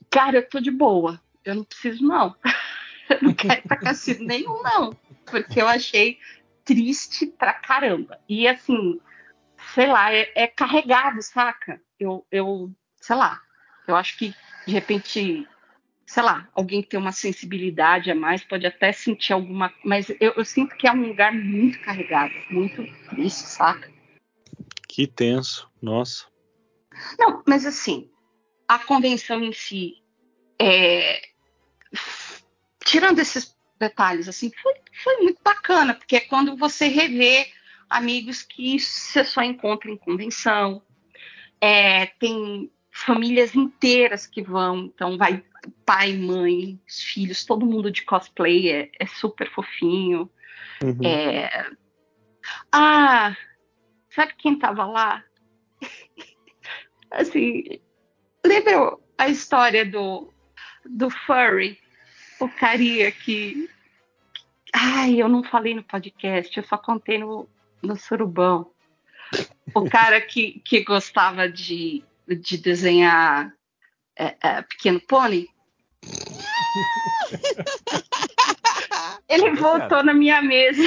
Cara, eu tô de boa. Eu não preciso, não. (laughs) Eu não quero ir pra cassino nenhum, não. Porque eu achei triste pra caramba. E assim, sei lá, é, é carregado, saca? Eu, eu, sei lá, eu acho que de repente, sei lá, alguém que tem uma sensibilidade a mais pode até sentir alguma. Mas eu, eu sinto que é um lugar muito carregado, muito triste, saca? Que tenso. Nossa. Não, mas assim, a convenção em si, é, tirando esses detalhes, assim, foi, foi muito bacana, porque é quando você revê amigos que você só encontra em convenção, é, tem famílias inteiras que vão, então vai pai, mãe, os filhos, todo mundo de cosplay, é, é super fofinho. Uhum. É... Ah, sabe quem tava lá? (laughs) assim, lembra a história do, do furry? O carinha que. Ai, eu não falei no podcast, eu só contei no, no surubão. O cara que, que gostava de, de desenhar é, é, Pequeno Pônei. Ele voltou na minha mesa.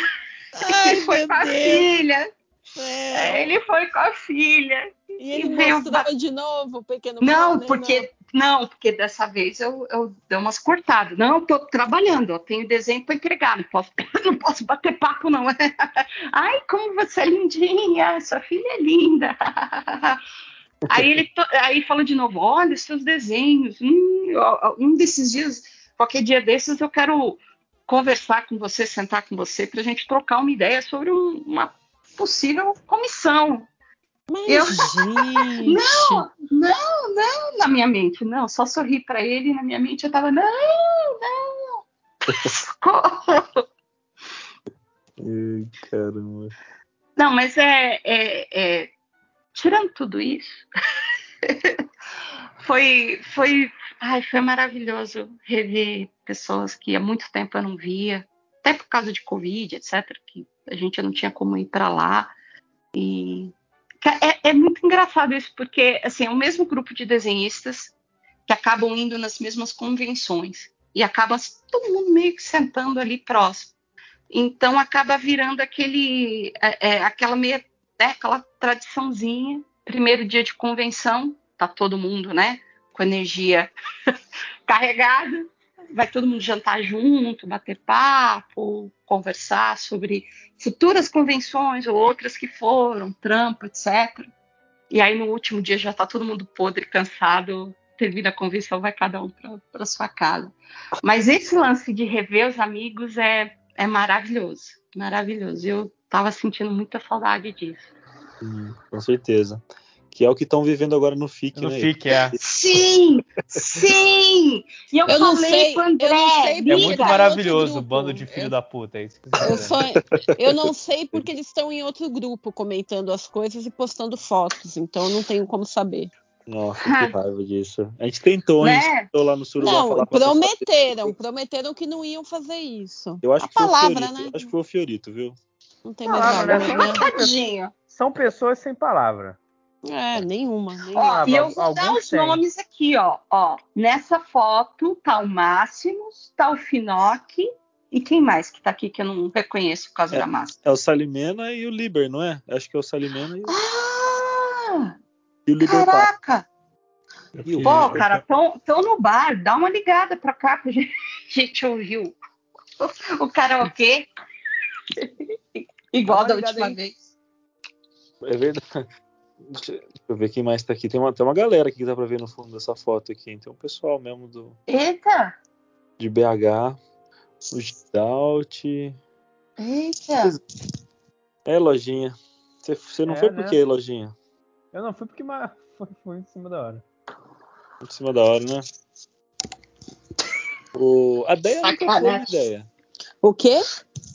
Ai, ele foi com a Deus. filha. É. Ele foi com a filha. E ele e veio mostrou de novo o pequeno Não, pônei, porque não, porque dessa vez eu, eu dei umas cortadas. Não, tô trabalhando, eu tenho desenho para entregar, não posso, (laughs) não posso bater papo, não. (laughs) Ai, como você é lindinha, sua filha é linda. (laughs) Aí ele aí falou de novo, olha os seus desenhos. Hum, um desses dias, qualquer dia desses, eu quero conversar com você, sentar com você, para a gente trocar uma ideia sobre um- uma possível comissão. Mas, Eu- (laughs) gente. Não, não, não, na minha mente, não. Só sorri pra ele na minha mente eu tava, não, não. (laughs) Ai, caramba. Não, mas é, é, é- tirando tudo isso, (laughs) foi, foi, ai, foi maravilhoso rever pessoas que há muito tempo eu não via, até por causa de Covid, etc., que a gente não tinha como ir para lá. E é, é, muito engraçado isso, porque assim, é o mesmo grupo de desenhistas que acabam indo nas mesmas convenções e acaba todo mundo meio que sentando ali próximo. Então acaba virando aquele, é, é, aquela meia, né, aquela tradiçãozinha. Primeiro dia de convenção, tá todo mundo, né, com energia (laughs) carregada, vai todo mundo jantar junto, bater papo, conversar sobre futuras convenções ou outras que foram, trampo, etc. E aí no último dia já tá todo mundo podre, cansado, termina a convenção, vai cada um para sua casa. Mas esse lance de rever os amigos é, é maravilhoso, maravilhoso. Eu tava sentindo muita saudade disso. Hum, com certeza que é o que estão vivendo agora no FIC, no né? FIC, é. Sim, sim! E eu, Eu não falei sei- com o André, eu não sei É muito maravilhoso o bando de filho Eu- da puta. É isso que Eu, você só, eu não sei porque eles estão em outro grupo comentando as coisas e postando fotos, então eu não tenho como saber. Nossa, que raiva disso. A gente tentou, a gente Né? tentou lá no Surubá Não, falar prometeram, prometeram que não iam fazer isso. Eu acho a que foi o palavra, Fiorito, né? acho que foi o Fiorito, viu? Não tem mais Palavra, valor, né? né? Tadinho. São pessoas sem palavra. É, nenhuma. nenhuma. Ó, e eu vou dar os têm. nomes aqui, ó. ó. Nessa foto tá o Máximos, tá o Finoc e quem mais que tá aqui que eu não reconheço por causa É. da máscara? É o Salimena e o Liber, não é? Acho que é o Salimena e, o- Ah, e o Liber Pato. caraca! E o- Pô, cara, tão, tão no bar, dá uma ligada pra cá pra gente, (laughs) gente ouvir o, o karaokê. (laughs) Igual uma da última aí. vez. É verdade. Deixa, deixa eu ver quem mais tá aqui. Tem uma, tem uma galera aqui que dá pra ver no fundo dessa foto aqui. hein? Tem um pessoal mesmo do, Eita! de BH. O Gidalt. Eita! É, Lojinha. Você, você não É, foi né? por quê, Lojinha? Eu não fui porque mas (laughs) foi, foi em cima da hora. Em cima da hora, né? O, a ideia nunca foi ideia. O quê?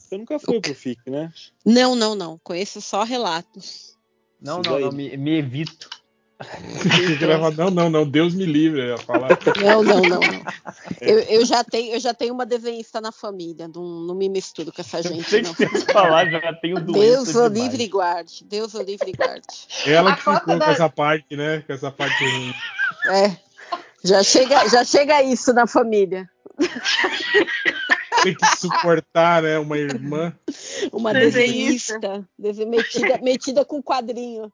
Você nunca foi pro FIC, né? Não, não, não. Conheço só relatos. Não, não, não, me, me evito. Não, não, não, Deus me livre. Ia falar. Não, não, não, não. Eu, eu já tenho, eu já tenho uma desenhista na família. Não, não me misturo com essa gente, Sei não. que que falar, já tenho doença Deus o livre e guarde. Deus o livre e guarde. Ela A que ficou da- com essa parte, né? Com essa parte ruim. É. Já chega, já chega isso na família. Tem que suportar, né? Uma irmã. Uma Desenhista. desenhista, dese- metida, (laughs) metida com quadrinho.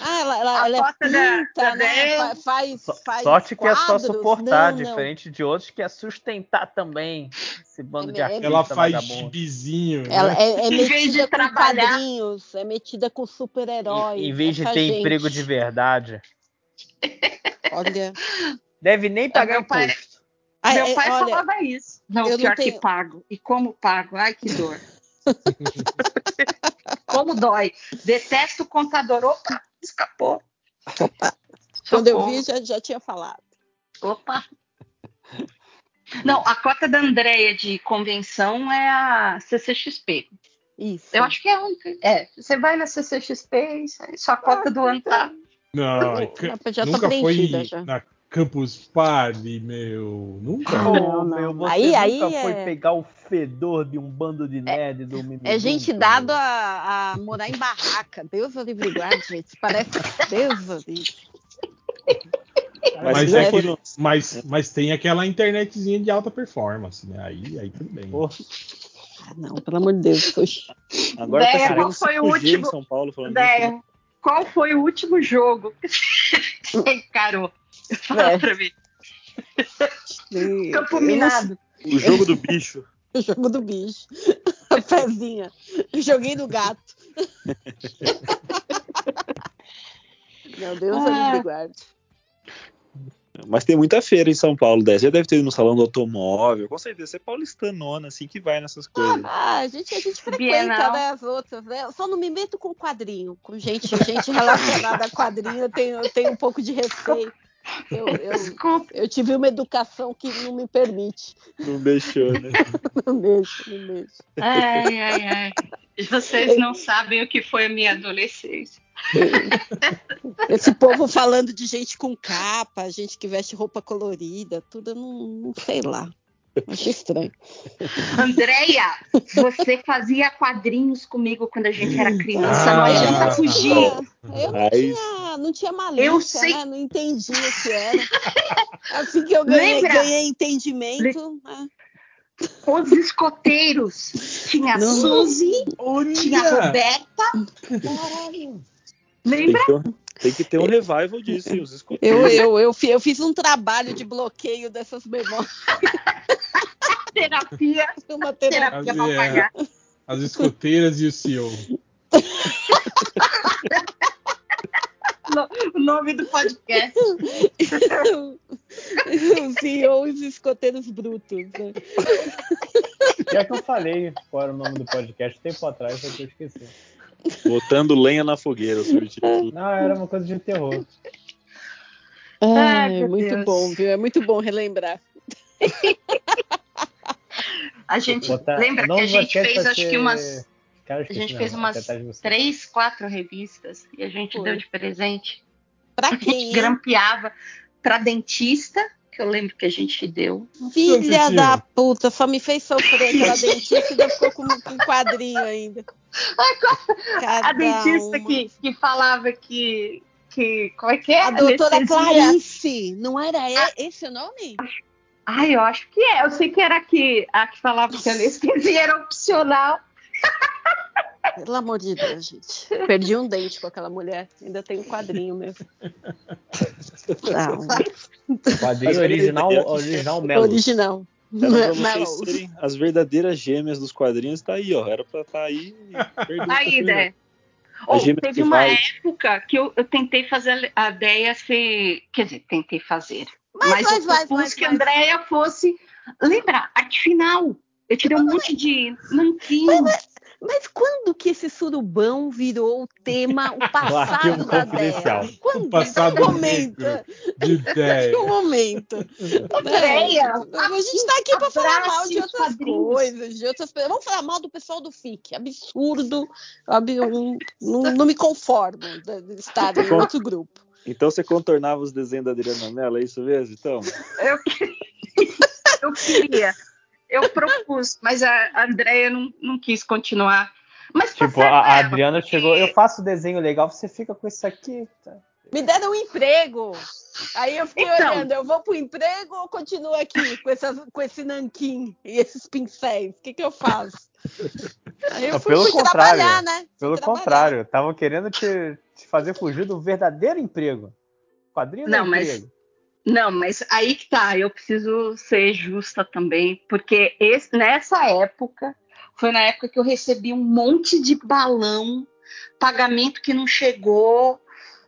Ah, ela, ela, A ela é foto da- pinta, da né? Faz, faz Sorte que é só quadros. suportar, Não, não. diferente de outros que é sustentar também esse bando de É- é- artista Ela faz gibizinho. Ela né? é, é Em vez de metida com quadrinhos, é metida com super-heróis. Em, em vez de ter gente. emprego de verdade. Olha. Deve nem pagar meu pai- imposto. Ah, Meu é, pai olha, falava isso. Não, eu não pior que tenho- pago. E como pago? Ai, que dor. (laughs) como dói. Detesto o contador. Opa, escapou. quando eu vi, já, já tinha falado. Opa. Não, a cota da Andrea de convenção é a CCXP. Isso. Eu acho que é a única. É, você vai na CCXP e sua cota do ano tá. Não, Eu- ca- eu já tô nunca foi preenchida, já. na Campus Party, meu. Nunca. Ah, Pô, não, não. meu, você Aí- aí nunca foi é- pegar o fedor de um bando de nerd do Mimimi É gente dado a, a morar em barraca. Deus o livre guarde, gente. Parece Deus o livre. Mas, é foi que- Mas, mas tem aquela internetzinha de alta performance, né? Aí, aí tudo bem. Ah, não, pelo amor de Deus. Poxa. Agora tá Ideia, chegando qual foi o 5G em último- São Paulo falando disso, né? Andréia, qual foi o último jogo que você (laughs) encarou? (laughs) Fala É. pra mim. Campo Minado. O jogo do bicho. (laughs) O jogo do bicho. (laughs) A pezinha. Joguei no gato. Meu Deus, Ah. livre e guarde. Mas tem muita feira em São Paulo dessa. Já deve ter ido no salão do automóvel. Com certeza. Você é paulistanona, assim, que vai nessas coisas. Ah, a gente, a gente frequenta, Bienal. né, as outras, né? Eu só não me meto com quadrinho. Com gente, gente relacionada a quadrinho, eu tenho, eu tenho um pouco de receio. Eu, eu, Desculpa. eu tive uma educação que não me permite. Não deixou, né? (laughs) Não deixo, não deixo. Ai, ai, ai. Vocês não sabem o que foi a minha adolescência. (laughs) Esse povo falando de gente com capa, gente que veste roupa colorida, tudo, eu não, não sei lá. Acho estranho. Andréia, você fazia quadrinhos comigo quando a gente era criança, Ah, não adianta fugir. Eu não tinha, não tinha malícia, Eu sei- né? Não entendia o que era. Assim que eu ganhei, ganhei entendimento. né? Os escoteiros. Tinha a Não. Suzy, tinha a Olha! Roberta. Tem Lembra? que, ter um, tem que ter um revival disso, os Eu, escoteiros. eu, eu, fi- eu fiz um trabalho de bloqueio dessas memórias. (laughs) Terapia. Uma terapia. Terapia pra As- é, pagar. As escoteiras e o CEO. O nome do podcast. Os CEOs escoteiros brutos. Né? Já que eu falei qual era o nome do podcast tempo atrás, só que eu esqueci. Botando lenha na fogueira, o subtítulo. Não, era uma coisa de terror. Ai, meu muito Deus. bom, viu? É muito bom relembrar. (laughs) A gente Botar- lembra que a gente fez vai acho ser- que umas Cara, a gente não, fez umas ser três, quatro revistas e a gente Foi. deu de presente. Pra A gente quem? grampeava para dentista, que eu lembro que a gente deu. Filha da puta, só me fez sofrer aquela dentista e ainda ficou com, um quadrinho ainda. Cada A dentista uma. que, que falava que, que. Como é que é? A doutora Anestesia. Clarice, não era e- esse o nome? Ai, eu acho que é. Eu sei que era a que, a que falava que a anestesia era opcional. (laughs) Pelo amor de Deus, gente. Perdi um dente com aquela mulher. Ainda tem um quadrinho mesmo. Não, Quadrinho original, original Melo. original. Serem as verdadeiras gêmeas dos quadrinhos, tá aí, ó. Era pra estar aí. a Aí, né? Gêmea teve uma vai. época que eu, eu tentei fazer a ideia ser. Quer dizer, tentei fazer. Mas, Mas, mas, eu mas, propus mas, que a mas. Andréia fosse. Lembra? Arte final. Eu tirei um monte de nanquim. Mas quando que esse surubão virou o tema, o (laughs) passado Arquivo da. Dea? Quando? O passado que momento? De ideia. Que momento? (laughs) Andréia, A gente tá aqui pra falar mal de outras coisas, de outras pessoas. Vamos falar mal do pessoal do FIC. Absurdo. Ab- um- não, não me conformo de estar em outro grupo. Então você contornava os desenhos da Adriana Mello, é isso mesmo? Então, Eu, eu queria. Eu propus, mas a Andréia não, não quis continuar. Mas Tipo, a, a Adriana chegou, eu faço desenho legal, você fica com isso aqui. tá? Me deram um emprego. Aí eu fiquei Então. olhando, eu vou pro emprego ou continuo aqui com, essas, com esse nanquim e esses pincéis? O que, que eu faço? Aí eu Não, fui, pelo fui contrário. trabalhar, né? Pelo trabalhar. contrário, estavam querendo te, te fazer fugir do verdadeiro emprego. Quadrinho Não, não, é mas- emprego. Não, mas aí que tá, eu preciso ser justa também, porque esse- nessa época, foi na época que eu recebi um monte de balão, pagamento que não chegou,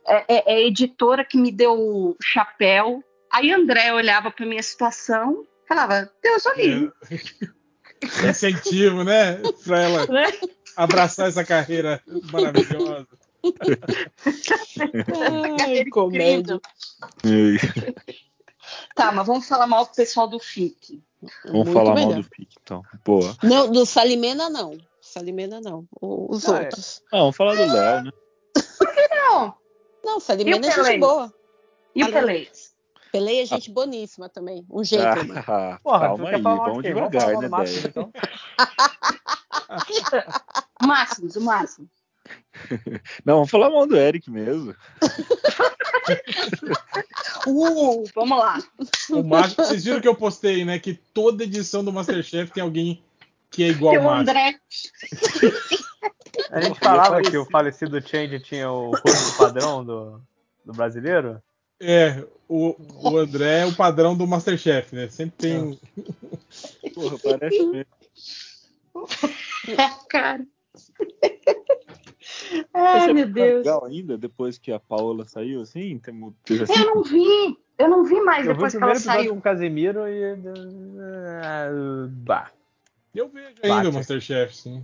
é, é- é editora que me deu o chapéu. Aí André olhava para minha situação, falava, Deus o livre. (laughs) Incentivo, né? Pra ela Né? abraçar essa carreira maravilhosa. Ai, comédia. Tá, mas vamos falar mal do pessoal do FIC. vamos Muito falar melhor. mal do FIC, então. Boa. Não, do Salimena não. Salimena não. Os Não, é- outros. Ah, vamos falar do Léo, né? Não, Não, Salimena é gente Pelé? boa. e o Pelez? Pelei é gente boníssima também. Um gentleman. Ah, (laughs) Porra, calma aí, vamos devagar, né, do Máximo, então? O (laughs) Máximos, o Máximo. (laughs) Não, vamos falar mal do Eric mesmo. (laughs) Uh, vamos lá. O vocês viram que eu postei, né? Que toda edição do Masterchef tem alguém que é igual ao o. André. A gente falava que o falecido Change tinha o rosto padrão do, do brasileiro. É, o, o André é o padrão do Masterchef, né? Sempre tem. um- Porra, parece mesmo. (laughs) É, cara. Ai, meu Deus. legal ainda, depois que a Paola saiu, assim? Temo- Teve assim? Eu não vi. Eu não vi mais Eu vi depois que ela primeiro episódio saiu. com o Casemiro e. ah, Bah. Eu vejo ainda Bate. o Masterchef, sim.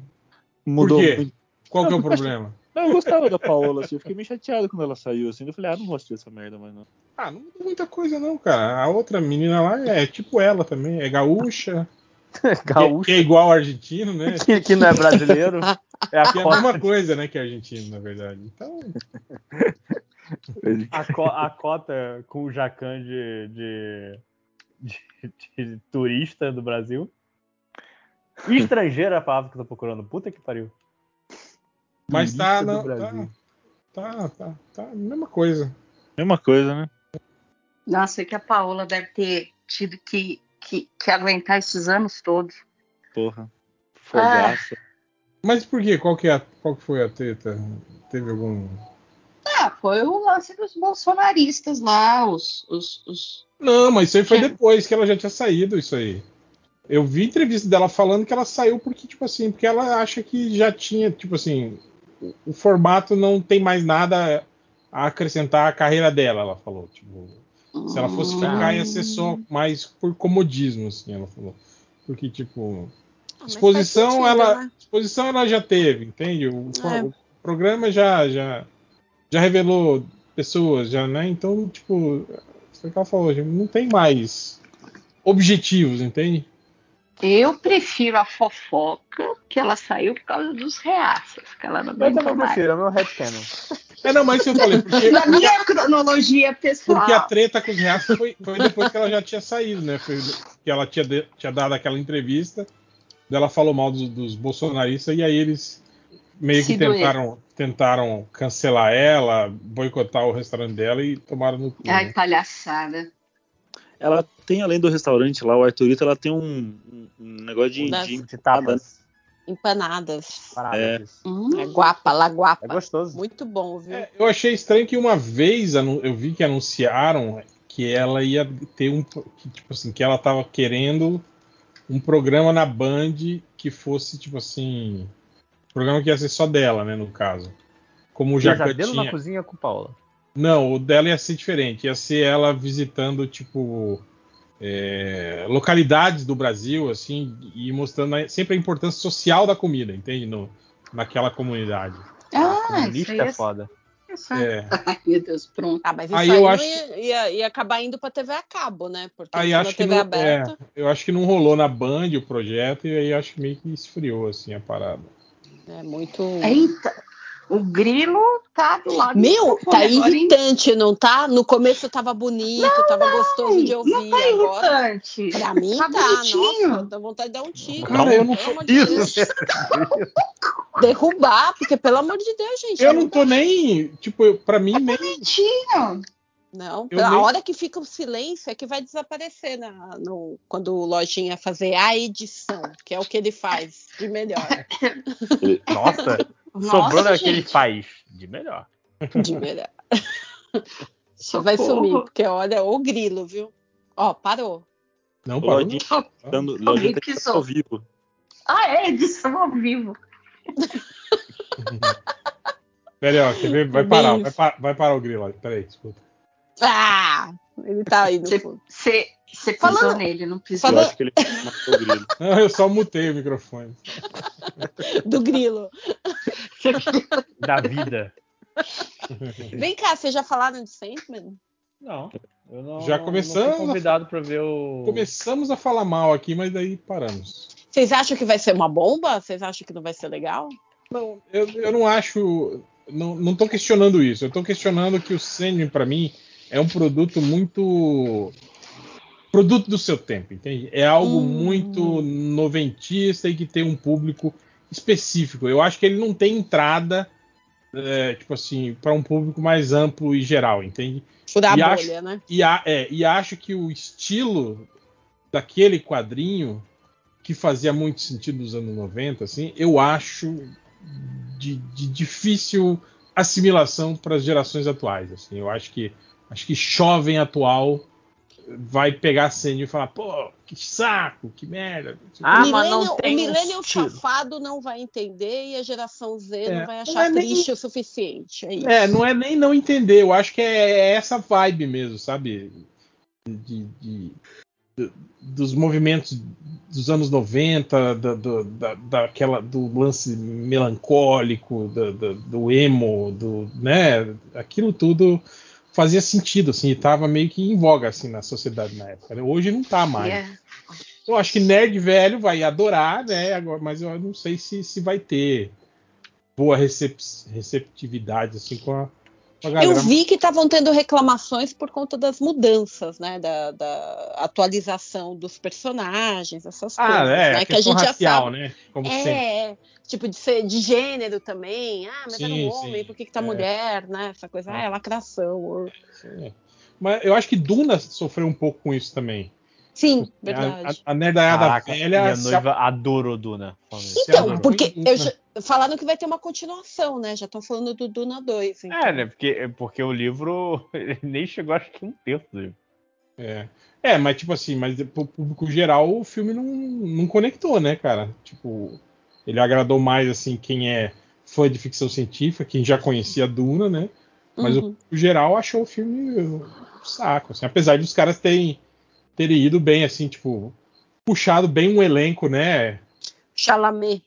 Mudou quê? muito. Qual que é o Não, problema? Não, eu gostava da Paola, assim. Eu fiquei meio chateado quando ela saiu, assim. Eu falei, ah, não gosto dessa merda mais não. Ah, não muda muita coisa, não, cara. A outra menina lá é tipo ela também, é gaúcha, (laughs) que é, Gaúcho. que é igual ao argentino, né? (laughs) Que, que não é brasileiro. (laughs) É a é mesma coisa, né, que a Argentina, na verdade. Então, (laughs) a, co- a cota com o Jacan de, de, de- de turista do Brasil. E estrangeiro é a palavra que eu tô procurando. Puta que pariu. mas tá, não, tá, tá, tá, tá mesma coisa. Mesma coisa, né? Nossa, é que a Paola deve ter tido que, que, que aguentar esses anos todos. Porra. Fogaça. Mas por quê? Qual que, é a- qual que foi a treta? Teve algum. Ah, foi o lance dos bolsonaristas lá, os. os, os... Não, mas isso aí foi depois que ela já tinha saído, isso aí. Eu vi entrevista dela falando que ela saiu porque, tipo assim, porque ela acha que já tinha, tipo assim, o, o formato não tem mais nada a acrescentar à carreira dela, ela falou. Tipo, se ela fosse ficar, ia ser só mais por comodismo, assim, ela falou. Porque, tipo, Ah, exposição, sentido, ela, né? exposição ela já teve, entende? O, É. o programa já, já, já revelou pessoas, já, né? Então, tipo, foi o que ela falou, não tem mais objetivos, entende? Eu prefiro a fofoca que ela saiu por causa dos reaças, que ela não Eu também mais. prefiro, é o meu headcanon. É, não, mas isso eu falei, porque, (laughs) Na minha cronologia pessoal. porque a treta com os reatos foi, foi depois que ela já tinha saído, né? Foi que ela tinha, de- tinha dado aquela entrevista, daí ela falou mal dos, dos bolsonaristas, e aí eles meio que Se doer. tentaram, tentaram cancelar ela, boicotar o restaurante dela e tomaram no cu. Ai, né? palhaçada. Ela tem, além do restaurante lá, o Arthurito, ela tem um, um- negócio de, Das- de De tapas. Empanadas. Paradas. É. Hum, É guapa, É guapa. gostoso. Muito bom, viu? É, eu achei estranho que uma vez eu vi que anunciaram que ela ia ter um. Que, tipo assim, que ela tava querendo um programa na Band que fosse, tipo assim. Programa que ia ser só dela, né, no caso. Como o Jacan na cozinha com Paula. Não, o dela ia ser diferente. Ia ser ela visitando, tipo. é, localidades do Brasil, assim, e mostrando a- sempre a importância social da comida, entende? No, naquela comunidade. Ah, isso Comunista aí é é... foda. É. (laughs) Ai, meu Deus, pronto. Ah, mas isso Aí aí, eu não acho- ia, ia, ia acabar indo pra TV a cabo, né? Porque Aí acho que TV não, aberta. é, eu acho que não rolou na Band o projeto e aí acho que meio que esfriou assim a parada. É, muito. Eita, o grilo tá do lado do Meu, microfone tá hein? irritante, não tá? No começo tava bonito, tava gostoso de ouvir. Não tá agora, irritante. pra mim Tá tá, bonitinho. nossa, dá vontade de dar um tiro. Cara, eu não amor de Deus. (laughs) Derrubar, porque pelo amor de Deus, gente. Eu não tô nem, tipo, pra mim nem Bonitinho. Não, Eu a nem- hora que fica o silêncio é que vai desaparecer na, no, quando o Lojinha fazer a edição, que é o que ele faz de melhor. Nossa, (laughs) Nossa, sobrou naquele gente. faz de melhor. De melhor. (laughs) Só vai sumir, porque olha, o grilo, viu? Ó, parou. não parou. Lodinho Só- dando, Alguém Lodinho tá que ao vivo. Ah, é edição ao vivo. (laughs) Pera aí, ó, quer ver? Vai parar, vai, pa- vai parar o grilo. ó. Pera aí, escuta. Ah! Ele tá aí no Você fundo. você- você pisou Falando- nele, não pisou. Eu acho que ele matou o grilo. (laughs) Não, eu só mutei o microfone. (laughs) Do grilo. (laughs) Da vida. (laughs) Vem cá, vocês já falaram de Sandman? Não. Eu não, Já começamos Não fui convidado pra ver o. Começamos a falar mal aqui, mas daí paramos. Vocês acham que vai ser uma bomba? Vocês acham que não vai ser legal? Não, eu, eu não acho. Não, não tô questionando isso. Eu tô questionando que o Sandman, pra mim, é um produto muito. Produto do seu tempo, entende? É algo Hum. muito noventista e que tem um público específico. Eu acho que ele não tem entrada, é, tipo assim, para um público mais amplo e geral, entende? Furar E a acho- bolha, né? E, a- é, e acho que o estilo daquele quadrinho, que fazia muito sentido nos anos 90, assim, eu acho de, de difícil assimilação para as gerações atuais. Assim. Eu acho que acho que jovem atual vai pegar a cena e falar, pô, que saco, que merda. Ah, o mas não millennial, tem o millennial safado não vai entender e a geração Z É, não vai não achar é nem- triste o suficiente. É isso. É, não é nem não entender, eu acho que é essa vibe mesmo, sabe? De, de- de- dos movimentos dos anos 90, da, do, da, daquela, do lance melancólico, do, do, do emo, do, né? Aquilo tudo fazia sentido, assim, e tava meio que em voga, assim, na sociedade na época. né? Hoje não tá mais. É. Eu acho que nerd velho vai adorar, né? Agora, mas eu não sei se, se vai ter boa recep- receptividade assim com a. Eu vi que estavam tendo reclamações por conta das mudanças, né? Da, da atualização dos personagens, essas Ah, coisas, é, né? a Que a gente já racial, sabe. né? Como sempre. É, tipo de ser de gênero também. Ah, mas era Sim, um homem, sim, por que, que tá é. mulher, né? Essa coisa, ah, é lacração. É. Mas eu acho que Duna sofreu um pouco com isso também. Sim, A, verdade. a, a nerdaiada Caraca, velha. minha noiva adorou Duna. Então, adorou. porque eu já, falaram que vai ter uma continuação, né? Já estão falando do Duna 2. Então. É, né? Porque, porque o livro (laughs) ele nem chegou, acho que um terço do livro. É. É, mas tipo assim, mas pro público geral o filme não, não conectou, né, cara? Tipo, ele agradou mais assim quem é fã de ficção científica, quem já conhecia Duna, né? Mas o Uhum. público geral achou o filme um saco, assim, apesar dos caras terem, terem ido bem, assim, tipo, puxado bem um elenco, né? Chalamet.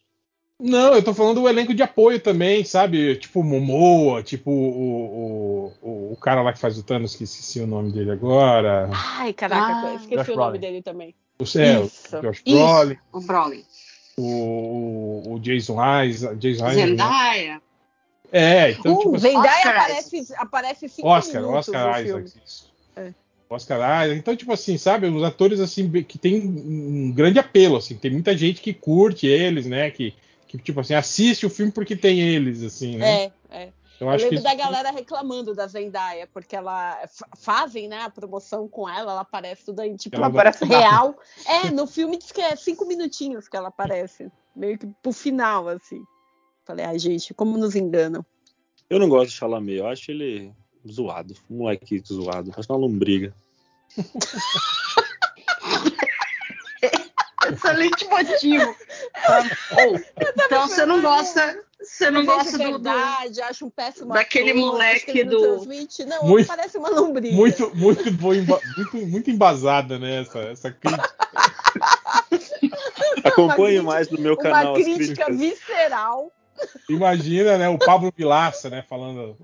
Não, eu tô falando do elenco de apoio também, sabe? Tipo Momoa, tipo o, o, o, o cara lá que faz o Thanos, que esqueci o nome dele agora. Ai, caraca, Ah, esqueci Josh o nome Brolin. dele também. O, Isso. o Josh Isso, Brolin, o Brolin. o, o, Jason Isaac. Jason Isaac, né? Zendaya. É, então, o tipo, Zendaya Oscar aparece, aparece cinco Oscar, minutos Oscar Isaac. filme. Isso. É. Oscar Isaac. Então, tipo assim, sabe, os atores assim que tem um grande apelo, assim, tem muita gente que curte eles, né? Que, que tipo assim, assiste o filme porque tem eles, assim, né? É, é. Eu Eu lembro isso- da galera reclamando da Zendaya, porque ela fa- fazem, né, a promoção com ela, ela aparece tudo aí, tipo, Ela ela aparece real. É, no filme diz que é cinco minutinhos que ela aparece, meio que pro final, assim. Falei, ai, gente, como nos enganam. Eu não gosto do Chalamet, eu acho ele zoado. Moleque zoado. Acho uma lombriga. (laughs) Excelente motivo. Ou, então você não gosta, você não gosta do, verdade, acho um péssimo daquele ator, moleque do-. Não, Muito- parece uma lombriga. muito, muito, emba- muito, muito embasada, né? Essa, essa crítica. (laughs) Acompanhe mais no meu uma canal as crítica visceral. Imagina, né? O Pablo Vilaça, né? Falando.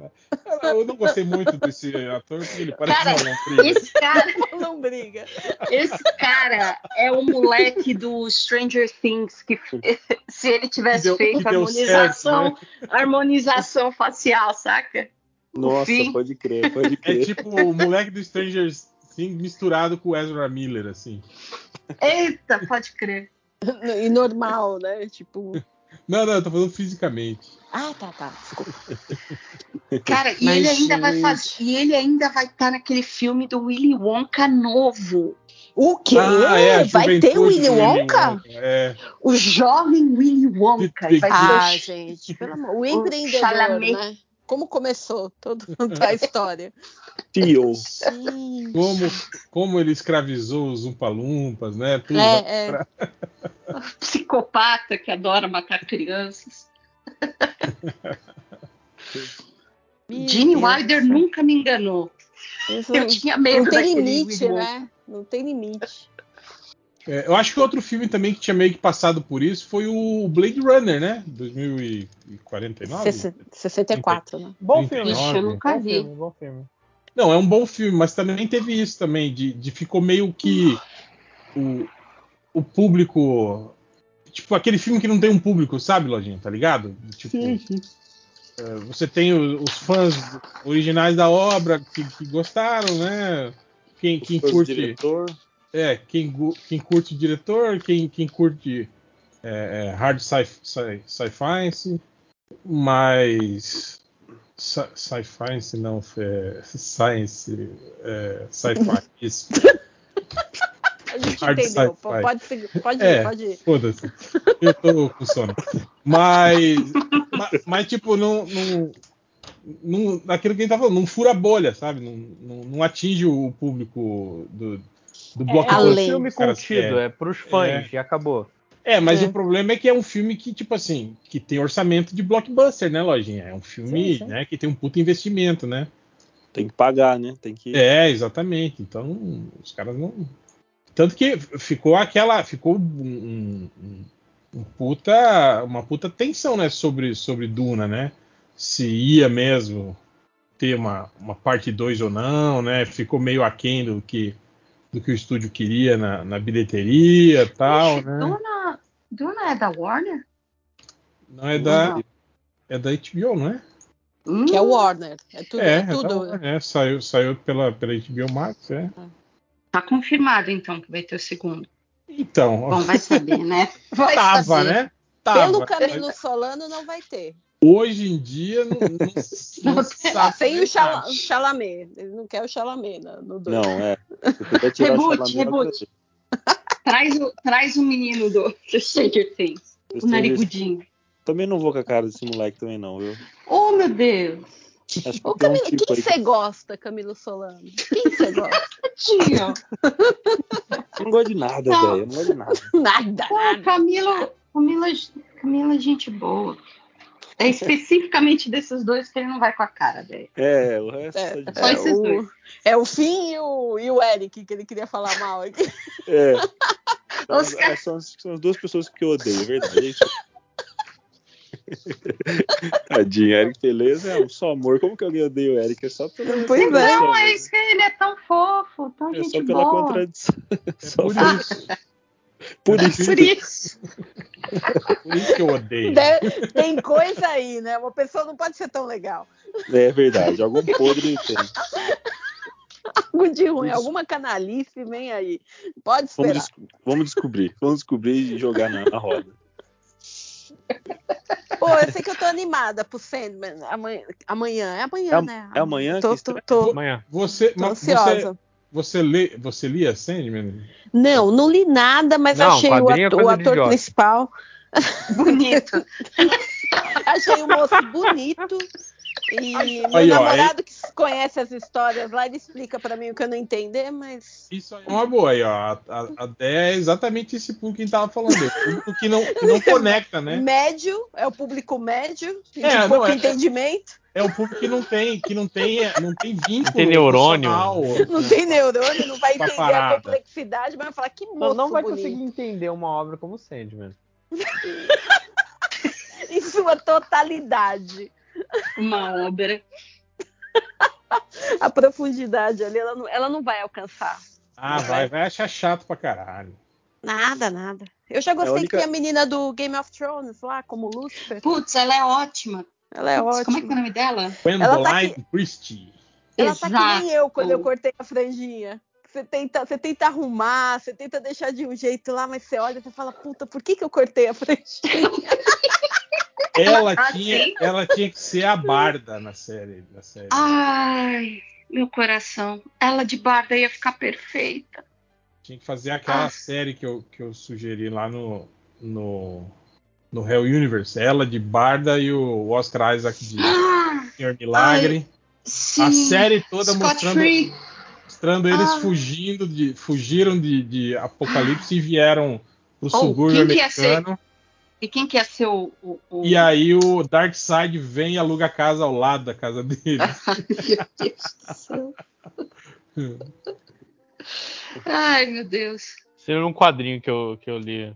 Eu não gostei muito desse ator, porque ele parece Cara, uma lombriga. esse cara, Uma lombriga. esse cara é o moleque do Stranger Things que se ele tivesse deu- feito harmonização, certo, harmonização facial, saca? Nossa, fim. pode crer, pode É crer. tipo o moleque do Stranger Things misturado com o Ezra Miller, assim. Eita, pode crer. E normal, né? Tipo. Não, não, eu tô falando fisicamente. Ah, tá, tá. (laughs) Cara, e Mas, ele ainda vai fazer, e ele ainda vai estar naquele filme do Willy Wonka novo. O quê? Ah, é, Vai ter o juventude Willy do Wonka? É. O jovem Willy Wonka. Vai Ah, ter gente, pelo (laughs) amor. O o empreendedor, Chalamet. né? Como começou toda (laughs) a história. Tio. Sim. Como, como ele escravizou os Umpalumpas, né? Tudo. É, é. (laughs) o psicopata que adora matar crianças. (laughs) Gene Wilder nunca me enganou. Isso Eu tinha medo Não tem limite, né? Não tem limite. É, eu acho que outro filme também que tinha meio que passado por isso foi o Blade Runner, né? 2049? Sesse- 64, né? Bom filme. Ixi, eu nunca Bom vi. filme, bom filme. Não, é um bom filme, mas também teve isso também, de, de ficou meio que o, o público. Tipo, aquele filme que não tem um público, sabe, Lojinha, tá ligado? Tipo, é, você tem o- os fãs originais da obra que, que gostaram, né? Quem, quem curte. diretor. É, quem, quem curte o diretor, quem, quem curte é, é, hard sci- sci- sci-fi, mas sci- sci-fi não, é, science, é, sci-fi, (laughs) isso. A gente Hard entendeu. Pode, seguir, pode ir, É. pode ir. Foda-se. Eu tô com sono. Mas, mas, mas, tipo, não, não, não. Aquilo que a gente tá falando, não fura a bolha, sabe? Não, não, não atinge o público do, do É, blockbuster. um além. filme que os caras contido, querem. é pros fãs, e acabou. É, mas É. o problema é que é um filme que, tipo assim, que tem orçamento de blockbuster, né, Lojinha? É um filme Sim, sim. Né, que tem um puto investimento, né? Tem que pagar, né? Tem que. É, exatamente. Então, os caras não. Tanto que ficou aquela. Ficou um, um- um puta, uma puta tensão, né, sobre, sobre Duna, né? Se ia mesmo ter uma, uma parte 2 ou não, né? Ficou meio aquém do que, do que o estúdio queria na, na bilheteria e tal, né? Duna, Duna é da Warner? Não é da. Não. É da HBO, não é? Hum, Que é o Warner. É tudo. é, É, tudo. então, é, saiu, saiu pela, pela HBO Max, é. Tá confirmado, então, que vai ter o segundo. Então, Bom, vai saber, né? (laughs) Vai tava, saber. né? Tava. Pelo Camilo Solano não vai ter. Hoje em dia não, não, (laughs) não se sabe Sem o Chalamet. Ele não quer o Chalamet no, no dois. Não, é. (laughs) Reboot, reboot. Traz o, traz o menino do, do Stranger Things. O narigudinho. Também não vou com a cara desse moleque também, não, viu? Oh, meu Deus. Acho que Ô, tem um Camilo, tipo quem aí. você gosta, Camilo Solano? Quem você gosta? (laughs) Tio. Eu não gosto de nada, velho. Eu não gosto de nada. (laughs) Nada, Pô, nada. Camila, Camila é gente boa. É especificamente desses dois que ele não vai com a cara, velho. É, o resto É, tá de Só é, esses o, dois. é o Finn e o, e o Eric, que ele queria falar mal aqui. É. (laughs) Os São, são, as- são as duas pessoas que eu odeio, é verdade. É. (laughs) Tadinho, Eric Beleza é um só amor. Como que alguém odeia o Eric? É só pela Pois é. Não, é né? isso que ele é tão fofo, tão É gente só pela boa. contradição. É Só por, isso. Por é isso. Por isso. (laughs) Por isso que eu odeio. Deve- tem coisa aí, né? Uma pessoa não pode ser tão legal. É verdade. Algum podre tem. Algo de ruim, Isso. alguma canalice vem aí. Pode Vamos, esperar. des- vamos descobrir. Vamos descobrir e jogar na, na roda. Pô, eu sei que eu tô animada pro Sandman amanhã. Amanhã, é amanhã, É né? é amanhã Tô, que tô, estreia? tô, Amanhã. Você, tô mas você, ansiosa. Você, lê, você lia Sandman? Não, não li nada, mas Não, achei o, é ato- o ator principal. Bonito. (laughs) Achei o moço bonito. E meu Aí, ó, namorado que conhece as histórias lá, ele explica pra mim o que eu não entender, mas. Isso aí é uma boa aí, ó. A, é exatamente esse público que a gente tava falando. É o público que não, que não (laughs) conecta, né? Médio, é o público médio, de É, pouco não, é- entendimento. É o público que não tem, que não tem, não tem vínculo. Não tem neurônio. Não tem neurônio, não vai entender parada. a complexidade, mas vai falar que Não, moço não vai bonito. conseguir entender uma obra como Sandman. (laughs) Em sua totalidade. Uma obra. (laughs) A profundidade ali, ela não, ela não vai alcançar. Ah, vai, vai achar chato pra caralho. Nada, nada. Eu já gostei É a única- que tem a menina do Game of Thrones lá, como Lucifer. Putz, ela é ótima. Ela é Putz, Como é que é o ótima. nome dela? Gwendoline tá Christie. Ela tá que nem eu quando eu Exato. cortei a franjinha. Você tenta, você tenta arrumar, você tenta deixar de um jeito lá, mas você olha e você fala, puta, por que, que eu cortei a franjinha? (laughs) Ela Ah, tinha, ela tinha que ser a Barda na série. Na série. Ai, meu coração. Ela de barda ia ficar perfeita. Tinha que fazer aquela Ah. série que eu, que eu sugeri lá no, no, no Hell Universe. Ela de Barda e o Oscar Isaac de Ah, Senhor Milagre. sim. a série toda Scott mostrando, Free. mostrando eles Ah. fugindo de, fugiram de, de Apocalipse e vieram pro Oh, subúrbio americano. E quem que ia ser o. o, o... E aí o Darkseid vem e aluga a casa ao lado da casa dele. (laughs) Ai, meu Deus do céu. Ai, meu Deus. Tem um quadrinho que eu, que eu li,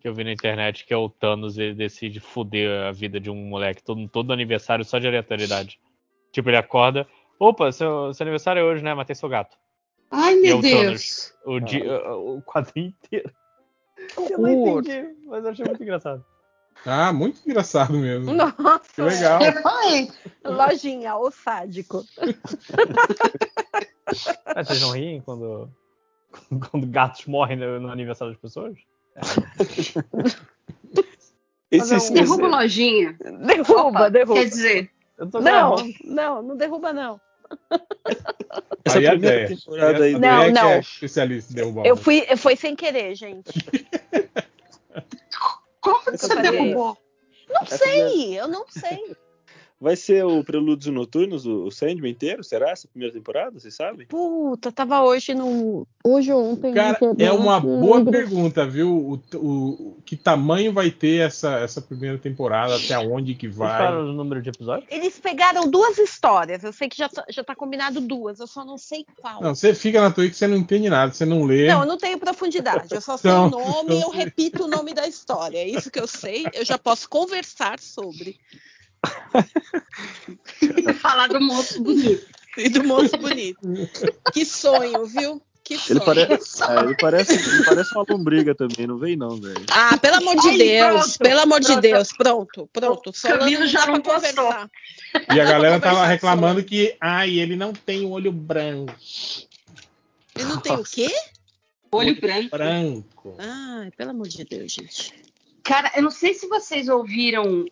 que eu vi na internet, que é o Thanos, ele decide foder a vida de um moleque todo, todo aniversário só de aleatoriedade. Tipo, ele acorda. Opa, seu, seu aniversário é hoje, né? Matei seu gato. Ai, E é meu o Deus. O, di- o quadrinho inteiro. Eu não entendi, mas eu achei muito engraçado. (laughs) Ah, muito engraçado mesmo. Nossa, Que legal. Ai, lojinha, o sádico. (laughs) Ah, vocês não riem quando, (laughs) quando gatos morrem no, no aniversário das pessoas? Esse, não, esse- derruba a lojinha. Derruba, Opa, derruba. Quer dizer, Eu Não, não, não derruba, não. essa Aí a primeira ideia. temporada aí A do- Não, é não. é especialista em derrubar Eu um. fui, foi sem querer, gente. Como você derrubou? Não Essa sei, eu não sei. Vai ser o Prelúdios Noturnos, o o Sandman inteiro? Será essa primeira temporada? Você sabe? Puta, tava hoje no. Hoje ou ontem. Cara, no- é uma no- boa no- pergunta, viu? O, o- que tamanho vai ter essa, essa primeira temporada? Até onde que vai? falaram o número de episódios? Eles pegaram duas histórias. Eu sei que já, tá- já tá combinado duas, eu só não sei qual. Não, você fica na Twitch, você não entende nada, você não lê. Não, eu não tenho profundidade. Eu só sei Então, o nome e eu então- repito o nome da história. É isso que eu sei. Eu já posso conversar sobre. (laughs) Falar do moço bonito. E do moço (laughs) bonito. Que sonho, viu? Que Ele parece, é, ele parece, ele parece uma lombriga também, não vem não, velho. Ah, pelo amor de Ai, Deus, pronto, pelo amor de pronto. Deus, pronto, pronto. Camilo não já não conversar. E a galera tava reclamando que, ai, ele não tem o olho branco. Ele não tem o quê? Olho branco. Branco. Ai, pelo amor de Deus, gente. Cara, eu não sei se vocês ouviram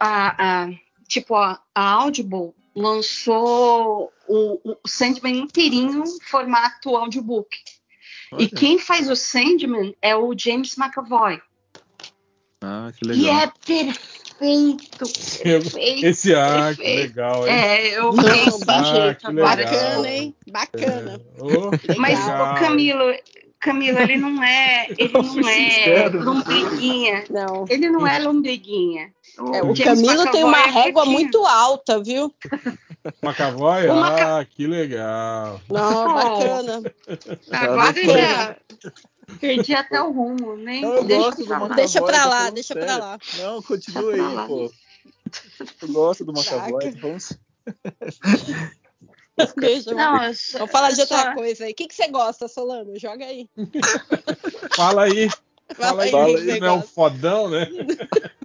a, a- tipo a, a Audible lançou o, o Sandman inteirinho formato audiobook. E Olha. quem faz o Sandman é o James McAvoy. Ah, que E legal. é perfeito, perfeito. Esse ah, que perfeito. legal, hein? É, eu Não, fiquei ah, jeito que agora. legal. Bacana, hein? Bacana. Ô, Mas legal. o Camilo, Camilo, ele não é, (laughs) ele não Fui é lombriguinha. Não. Ele não é lombriguinha. É, o James Camilo tem uma é régua muito alta, viu? McAvoy? O Ah, Maca- que legal. Não, (laughs) bacana. Agora Tá eu já perdi até o rumo, nem Não, deixa pra. Macavoy. Deixa pra lá, falando deixa sério. pra lá. Não, continua aí, lá. pô. Eu gosto do Macavoy, Saca. (laughs) Deixa. Não, eu só, Vamos falar de outra só- coisa aí. O que, que você gosta, Solano? Joga aí. (laughs) Fala aí. Fala aí, Fala aí, não é um fodão, né? (laughs)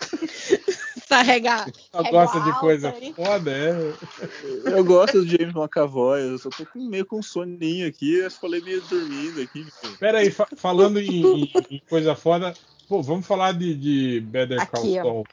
Tá regar. Gosta de coisa hein? foda, é. Eu gosto do James McAvoy, eu só tô meio com soninho aqui, eu falei meio dormindo aqui. Pera aí, fa- falando em, em- coisa foda, pô, vamos falar de, de Better Call. Saul.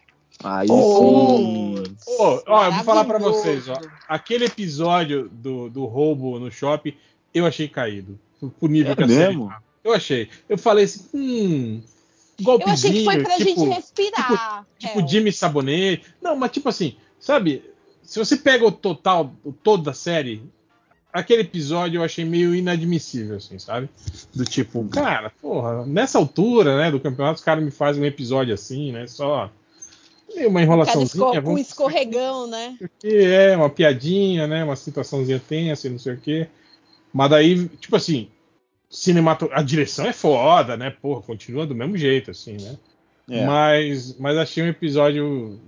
Aí Oh. sim. Ô, ó, eu vou falar pra Maravilhoso. vocês, ó. Aquele episódio do, do roubo no shopping, eu achei caído. Pro nível É que série mesmo? Eu achei. Eu falei assim, hum. Eu achei Golpezinho, que foi pra tipo, gente respirar. tipo Hel. Jimmy Sabonete. Não, mas tipo assim, sabe? Se você pega o total, o todo da série, aquele episódio eu achei meio inadmissível, assim, sabe? Do tipo, cara, porra, nessa altura, né, do campeonato, os caras me fazem um episódio assim, né? Só uma Cara, enrolaçãozinha. esco- um escorregão, né? é uma piadinha, né? Uma situaçãozinha tensa e não sei o quê. Mas daí, tipo assim, cinemato... a direção é foda, né? Porra, continua do mesmo jeito, assim, né? É. Mas, mas achei um episódio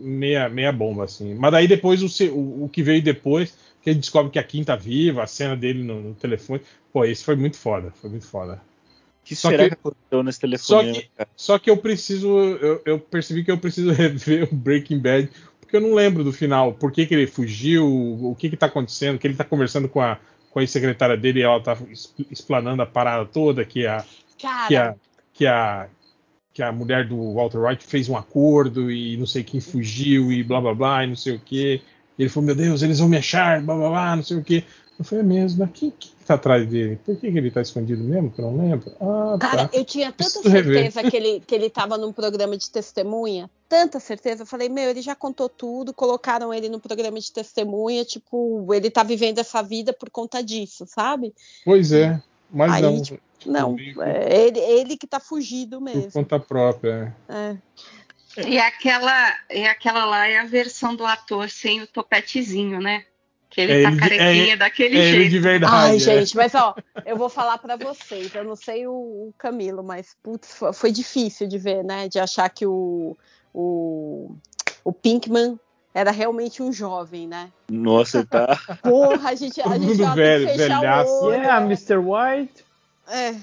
meia, meia bomba, assim. Mas daí depois o, o, o que veio depois, que ele descobre que a Kim tá viva, a cena dele no, no telefone. Pô, esse foi muito foda, foi muito foda. Que Só será que- que, aconteceu nesse Só telefone? que, só que eu preciso. Eu, eu percebi que eu preciso (laughs) rever o Breaking Bad, porque eu não lembro do final. Por que, que ele fugiu, o que, que tá acontecendo, que ele tá conversando com a, com a ex-secretária dele e ela tá explanando a parada toda, que a, que a, que a, que a mulher do Walter White fez um acordo e não sei quem fugiu e blá blá blá e não sei o que. Ele falou, meu Deus, eles vão me achar, blá blá blá, não sei o que. Eu falei, é mesmo, mas quem, quem tá atrás dele? Por que, que ele tá escondido mesmo? Que eu não lembro. Ah, Cara, tá. eu tinha tanta Preciso rever. certeza que ele, que ele tava num programa de testemunha, tanta certeza. Eu falei, meu, ele já contou tudo, colocaram ele no programa de testemunha, tipo, ele tá vivendo essa vida por conta disso, sabe? Pois é, mas Aí, não. tipo, Não, é ele, ele que tá fugido por mesmo. conta própria. É. E aquela, e aquela lá é a versão do ator sem o topetezinho, né? Que ele É tá ele de- carequinha é- daquele É ele jeito. de verdade. Ai, é. gente, mas ó, eu vou falar pra vocês. Eu não sei o, o Camilo, mas putz, fo- foi difícil de ver, né? De achar que o, o, o Pinkman era realmente um jovem, né? Nossa, tá. (laughs) Porra, a gente, a gente velho, tem que fechar velhaço. o olho. Yeah, Mr. White. É,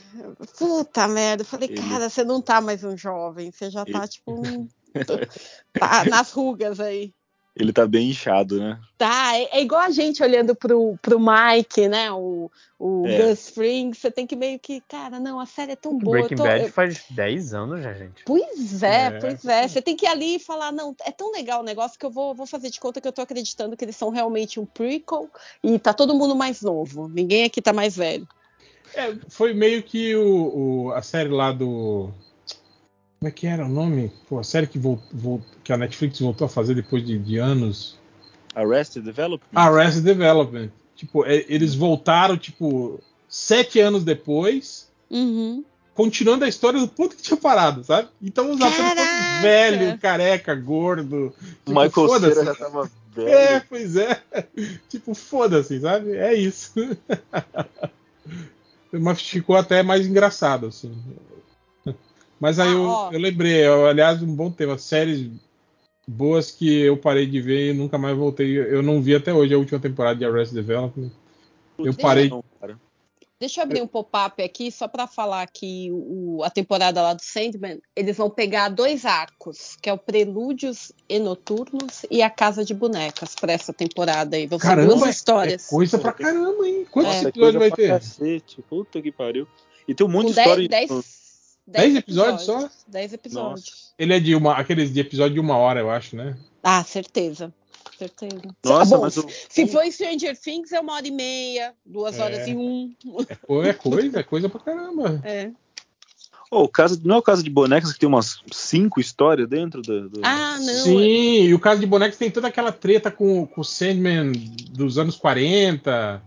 puta merda. Eu falei, Ele- cara, você não tá mais um jovem, você já tá Ele- tipo um, (laughs) tá nas rugas aí. Ele tá bem inchado, né? Tá, é, é igual a gente olhando pro, pro Mike, né? O, o É. Gus Fring, você tem que meio que, cara, não, a série é tão boa. Breaking tô- Bad eu- faz 10 anos já, gente. Pois é, É. pois é. Você tem que ir ali e falar, não, é tão legal o negócio que eu vou, vou fazer de conta que eu tô acreditando que eles são realmente um prequel e tá todo mundo mais novo. Ninguém aqui tá mais velho. É, foi meio que o, o- a série lá do. Como é que era o nome? Pô, a série que, vol- vol- que a Netflix voltou a fazer depois de, de anos. Arrested Development? Arrested Development. Tipo, é, eles voltaram, tipo, sete anos depois, Uhum. continuando a história do ponto que tinha parado, sabe? Então os atores velho, careca, gordo. O Tipo, Michael. Cera já tava velho. É, pois é. (laughs) tipo, foda-se, sabe? É isso. (laughs) Mas ficou até mais engraçado, assim. Mas aí Ah, eu, ó. eu lembrei, eu, aliás, um bom tema. Séries boas que eu parei de ver e nunca mais voltei. Eu não vi até hoje a última temporada de Arrested Development. Eu parei. Deixa eu abrir um pop-up aqui só para falar que o, a temporada lá do Sandman, eles vão pegar dois arcos, que é o Prelúdios e Noturnos e a Casa de Bonecas para essa temporada aí. Vão ser Caramba, duas histórias. É coisa pra caramba, hein? Quantos É. Episódios vai coisa ter? Cacete. Puta que pariu. E tem um monte Com de história. 10, em- 10, Dez episódios só? 10 episódios. Nossa. Ele é de uma, aqueles de episódio de uma hora, eu acho, né? Ah, certeza. Certeza. Nossa, Bom, mas o. Se for Stranger Things, é uma hora e meia, duas É. horas e um. É, é coisa, é coisa pra caramba. (laughs) É. Oh, o caso, não é o caso de bonecas que tem umas cinco histórias dentro do. do- Ah, não. Sim, e o caso de bonecos tem toda aquela treta com, com o Sandman dos anos 40.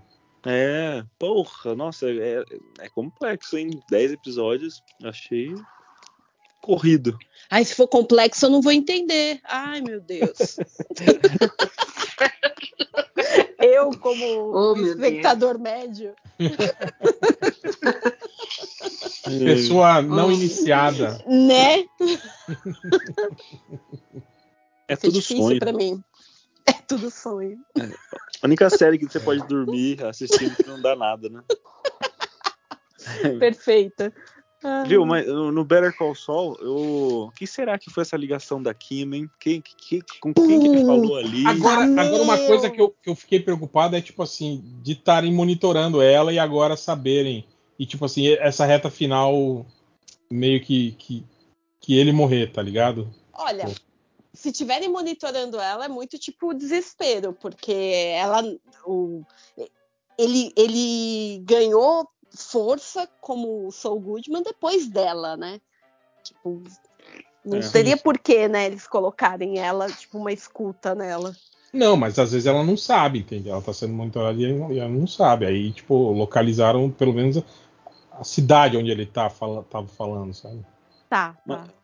É, porra, nossa, é, é complexo, hein? Dez episódios, achei corrido. Ai, se for complexo, eu não vou entender. Ai, meu Deus. (laughs) eu, como Oh, espectador médio. (laughs) Pessoa não iniciada. Né? É Foi tudo difícil sonho. pra mim. É tudo sonho. A única série que você pode dormir assistindo que não dá nada, né? (laughs) Perfeita. Ah. Viu, mas no Better Call Saul, eu... o que será que foi essa ligação da Kim, hein? Quem, que, com quem que ele falou ali? Agora, agora uma coisa que eu, que eu fiquei preocupado é, tipo assim, de estarem monitorando ela e agora saberem. E, tipo assim, essa reta final meio que, que, que ele morrer, tá ligado? Olha, Pô. Se tiverem monitorando ela, é muito tipo desespero, porque ela. O, ele, ele ganhou força como Saul Goodman depois dela, né? Tipo, não É. teria porquê, né, eles colocarem ela, tipo, uma escuta nela. Não, mas às vezes ela não sabe, entende? Ela tá sendo monitorada e ela não sabe. Aí, tipo, localizaram pelo menos a, cidade onde ele tá, fala, tava falando, sabe? Tá, Mas- tá.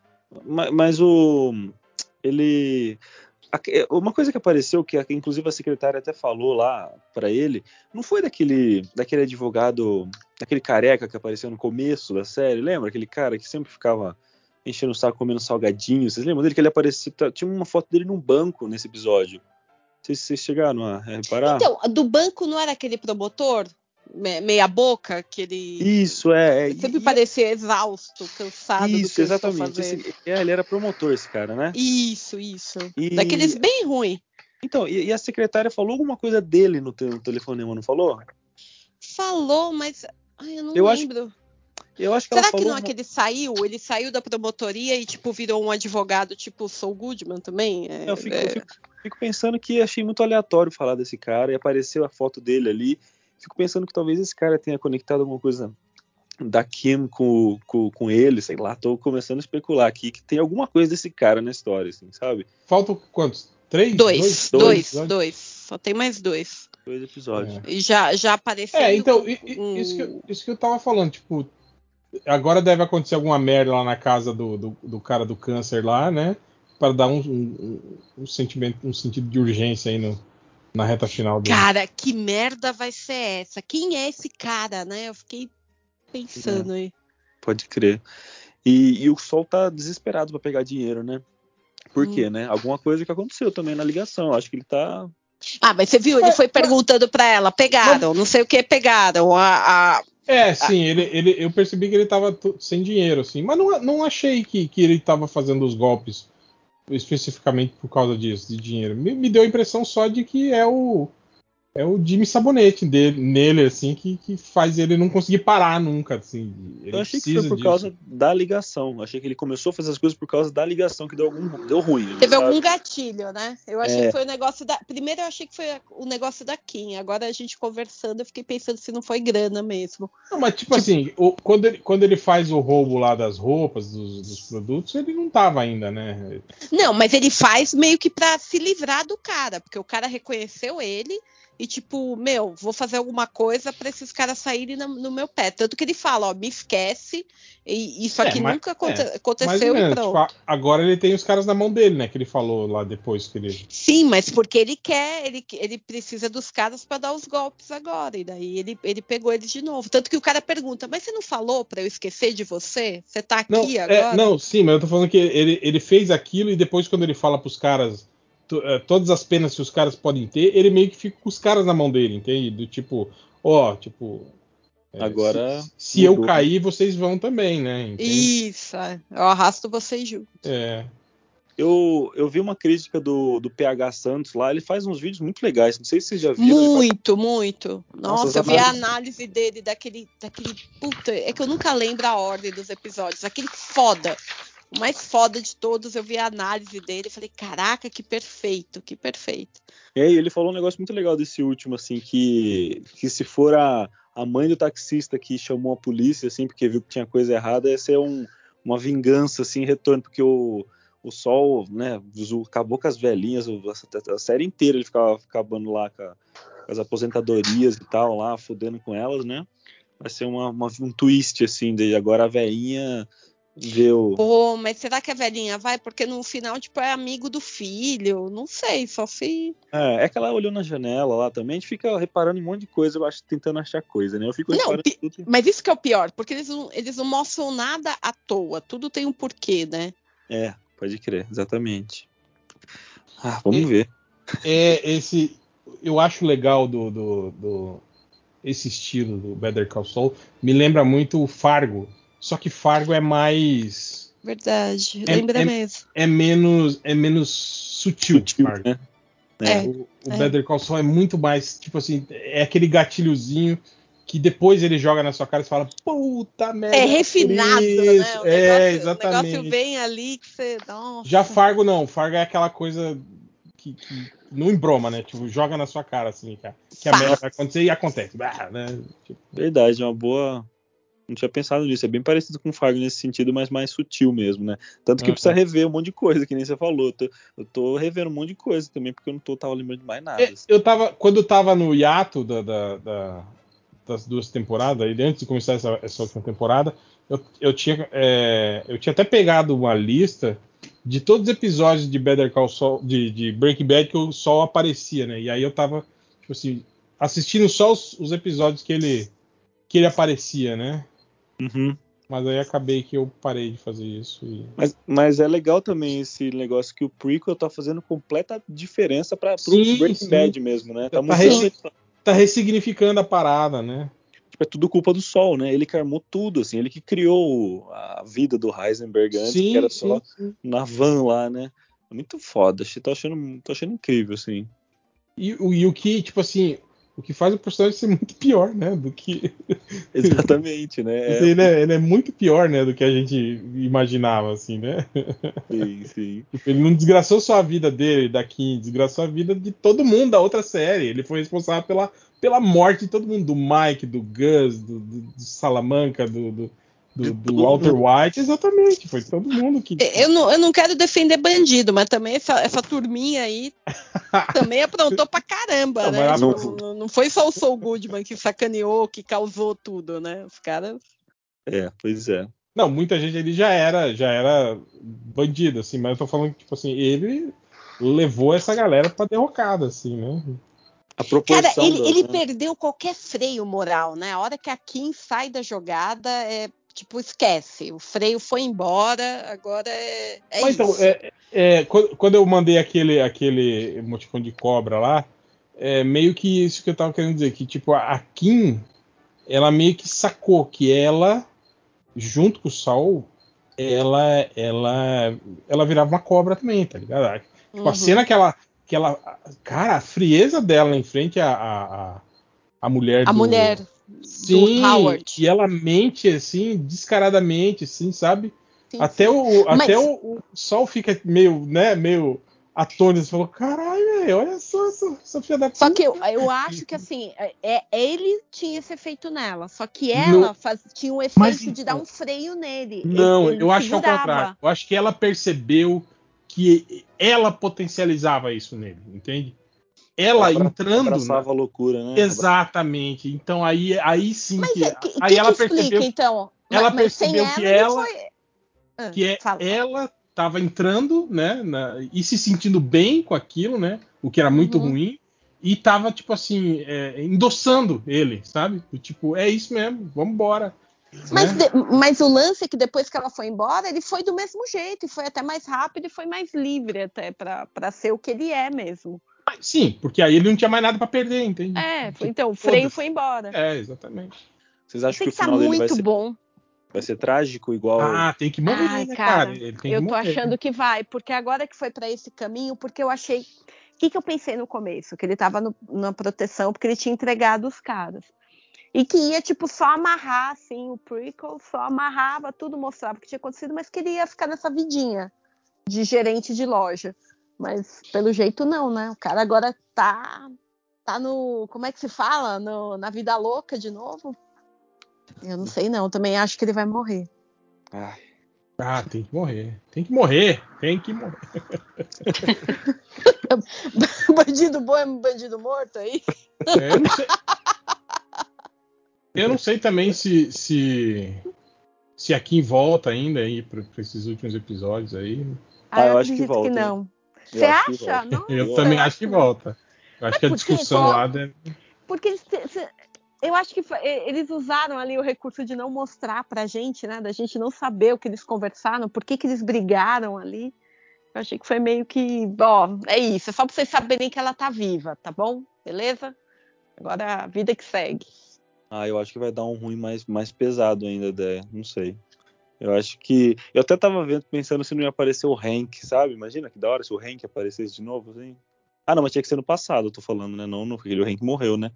Ma- Mas o. Ele. a- Uma coisa que apareceu, que inclusive a secretária até falou lá pra ele, não foi daquele, daquele advogado, daquele careca que apareceu no começo da série, lembra? Aquele cara que sempre ficava enchendo o saco comendo salgadinho. Vocês lembram dele que ele apareceu? tá- Tinha uma foto dele num banco nesse episódio. Não sei se vocês chegaram a reparar. Então, do banco não era aquele promotor? Me- Meia boca, que ele Isso, é. é. sempre E- parecia exausto, cansado do Isso, exatamente. Esse- é, ele era promotor, esse cara, né? Isso, isso. E- Daqueles bem ruim. Então, e, e a secretária falou alguma coisa dele no, no telefonema, não falou? Falou, mas ai, eu não Eu acho lembro. Eu acho que Será que não é que ele saiu? Ele saiu da promotoria e, tipo, virou um advogado, tipo, Saul Goodman também? É, Eu fico, é, eu fico- fico pensando que achei muito aleatório falar desse cara e apareceu a foto dele ali. Fico pensando que talvez esse cara tenha conectado alguma coisa da Kim com, com, com ele, sei lá. Tô começando a especular aqui que tem alguma coisa desse cara na história, assim, sabe? Faltam quantos? Três? Dois, dois dois, episódios? dois. Só tem mais dois. Dois episódios. E já, já apareceu. É, então, um- isso, que, eu- isso que eu tava falando, tipo, agora deve acontecer alguma merda lá na casa do, do, do cara do câncer lá, né? Para dar um, um, um sentimento, um sentido de urgência aí no, na reta final dele. Cara, que merda vai ser essa? Quem é esse cara, né? Eu fiquei pensando aí. Pode crer. E, e o Sol tá desesperado pra pegar dinheiro, né? Por quê, né? Alguma coisa que aconteceu também na ligação. Acho que ele tá. Ah, mas você viu? Ele Mas- foi perguntando pra ela, pegaram, não sei o que, pegaram. A, a- É, sim, ele, ele, eu percebi que ele tava sem dinheiro, assim, mas não, não achei que, que ele tava fazendo os golpes especificamente por causa disso, de dinheiro. Me, me deu a impressão só de que é o é o Jimmy Sabonete dele, nele, assim, que, que faz ele não conseguir parar nunca, assim. Ele Eu achei que foi por disso. causa da ligação. Achei que ele começou a fazer as coisas por causa da ligação que deu algum deu ruim. Teve sabe? algum gatilho, né? Eu achei É. que foi o negócio da. Primeiro eu achei que foi o negócio da Kim. Agora a gente conversando, eu fiquei pensando se não foi grana mesmo. Não, mas tipo, assim, o- quando, ele, quando ele faz o roubo lá das roupas, dos, dos produtos, ele não tava ainda, né? Não, mas ele faz meio que pra se livrar do cara, porque o cara reconheceu ele e tipo, meu, vou fazer alguma coisa pra esses caras saírem no, no meu pé. Tanto que ele fala, ó, me esquece, e isso É, aqui mas- nunca aconte- ou aconteceu e pronto. tipo, agora ele tem os caras na mão dele, né? Que ele falou lá depois que ele. Sim, mas porque ele quer, ele, ele precisa dos caras pra dar os golpes agora. E daí ele, ele pegou eles de novo. Tanto que o cara pergunta, mas você não falou pra eu esquecer de você? Você tá aqui Não, agora? é, não, sim, mas eu tô falando que ele, ele fez aquilo e depois, quando ele fala pros caras é, todas as penas que os caras podem ter, ele meio que fica com os caras na mão dele, entende? Do tipo, ó, tipo, É, Agora Se, se eu cair, vocês vão também, né? Entende? Isso, é. eu arrasto vocês junto. É. Eu, eu vi uma crítica do, do PH Santos lá, ele faz uns vídeos muito legais. Não sei se vocês já viram. ele faz- Muito, muito. Nossa, Nossa, eu vi a análise dele daquele, daquele. Puta, é que eu nunca lembro a ordem dos episódios. Aquele foda. O mais foda de todos, eu vi a análise dele e falei, caraca, que perfeito, que perfeito. E aí, ele falou um negócio muito legal desse último, assim, que, que se for a, a mãe do taxista que chamou a polícia, assim, porque viu que tinha coisa errada, ia ser um, uma vingança, assim, em retorno, porque o, o Sol, né, acabou com as velhinhas, a série inteira ele ficava acabando lá com, a- com as aposentadorias e tal, lá, fudendo com elas, né? Vai ser uma, uma- um twist, assim, de agora a velhinha o... Pô, mas será que a velhinha vai? Porque no final, tipo, é amigo do filho. Não sei, só se. É, é que ela olhou na janela lá também, a gente fica reparando em um monte de coisa, eu acho, tentando achar coisa, né? Eu fico Não, pi- tudo. Mas isso que é o pior, porque eles não, eles não mostram nada à toa. Tudo tem um porquê, né? É, pode crer, exatamente. Ah, vamos E- ver. É esse. Eu acho legal do, do, do- esse estilo do Better Call Saul. Me lembra muito o Fargo. Só que Fargo é mais. Verdade. É- Lembra é- mesmo. É menos. É menos sutil. Sutil, Fargo. né? É. O, o é. Better Call Saul é muito mais. Tipo assim, é aquele gatilhozinho que depois ele joga na sua cara e fala: Puta merda. É refinado, isso." né? O É, negócio, o exatamente. negócio vem ali que você. Nossa. Já Fargo não, Fargo é aquela coisa que, que não embroma, né? Tipo, joga na sua cara, assim, cara. Que a merda vai acontecer e acontece. Ah, né? Tipo, Verdade, é uma boa. Não tinha pensado nisso. É bem parecido com o Fargo nesse sentido, mas mais sutil mesmo, né? Tanto que Uhum. precisa rever um monte de coisa, que nem você falou. Eu tô, eu tô revendo um monte de coisa também, porque eu não tô, tava lembrando de mais nada. é, eu tava. Quando eu tava no hiato da, da- da- das duas temporadas, e antes de começar essa, essa última temporada, eu, eu, tinha, é, eu tinha até pegado uma lista de todos os episódios de Better Call Saul, de, de Breaking Bad que o Sol aparecia, né? E aí eu tava, tipo assim, assistindo só os, os episódios que ele, que ele aparecia, né? Uhum. Mas aí acabei que eu parei de fazer isso. E... Mas, mas é legal também esse negócio que o prequel tá fazendo completa diferença para Sim, Breaking sim. Bad mesmo, né? Tá Tá Tá ressignificando a parada, né? Tipo, é tudo culpa do Sol, né? Ele que armou tudo, assim. Ele que criou a vida do Heisenberg antes, que era só sim. na van lá, né? É muito foda. Tô achando, tô achando incrível, assim. E, o- e o que, tipo assim, o que faz o personagem ser (laughs) muito pior, né? Do que. (laughs) Exatamente, né? Ele, é, ele é muito pior, né? Do que a gente imaginava, assim, né? sim, sim. (laughs) Ele não desgraçou só a vida dele, da Kim, desgraçou a vida de todo mundo da outra série. Ele foi responsável pela, pela morte de todo mundo, do Mike, do Gus, do, do, do Salamanca, do, do, do, do Walter White, exatamente. Foi todo mundo que. Eu não, eu não quero defender bandido, mas também essa, essa turminha aí (laughs) também aprontou pra caramba, Não, né? mas Tipo, Não, não foi só o Saul Goodman que sacaneou, que causou tudo, né? Os caras. É, pois é. Não, muita gente ali já era, já era bandido, assim, mas eu tô falando que, tipo assim, ele levou essa galera pra derrocada, assim, né? A proporção. Cara, ele, da- ele né? perdeu qualquer freio moral, né? A hora que a Kim sai da jogada, é tipo, esquece. O freio foi embora, agora é, é Mas então, é, é, quando, eu mandei aquele, aquele emoticon de cobra lá, é meio que isso que eu tava querendo dizer, que tipo, a Kim, ela meio que sacou que ela, junto com o Saul, ela, ela, ela virava uma cobra também, tá ligado? Tipo, a Uhum. cena que ela, que ela. Cara, a frieza dela em frente à, à, à- à mulher A do. mulher Sim, do Howard. e ela mente assim, descaradamente, assim, sabe? Sim, Até o, Mas- até o, o Sol fica meio, né, meio atônito. Falou, caralho, olha só essa, essa filha da Só puta." que eu, eu acho que assim, é, é- ele tinha esse efeito nela, só que No- ela faz- tinha o efeito Mas de então- dar um freio nele. Ele- Não, ele eu acho que é o contrário. Eu acho que ela percebeu que ela potencializava isso nele, entende? Ela Abra- entrando. Abraçava a loucura, né? Exatamente. Então aí, aí sim Mas que, é, que, aí que ela que explica, percebeu então? ela mas, percebeu que ela- foi- Ah, que é, fala. ela estava entrando, né, na- e se sentindo bem com aquilo, né, o que era muito Uhum. ruim, e tava tipo assim é, endossando ele, sabe? Tipo, é isso mesmo, vamos embora. Mas, né? de- mas o lance é que depois que ela foi embora, ele foi do mesmo jeito, e foi até mais rápido e foi mais livre até para ser o que ele é mesmo. Sim, porque aí ele não tinha mais nada para perder, entende? É, então o freio foi embora. É, exatamente. Vocês acham que que o tá final dele vai muito ser, bom. vai ser trágico igual. Ah, tem que morrer, Ai, né, cara, cara? Ele tem Eu que tô morrer. achando que vai, porque agora que foi pra esse caminho, porque eu achei. O que, que eu pensei no começo? Que ele tava no- na proteção porque ele tinha entregado os caras. E que ia, tipo, só amarrar, assim, o prequel, só amarrava, tudo mostrava o que tinha acontecido, mas queria ficar nessa vidinha de gerente de loja. Mas pelo jeito não, né? O cara agora tá. Tá no. Como é que se fala? No- na vida louca de novo? Eu não sei, não. Também acho que ele vai morrer. Ai, Ah, tem que morrer. Tem que morrer. Tem que morrer. (laughs) bandido bom é bandido morto aí? É, eu não sei. Eu não sei também se se se a Kim volta ainda aí para esses últimos episódios aí. Ah, eu acho que volta, hein? não. Você acha? Nossa, Eu também acho que volta. Eu acho que a discussão lá deve... Porque eles, eu acho que foi- eles usaram ali o recurso de não mostrar pra gente, né? Da gente não saber o que eles conversaram, por que, que eles brigaram ali. Eu achei que foi meio que, ó, é isso, é só pra vocês saberem que ela tá viva, tá bom? Beleza? Agora a vida que segue. Ah, eu acho que vai dar um ruim mais, mais pesado ainda, ideia. Não sei. Eu acho que. Eu até tava vendo, pensando se não ia aparecer o Hank, sabe? Imagina que da hora se o Hank aparecesse de novo, assim. Ah, não, mas tinha que ser no passado, eu tô falando, né? Não, no porque o Hank morreu, né?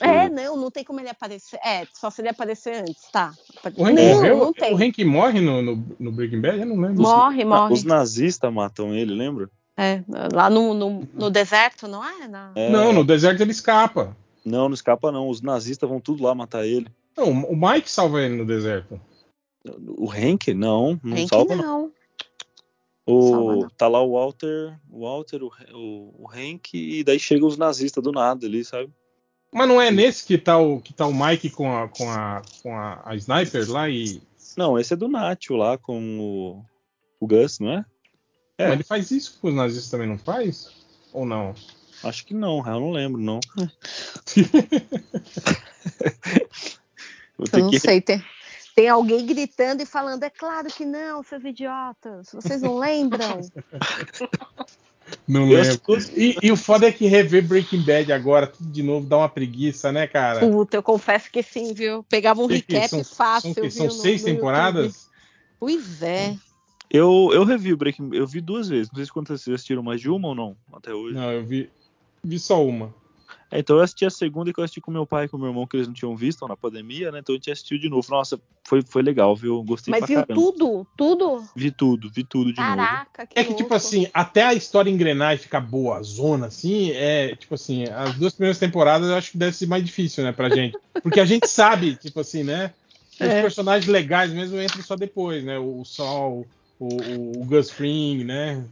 É, O- não, não tem como ele aparecer. É, só se ele aparecer antes, tá. O Hank não, morreu? não tem. O Hank morre no, no, no Breaking Bad? Eu não lembro. Morre, Ah, morre. Os nazistas matam ele, lembra? É, lá no, no, no deserto, não é? Na- É, Não, no deserto ele escapa. Não, não escapa, não. Os nazistas vão tudo lá matar ele. Não, o Mike salva ele no deserto. O Hank? Não, não Hank salva, não. não. O, Salva não. tá lá o Walter, o Walter, o, o, o Hank, e daí chegam os nazistas do nada ali, sabe? Mas não é nesse que tá o, que tá o Mike com a, com a, com a, a sniper lá e. Não, esse é do Nacho lá com o, o Gus, não é? É. Mas ele faz isso com os nazistas também, não faz? Ou não? Acho que não, eu não lembro, não. (laughs) (laughs) Eu ter não que... sei, tem, tem alguém gritando e falando, é claro que não, seus idiotas, vocês não lembram? (laughs) Não Eu lembro. E, e o foda é que rever Breaking Bad agora, tudo de novo, dá uma preguiça, né, cara? Puta, eu confesso que sim, viu? Pegava um Que recap são- fácil, São, são viu, no- seis no YouTube. temporadas? Pois é. Eu, eu revi o Breaking eu vi duas vezes. Não sei se quantas vocês assistiram mais de uma ou não, até hoje. Não, eu vi, vi só uma. É, então eu assisti a segunda que eu assisti com meu pai e com meu irmão, que eles não tinham visto na pandemia, né? Então a gente assistiu de novo. Nossa, foi, foi legal, viu? Gostei Mas pra viu caramba. tudo? Tudo? Vi tudo, vi tudo de novo. Caraca, que É que, tipo louco. assim, até a história engrenagem ficar boa, zona, assim, é, tipo assim, as duas primeiras temporadas eu acho que deve ser mais difícil, né, pra gente. Porque a gente sabe, tipo assim, né, que os É. personagens legais mesmo entram só depois, né, o Sol, o, o, o Gus Fring, né.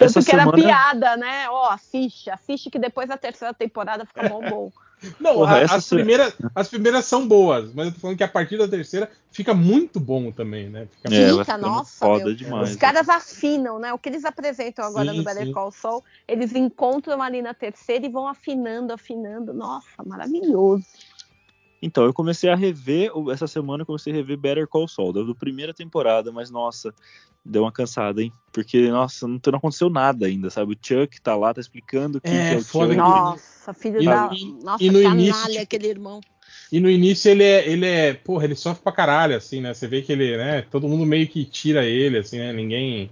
Tanto essa que era semana- piada, né? Ó, assiste, assiste que depois da terceira temporada fica bom bom. (laughs) Não, Porra, a- as, primeiras, as primeiras são boas, mas eu tô falando que a partir da terceira fica muito bom também, né. Fica É, Fica, nossa, foda meu. demais. Os caras afinam, né? O que eles apresentam agora Sim, no Better sim. Call Saul, eles encontram ali na terceira e vão afinando, afinando. Nossa, maravilhoso. Então, eu comecei a rever, essa semana eu comecei a rever Better Call Saul, da primeira temporada, mas nossa, deu uma cansada, hein? Porque, nossa, não, não aconteceu nada ainda, sabe? O Chuck tá lá, tá explicando quem É, que é o foda Chuck. que- Nossa, filho E da. no- Nossa, e no canalha início, aquele irmão. E no início ele é, ele é, porra, ele sofre pra caralho, assim, né? Você vê que ele, né? Todo mundo meio que tira ele, assim, né? Ninguém,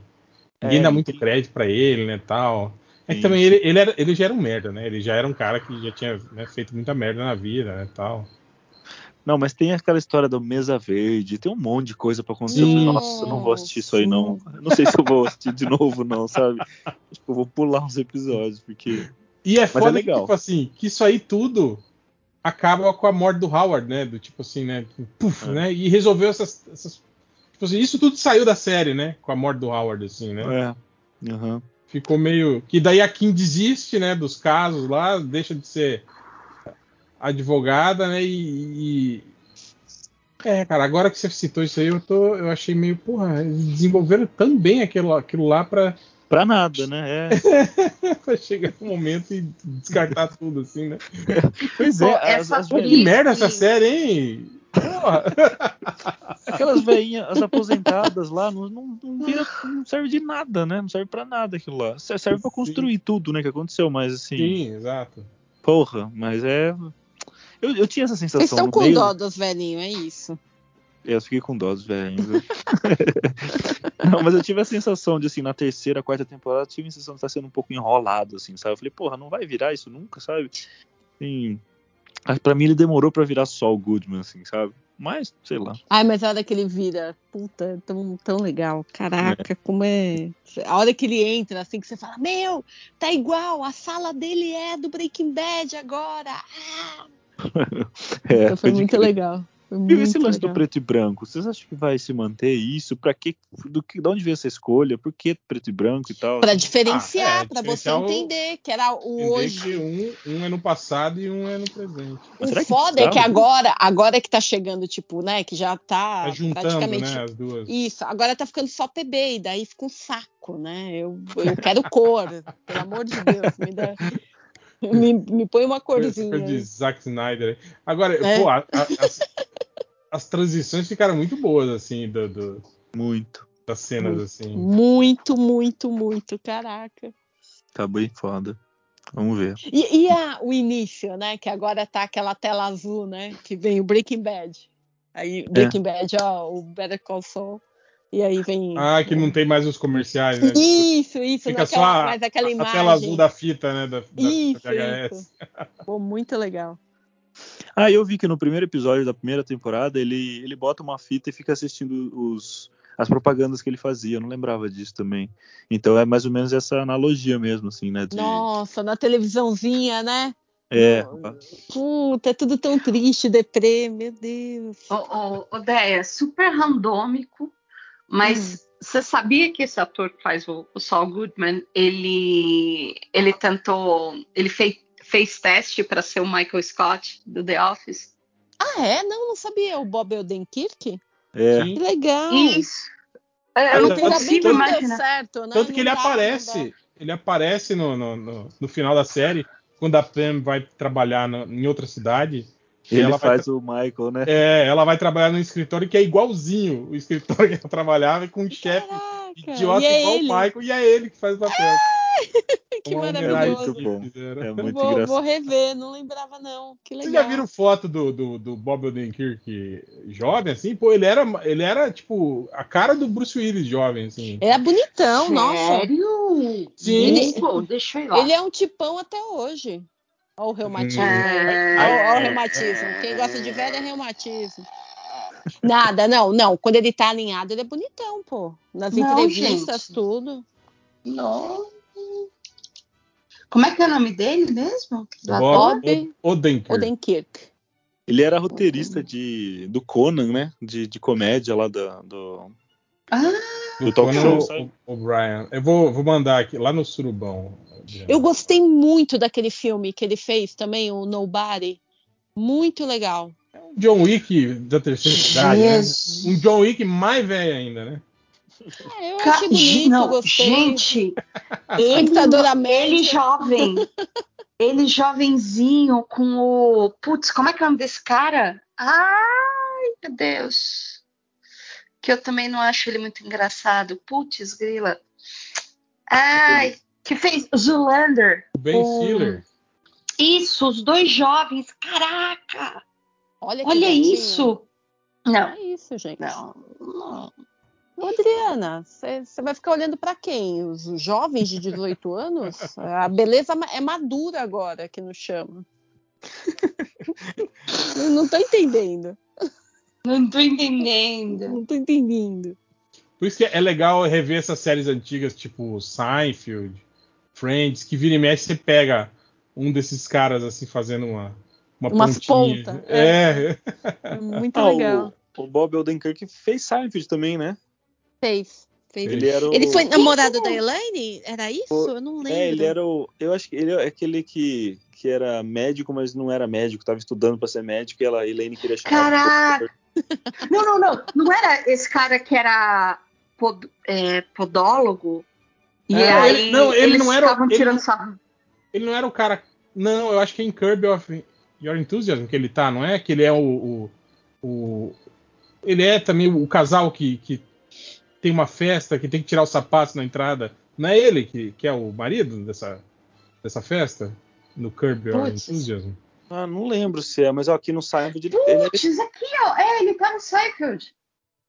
ninguém É, dá muito crédito pra ele, né? Tal. É que também ele, ele, era, ele já era um merda, né? Ele já era um cara que já tinha né, feito muita merda na vida, né? Tal. Não, mas tem aquela história da mesa verde, tem um monte de coisa pra acontecer. Eu falei, Sim, nossa, eu não vou assistir isso aí, não. Eu Não sei se eu vou assistir de (laughs) novo, não, sabe? Acho que eu vou pular uns episódios, porque. E é foda que, legal. tipo assim, que isso aí tudo acaba com a morte do Howard, né? Do tipo assim, né? Puf, É. né? E resolveu essas, essas. Tipo assim, isso tudo saiu da série, né? Com a morte do Howard, assim, né? É. Aham. Ficou meio. Que daí a Kim desiste, né? Dos casos lá, deixa de ser advogada, né? E. e- É, cara, agora que você citou isso aí, eu, tô, eu achei meio, porra, eles desenvolveram tão bem aquilo, aquilo lá pra, Pra nada, né? É. (laughs) pra chegar no momento e descartar tudo, assim, né? (laughs) Pois é, as, essa as Pô, que merda essa série, hein? Porra! (laughs) aquelas velhinhas, as aposentadas lá, não, não, não, vira- não serve de nada, né? Não serve pra nada aquilo lá. Serve pra Sim. construir tudo, né? Que aconteceu, mas assim. Sim, exato. Porra, mas é. Eu, eu tinha essa sensação. Vocês estão com meio- dó dos velhinhos, é isso. Eu fiquei com dó dos velhinhos. (laughs) Não, mas eu tive a sensação de, assim, na terceira, quarta temporada, eu tive a sensação de estar sendo um pouco enrolado, assim, sabe? Eu falei, porra, não vai virar isso nunca, sabe? Assim, pra mim ele demorou pra virar só o Goodman, assim, sabe? Mas, sei lá. Ai, mas a hora que ele vira, puta, é tão, tão legal. Caraca, como é. A hora que ele entra, assim, que você fala, meu, tá igual, a sala dele é do Breaking Bad agora. Ah! É, Então foi pode muito legal. Foi E muito esse lance legal. do preto e branco, vocês acham que vai se manter isso? Pra que, do que, de onde veio essa escolha? Por que preto e branco e tal? Pra diferenciar, Ah, é, pra você entender que era o hoje. que um, um é no passado e um é no presente. Mas O será que foda é que agora, agora que tá chegando, tipo, né, que já tá, Tá juntando, praticamente. né, as duas. Isso, agora tá ficando só PB, e daí fica um saco, né? Eu, eu quero cor, (laughs) pelo amor de Deus, me dá. Me, (laughs) me põe uma corzinha. de. Zack Snyder. Agora, É. pô, a- a- as, as transições ficaram muito boas, assim, do, do- Muito. das cenas, assim. Muito, muito, muito, caraca. Tá bem foda. Vamos ver. E, e a- o início, né? Que agora tá aquela tela azul, né? Que vem o Breaking Bad. Aí, É. Breaking Bad, ó, o Better Call Saul. E aí vem. Ah, que não tem mais os comerciais, né? Isso, isso, Fica só a, mais aquela a imagem. tela azul da fita, né? Da, da Isso, VHS. isso. Pô, muito legal. (laughs) Ah, eu vi que no primeiro episódio da primeira temporada ele, ele bota uma fita e fica assistindo os, as propagandas que ele fazia. Eu não lembrava disso também. Então é mais ou menos essa analogia mesmo, assim, né? de- Nossa, na televisãozinha, né? é, Puta, é tudo tão triste, deprê, meu Deus. Ô, ô, ô, Déia, super randômico, mas você sabia que esse ator que faz o, o Saul Goodman, ele, ele tentou, ele fei- fez teste para ser o Michael Scott do The Office? Ah, é? Não, não sabia. O Bob Odenkirk? é. Que legal. Isso. É, Eu não consigo imaginar. certo, né? Tanto que ele aparece, ele aparece no, no, no, no final da série, quando a Pam vai trabalhar na- em outra cidade. E Ele ela faz o Michael, né? É, ela vai trabalhar num escritório que é igualzinho o escritório (laughs) que ela trabalhava, com um chefe idiota é igual ele. o Michael, e é ele que faz o papel. (laughs) Que Uma maravilhoso. muito bom. É Eu muito vou, vou engraçado. rever, não lembrava não. Que legal. Vocês já viram foto do, do, do Bob Odenkirk jovem, assim? Pô, ele era, ele era, tipo, a cara do Bruce Willis jovem, assim. Era bonitão, nossa. Sério? Sim. Ele- Pô, deixa eu ir lá. Ele é um tipão até hoje. Olha o reumatismo. Hum. Olha, olha o reumatismo. Quem gosta de velho é reumatismo. Nada, não, não. Quando ele tá alinhado, ele é bonitão, pô. Nas Não, entrevistas, gente. tudo. Não. Como é que é o nome dele mesmo? Bob Odenkirk. Odenkirk. Ele era roteirista de, do Conan, né? De, de comédia lá da, do. Ah, do talk show, O- sabe? O- O'Brien. Eu vou, vou mandar aqui, lá no Surubão. Eu gostei muito daquele filme que ele fez também, o Nobody. Muito legal. Um John Wick da terceira idade, né? Um John Wick mais velho ainda, né? É, eu Ca- achei bonito, não, gostei. gente, (laughs) ele, ele jovem, ele jovenzinho com o, putz, como é que é o nome desse cara? Ai, meu Deus, que eu também não acho ele muito engraçado. Putz, grila. Ai, que fez Zoolander. O Ben O- Stiller. Isso, os dois jovens, caraca, Olha, que olha isso. Não, É isso, gente. não, não. Adriana, você vai ficar olhando pra quem? Os jovens de 18 anos? A beleza é madura agora que nos chama. (laughs) Eu não tô entendendo. Não tô entendendo. Não tô entendendo. Por isso que é legal rever essas séries antigas, tipo Seinfeld, Friends, que vira e mexe você pega um desses caras assim fazendo uma, uma Umas pontinha. ponta, É. É muito Ah, legal. o, o Bob Odenkirk fez Seinfeld também, né? Fez. Fez. Ele era o. Ele foi namorado da Elaine? Era isso? O- Eu não lembro. É, ele era o. Eu acho que ele é aquele que, que era médico, mas não era médico, tava estudando pra ser médico e ela, a Elaine queria chamar. Caraca! Não, não, não. Não era esse cara que era pod- é, podólogo? E É, aí ele- não, ele eles não era- ele tirando não- sarro. Ele não era o cara. Não, eu acho que é em Curb of Your Enthusiasm que ele tá, não é? Que ele é o. o, o- ele é também o casal que, que tem uma festa, que tem que tirar os sapatos na entrada. Não é ele que, que é o marido dessa, dessa festa? No Curb Your. Enthusiasm? Ah, não lembro se é, mas ó, aqui no Seinfeld ele, ele Putz, aqui, ó. É, ele tá no Seinfeld.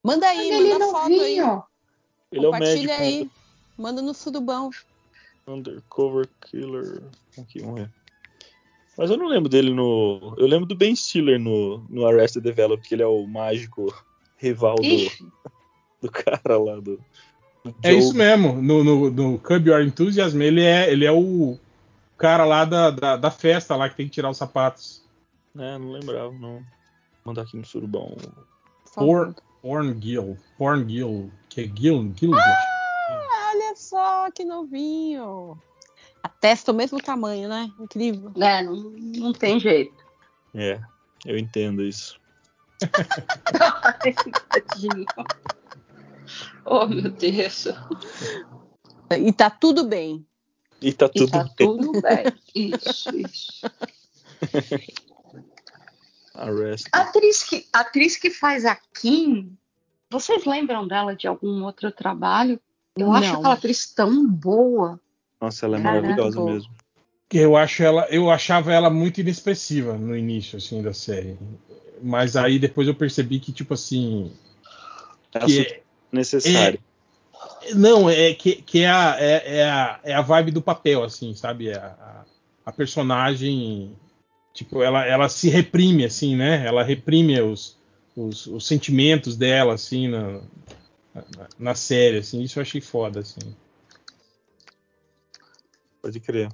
Manda aí, ele manda foto aí. novinho. ele é o Compartilha médico aí. Manda no surubão. Undercover Killer. Aqui, vamos ver. Mas eu não lembro dele no. Eu lembro do Ben Stiller no, no Arrested Development, que ele é o mágico rival do, do cara lá do. do É isso mesmo. No, no, no Curb Your Enthusiasm, ele é, ele é o cara lá da, da, da festa lá que tem que tirar os sapatos. É, não lembrava, não. Vou mandar aqui no surubão. Por. Porn, Gill. Porn Gill. Que é Gill? Gill Ah, olha só que novinho. A testa é o mesmo tamanho, né? Incrível. né, não, não tem jeito. É, eu entendo isso. (laughs) Ai, tadinho. Oh, meu Deus. E tá tudo bem. E tá E tudo tá bem. tudo bem. (laughs) Isso, isso. A atriz que, a atriz que faz a Kim, vocês lembram dela de algum outro trabalho? Eu acho Não. aquela atriz tão boa. Nossa, ela é Caraca. maravilhosa mesmo. Eu acho ela, eu achava ela muito inexpressiva no início assim da série. Mas aí depois eu percebi que tipo assim, É que super necessário. Não, é que, que é, a, é, é a, é a vibe do papel assim, sabe? É A, a, personagem tipo, ela, ela se reprime assim, né? Ela reprime os, os, os sentimentos dela assim na, na, na série assim. Isso eu achei foda assim. Pode crer.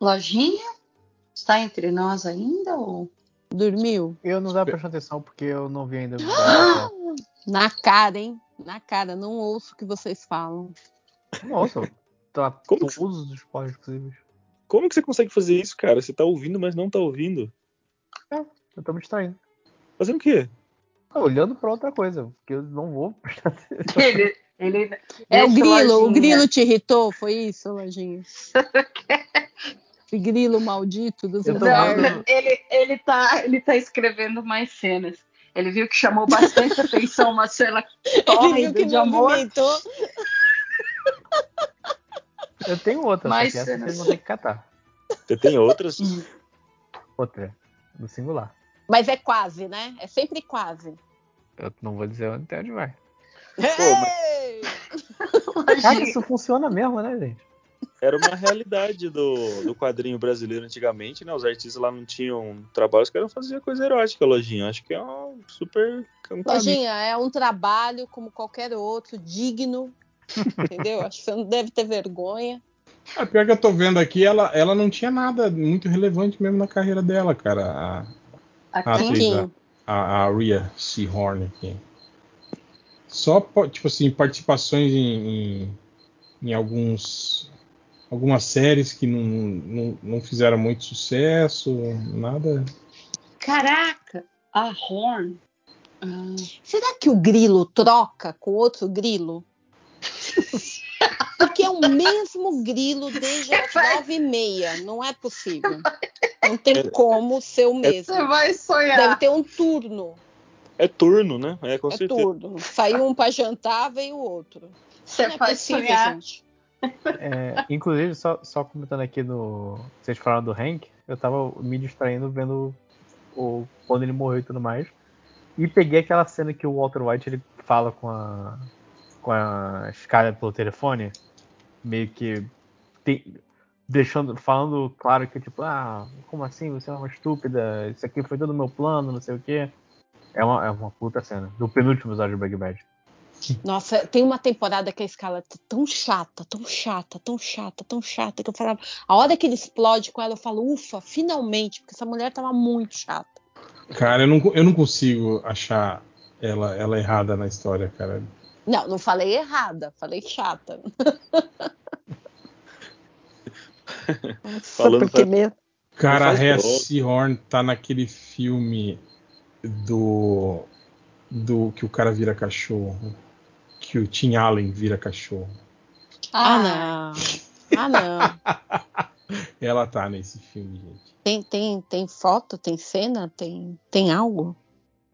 Lojinha? Está entre nós ainda? Ou... Dormiu? Eu não tava prestando atenção porque eu não vi ainda. (gasps) Na cara, hein? Na cara. Não ouço o que vocês falam. Nossa, tá (laughs) Como que- todos os spoilers possíveis. Como que você consegue fazer isso, cara? Você tá ouvindo, mas não tá ouvindo. Eu tô me distraindo. Fazendo o quê? Tá olhando pra outra coisa, porque eu não vou prestar. (laughs) Ele, ele, É o grilo. O grilo te irritou? Foi isso, Lojinha? (laughs) Esse grilo maldito dos Não, ele, ele, tá, ele tá escrevendo mais cenas. Ele viu que chamou bastante atenção uma cena Ele viu tórrida que de amor. Eu tenho outra, só Mas que essa cenas. vocês vão ter que catar. Você tem outras? Outra, no singular. Mas é quase, né? É sempre quase. Eu não vou dizer onde- até onde vai. Ei! (laughs) Ah, que isso funciona mesmo, né, gente? Era uma realidade do, do quadrinho brasileiro antigamente, né? Os artistas lá não tinham trabalho, os caras faziam coisa erótica, lojinha. Acho que é um super. um. Lojinha, é um trabalho como qualquer outro, digno. (laughs) Entendeu? Acho que você não deve ter vergonha. A pior que eu tô vendo aqui, ela, ela não tinha nada muito relevante mesmo na carreira dela, cara. A, a atriz, a, a, a Rhea Seahorn aqui. Só, po- tipo assim, participações em, em, em alguns algumas séries que não, não, não fizeram muito sucesso, nada. Caraca, a Horn. Ah, Será que o grilo troca com outro grilo? Porque é o mesmo grilo desde as nove e meia. Não é possível. Não tem como ser o mesmo. você vai Deve sonhar. ter um turno. É turno, né? É, com É certeza. turno. Saiu um pra jantar, veio o outro. Você não é possível, sonhar. gente. É, inclusive, só, só comentando aqui no. Vocês falaram do Hank, eu tava me distraindo vendo o, quando ele morreu e tudo mais. E peguei aquela cena que o Walter White ele fala com a. com a Skyler pelo telefone. Meio que. deixando. falando claro que, tipo, ah, como assim? Você é uma estúpida, isso aqui foi todo meu plano, não sei o quê. É uma, é uma puta cena. Do penúltimo episódio de Breaking Bad. Nossa, tem uma temporada que a escala tá tão chata, tão chata, tão chata, tão chata, que eu falava, a hora que ele explode com ela, eu falo, ufa, finalmente, porque essa mulher tava muito chata. Cara, eu não, eu não consigo achar ela, ela errada na história, cara. Não, não falei errada, falei chata. Nossa, Falando porque pra- mesmo. Cara, a Rhea. Seahorn tá naquele filme do. do que o cara vira cachorro. Que o Tim Allen vira cachorro. Ah, não. Ah, não. (laughs) Ela tá nesse filme, gente. Tem, tem, tem foto, tem cena, tem, tem algo?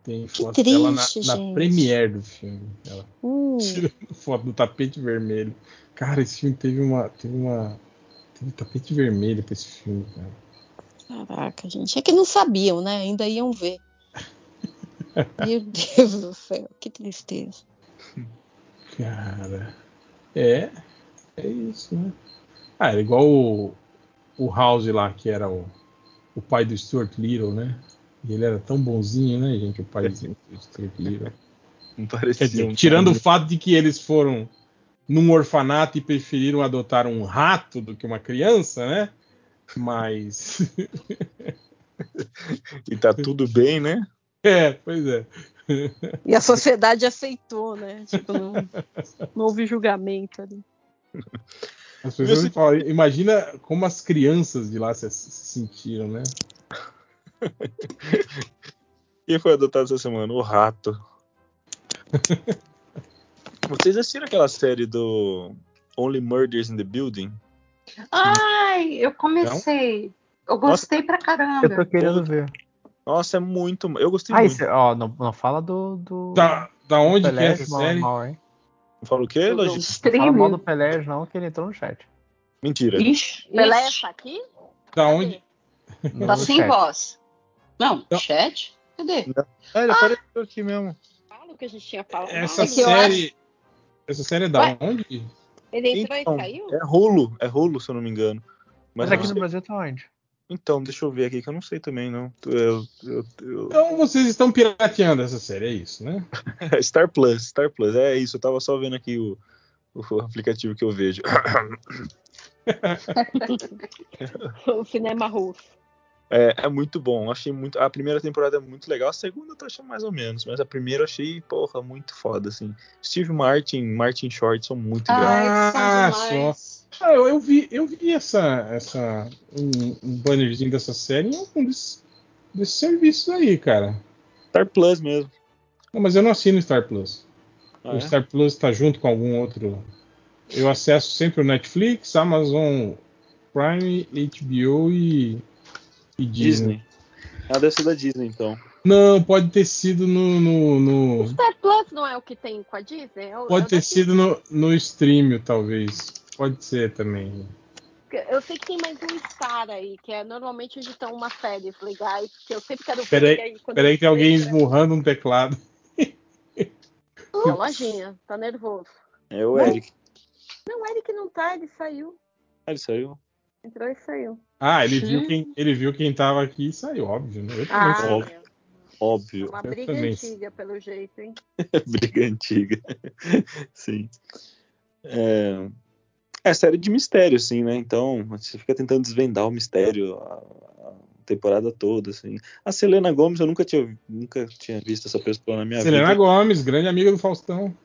Tem Que foto dela na, triste, na premiere do filme. Ela Hum, tirando (laughs) foto do tapete vermelho. Cara, esse filme teve uma. Teve uma. Teve tapete vermelho pra esse filme, cara. Caraca, gente. É que não sabiam, né? Ainda iam ver. (laughs) Meu Deus do céu, que tristeza. Cara. É. É isso, né? Ah, era igual o, o House lá, que era o, o pai do Stuart Little, né? E ele era tão bonzinho, né, gente? O pai do Stuart Little. Não Quer parecia dizer, um tirando o cara- fato de que eles foram num orfanato e preferiram adotar um rato do que uma criança, né? Mas. (laughs) E tá tudo bem, né? É, pois é. E a sociedade aceitou, né? Tipo, não, não houve julgamento ali. As pessoas Esse- falam, imagina como as crianças de lá se, se sentiram, né? Quem foi adotado essa semana? O rato. Vocês assistiram aquela série do Only Murders in the Building? Ai, eu comecei. Eu gostei pra Eu caramba. tô querendo ver. Nossa, é muito. Eu gostei Ah, muito. isso, ó, não, não fala do. do Da, da onde que é Pelé, essa série? mal, hein? Fala o quê, Do Lojinha? Não fala mal do. Pelé, não, que ele entrou no chat. Mentira. Ixi, Pelé ixi, tá aqui? Da onde? No tá sem chat. voz. Não, Não. chat? Cadê? Ah, ele apareceu aqui mesmo. Fala o que a gente tinha falado. Essa É série. Essa série é da Ué? onde? Ele entrou Então, e saiu? é Rulo, é Rulo, se eu não me engano. Mas Mas aqui não no Brasil tá onde? Então, deixa eu ver aqui, que eu não sei também, não. Eu, eu- eu- Então vocês estão pirateando essa série, é isso, né? (laughs) Star Plus, Star Plus, é isso. Eu tava só vendo aqui o, o aplicativo que eu vejo. (laughs) (laughs) O cinema russo. É, é muito bom. Achei muito. A primeira temporada é muito legal. A segunda eu tô achando mais ou menos. Mas a primeira eu achei, porra, muito foda, assim. Steve Martin, Martin Short são muito. Ai, são Ah. Ah, eu, eu vi, eu vi essa, essa um, um bannerzinho dessa série em algum desses, desses serviços aí, cara. Star Plus mesmo. Não, mas eu não assino Star Plus. Ah, o é? Star Plus está junto com algum outro. Eu acesso sempre o Netflix, Amazon Prime, HBO e, e Disney. Disney. Ah, deve ser da Disney, então. Não, pode ter sido no. no- no- Star Plus não é o que tem com a Disney? É o- pode o ter sido no, no stream, talvez. Pode ser também. Eu sei que tem mais um Star aí, que é normalmente onde estão umas séries legais, que eu sempre quero ver. Peraí, aí, Peraí, eu tem alguém esmurrando um teclado. Não, (laughs) lojinha, tá nervoso. É o Não. Eric. Não, ele que não tá, ele saiu. Ah, ele saiu. Entrou e saiu. Ah, ele viu quem, ele viu quem tava aqui e saiu, óbvio, né? Eu também Ah, óbvio. meu, Óbvio. uma briga também. antiga, pelo jeito, hein? (laughs) Briga antiga. (laughs) Sim. É... é série de mistério, assim, né? Então, você fica tentando desvendar o mistério a, a temporada toda, assim. A Selena Gomes, eu nunca tinha, nunca tinha visto essa pessoa na minha Selena vida. Gomes, grande amiga do Faustão.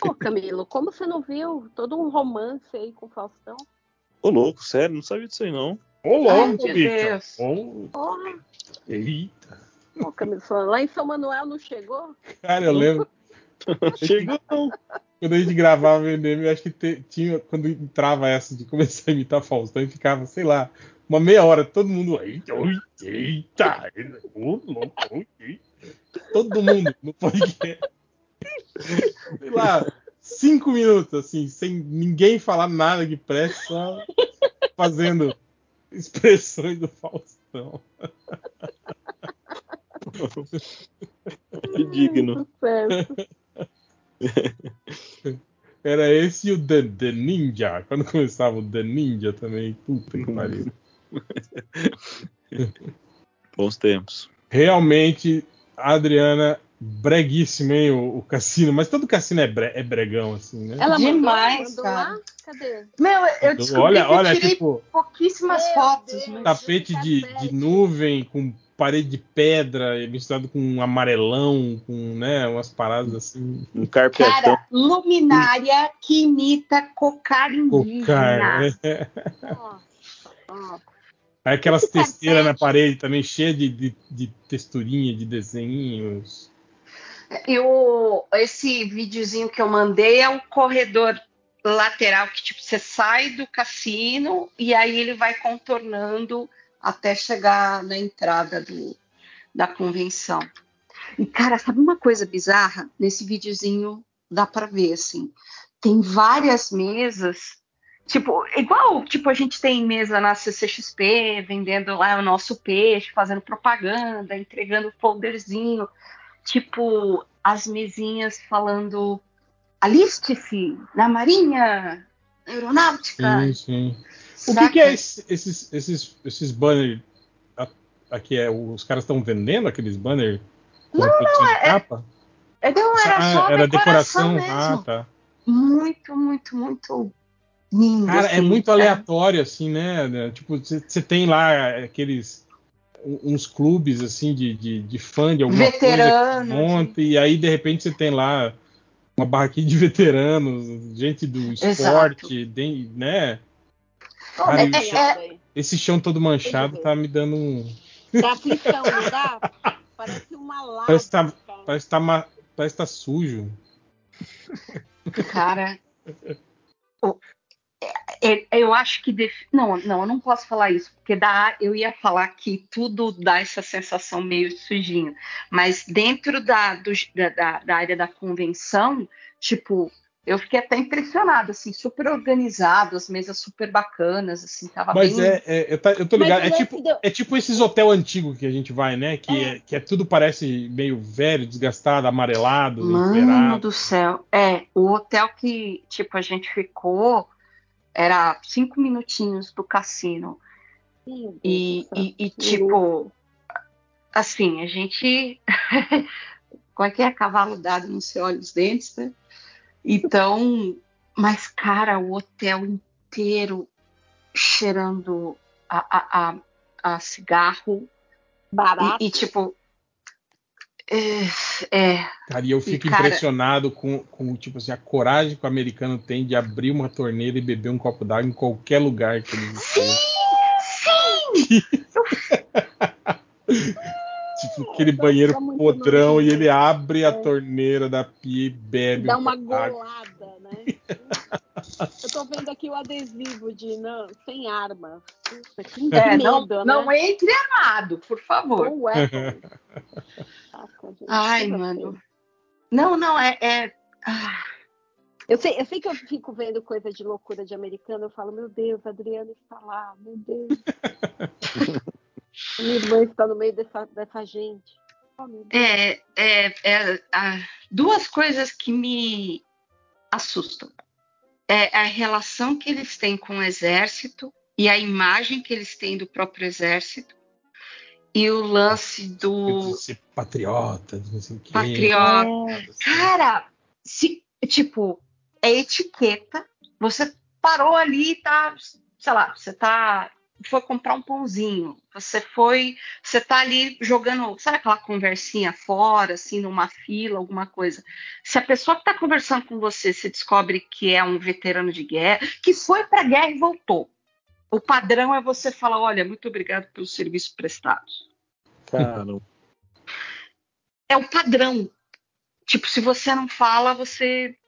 Pô, Camilo, como você não viu todo um romance aí com o Faustão? Ô, louco, sério, não sabia disso aí, não. Ô, louco, bicho. Ô, eita. pô, Camilo, lá em São Manuel não chegou? Cara, eu lembro. (laughs) Chegou, não. Quando a gente gravava o MDM, eu acho que te- tinha. Quando entrava essa de começar a imitar Faustão, e ficava, sei lá, uma meia hora, todo mundo. Eita, oi, eita, ô, louco, oi, eita." todo mundo no podcast. Sei lá, cinco minutos, assim, sem ninguém falar nada que preste, só (laughs) fazendo expressões do Faustão. Que digno. (laughs) Era esse e o The, The Ninja. Quando começava o The Ninja também. Puta que pariu. Bons tempos. Realmente, a Adriana, breguíssima, hein, o, o cassino. Mas todo cassino é, bre- é bregão, assim, né? Ela Demais, mandou, cara. lá? Cadê? Meu, eu descobri olha, que eu olha, tirei tipo, pouquíssimas Meu fotos. Deus. Mas... tapete de, de nuvem com parede de pedra misturado com um amarelão, com, né, umas paradas assim. Um carpetão. Cara, luminária que imita cocar indígena. Cocar, né? Nossa, nossa. Aí aquelas testeiras na parede também, cheias de, de, de texturinha, de desenhos. Eu, esse videozinho que eu mandei é o corredor lateral que tipo você sai do cassino e aí ele vai contornando até chegar na entrada do, da convenção. E cara, sabe uma coisa bizarra? Nesse videozinho dá para ver assim, tem várias mesas Tipo, igual tipo, a gente tem mesa na CCXP, vendendo lá o nosso peixe, fazendo propaganda, entregando folderzinho. Tipo, as mesinhas falando aliste-se na Marinha Aeronáutica. Sim, sim. O que, que é esse- esses, esses, esses banners? Aqui é, os caras estão vendendo aqueles banners com reprodução de é- capa? É, Não, era Ah, só era decoração, decoração. mesmo. Ah, tá. Muito, muito, muito lindo. Cara, é assim. muito aleatório, assim, né? Tipo, você tem lá aqueles. Uns clubes, assim, de, de, de fã de alguma Veteranos, coisa. Monta, e aí, de repente, você tem lá uma barraquinha de (laughs) veteranos, gente do esporte, de- né? Cara, arrepiada isso- é-. Esse chão todo manchado tá me dando um. Dá aflição, não dá? Parece uma lava. Parece que tá, parece tá, ma- parece tá sujo. Cara, é- (laughs) é- eu acho que def- não, não, eu não posso falar isso porque dá, eu ia falar que tudo dá essa sensação meio sujinho, mas dentro da, dos- da, da- área da convenção, tipo, eu fiquei até impressionada, assim, super organizado, as mesas super bacanas, assim, tava Mas bem. é, é- eu, tá- eu tô ligado. Mas É tipo, do- é tipo esses hotel antigos que a gente vai, né? Que é, que é tudo parece meio velho, desgastado, amarelado, Mano do céu. É, o hotel que, tipo, a gente ficou era cinco minutinhos do cassino. Deus E, e, e, tipo, assim, a gente. (laughs) Como é que é? Cavalo dado não se olha os dentes, né? Então, mas, cara, o hotel inteiro cheirando a, a, a, a cigarro. Barato. E, e, tipo. É, é, Cara, e eu fico cara- impressionado com, com, tipo assim, a coragem que o americano tem de abrir uma torneira e beber um copo d'água em qualquer lugar que eles estão. sim! (laughs) (laughs) Tipo, aquele banheiro muito podrão e ele abre a É. torneira da pia e bebe Dá um uma golada, né? Eu tô vendo aqui o adesivo de não, sem arma. Puta, que É, medo, não, né? não entre armado, por favor. Com weapons. (laughs) Saca, gente, Ai, coisa mano. feia. Não, não, é. é- ah, Eu sei, eu sei que eu fico vendo coisa de loucura de americano, eu falo, meu Deus, a Adriana está lá, meu Deus. (laughs) Minha irmã está no meio dessa, dessa gente. Oh, é, é, é, ah, duas coisas que me assustam. É a relação que eles têm com o exército e a imagem que eles têm do próprio exército. E o lance do ser patriota, não sei o quê. patriota. É, Cara, se, tipo, é etiqueta. Você parou ali e tá, sei lá, você tá. Foi comprar um pãozinho. Você foi. Você tá ali jogando, sabe aquela conversinha fora, assim, numa fila, alguma coisa. Se a pessoa que tá conversando com você se descobre que é um veterano de guerra, que foi pra guerra e voltou. O padrão é você falar, olha, muito obrigado pelos serviços prestados. Cara, É o padrão. Tipo, se você não fala, você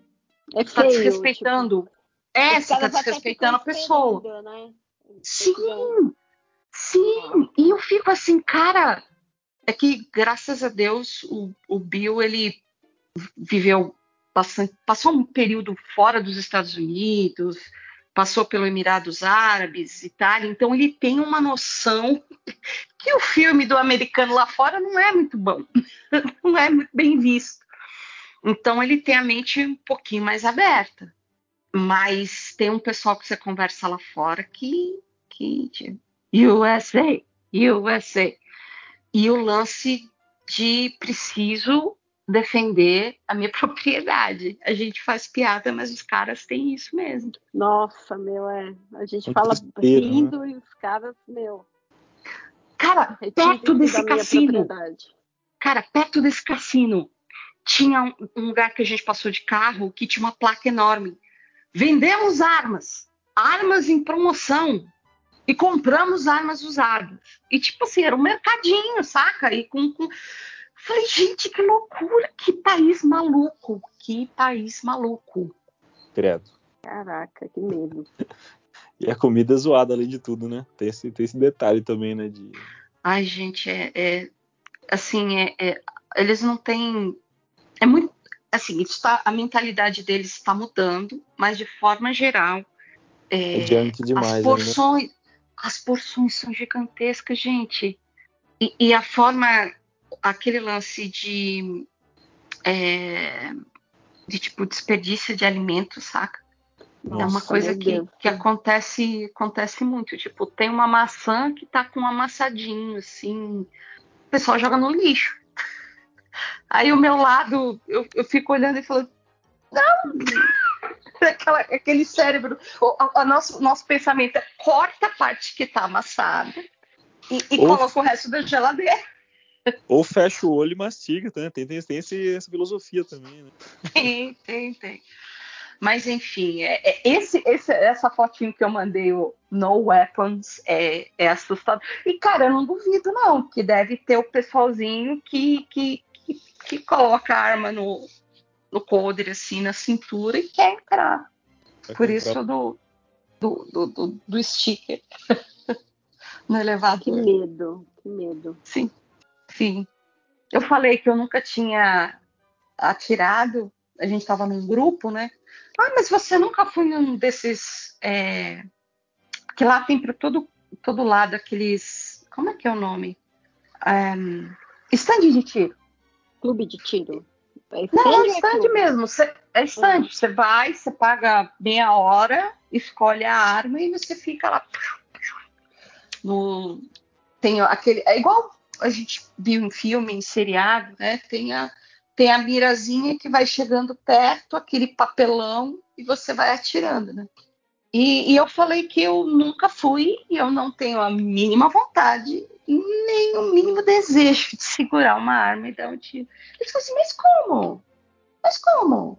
é tá feio, desrespeitando. é, tipo, os você tá até desrespeitando a pessoa. né? Sim, sim. E eu fico assim, cara. É que, graças a Deus, o, o Bill, ele viveu bastante. Passou um período fora dos Estados Unidos, passou pelo Emirados Árabes, Itália, então ele tem uma noção (laughs) que o filme do americano lá fora não é muito bom, (laughs) não é muito bem visto. Então ele tem a mente um pouquinho mais aberta. Mas tem um pessoal que você conversa lá fora que, que tipo, USA, USA. E o lance de preciso defender a minha (laughs) propriedade. A gente faz piada, mas os caras têm isso mesmo. Nossa, meu, é. A gente Um fala desespero, rindo e os caras, meu, Cara, retira perto desse cassino, cara, perto desse cassino, tinha um, um lugar que a gente passou de carro que tinha uma placa enorme. Vendemos armas, armas em promoção. E compramos armas usadas. E, tipo assim, era um mercadinho, saca? E com. com... Falei, gente, que loucura! Que país maluco! Que país maluco! credo. Caraca, que medo. (laughs) E a comida é zoada, além de tudo, né? Tem esse, tem esse detalhe também, né? De... Ai, gente, é. é- assim, é, é- eles não têm. É muito. Assim, tá- a mentalidade deles está mudando, mas de forma geral, É, É demais, as ainda. porções, as porções são gigantescas, gente. E, e a forma, aquele lance de, é, de tipo desperdício de alimentos, saca? é uma Nossa, coisa que, que acontece, acontece muito. Tipo, tem uma maçã que tá com um amassadinho, assim. O pessoal joga no lixo. (laughs) Aí o meu lado, eu, eu fico olhando e falando, não! (laughs) Aquela- aquele cérebro, o, a- a nosso, nosso pensamento é corta a parte que tá amassada e, e Ou- coloca o resto da geladeira. Ou fecha o olho e mastiga, né? Tem, tem, tem esse- essa filosofia também, né? Tem, tem, tem. Mas enfim, é, é esse, esse- essa fotinho que eu mandei, o No Weapons, é, é assustador. E, cara, eu não duvido, não, que deve ter o pessoalzinho que, que, que, que coloca a arma no, no coldre, assim, na cintura e quer entrar. Vai Por comprar- isso do, do, do, do, do sticker (laughs) no Que elevador. medo, que medo. Sim, sim. Eu falei que eu nunca tinha atirado. A gente estava num grupo, né? Ah, mas você nunca foi num desses. É... Que lá tem para todo, todo lado aqueles. Como é que é o nome? Um... Stand de tiro. Clube de tiro. É Não, é stand mesmo. Cê- é stand. Você vai, você paga meia hora, escolhe a arma e você fica lá. No, tem aquele. É igual a gente viu em filme, em seriado, né? Tem a, tem a mirazinha que vai chegando perto, aquele papelão, e você vai atirando, né? E, e eu falei que eu nunca fui e eu não tenho a mínima vontade, nem o mínimo desejo de segurar uma arma e dar um tiro. Ele falou assim, mas como? Mas como?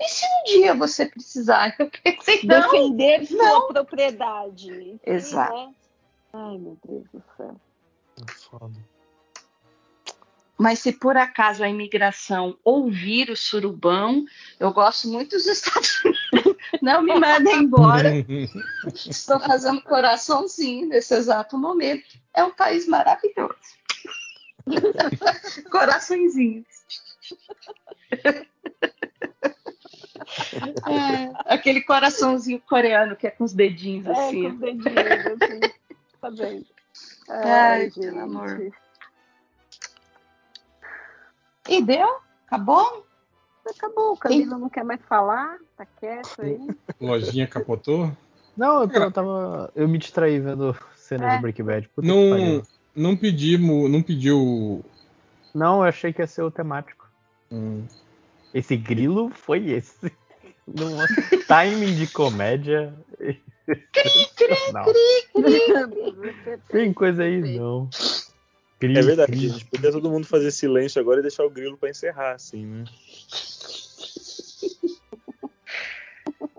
E se um dia você precisar? Eu pensei, não, (laughs) Defender sua não. propriedade. Exato. né? Ai, meu Deus do céu. Foda. mas se por acaso a imigração ouvir o surubão, eu gosto muito dos (laughs) Estados Unidos. Não me mandem embora. (laughs) Estou fazendo coraçãozinho nesse exato momento. É um país maravilhoso. (laughs) Coraçõezinhos. É, aquele coraçãozinho coreano que é com os dedinhos É, assim. com os dedinhos, assim. Tá bem. Ai, amor. E deu? Acabou? Acabou, o Camilo não quer mais falar, tá quieto aí. (laughs) Lojinha capotou? Não, eu, eu tava. Eu me distraí vendo cenas É. de Breaking Bad. Puta Não, não pedimos, não pediu. Não, eu achei que ia ser o temático. hum, Esse grilo foi esse. (laughs) Num timing de comédia. Não, (laughs) tem coisa aí, não. É Grilo, verdade, a grilo. gente podia todo mundo fazer silêncio agora e deixar o grilo pra encerrar, assim, né?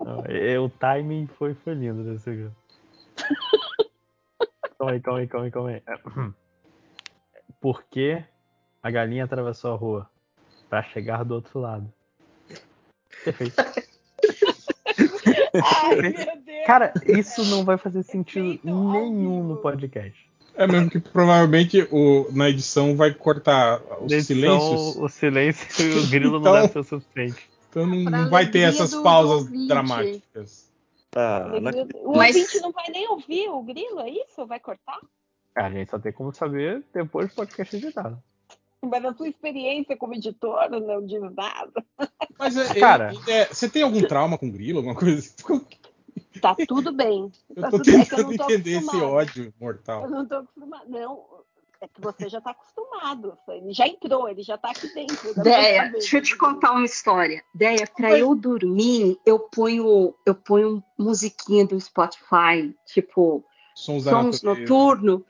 Não, é, o timing foi, foi lindo desse grilo. calma aí, calma aí, calma aí, calma aí. Por que a galinha atravessou a rua? Pra chegar do outro lado. Perfeito. (laughs) Ai, meu Deus. Cara, isso não vai fazer sentido nenhum no podcast. É mesmo que provavelmente o, na edição vai cortar os Edição, silêncios. O silêncio e o (laughs) grilo Então- não deve ser o suficiente. Então não, não vai ter essas pausas ouvinte. dramáticas. Ah, na- O Mas- ouvinte não vai nem ouvir o grilo, é isso? Vai cortar? A gente só tem como saber depois do podcast editado. Mas a sua experiência como editora não diz nada. Mas é, Cara. é- é, você tem algum trauma com grilo, alguma coisa assim? Tá tudo bem. Eu Tá tô tudo- é que eu tentando não tô entender esse acostumada. ódio Eu mortal. não tô acostumada. Não, é que você já tá acostumado. Ele já entrou, ele já tá aqui dentro. Deia, deixa eu te contar uma história. Deia, pra Mas- eu dormir, eu ponho, eu ponho musiquinha do Spotify, tipo, Sons sons noturno,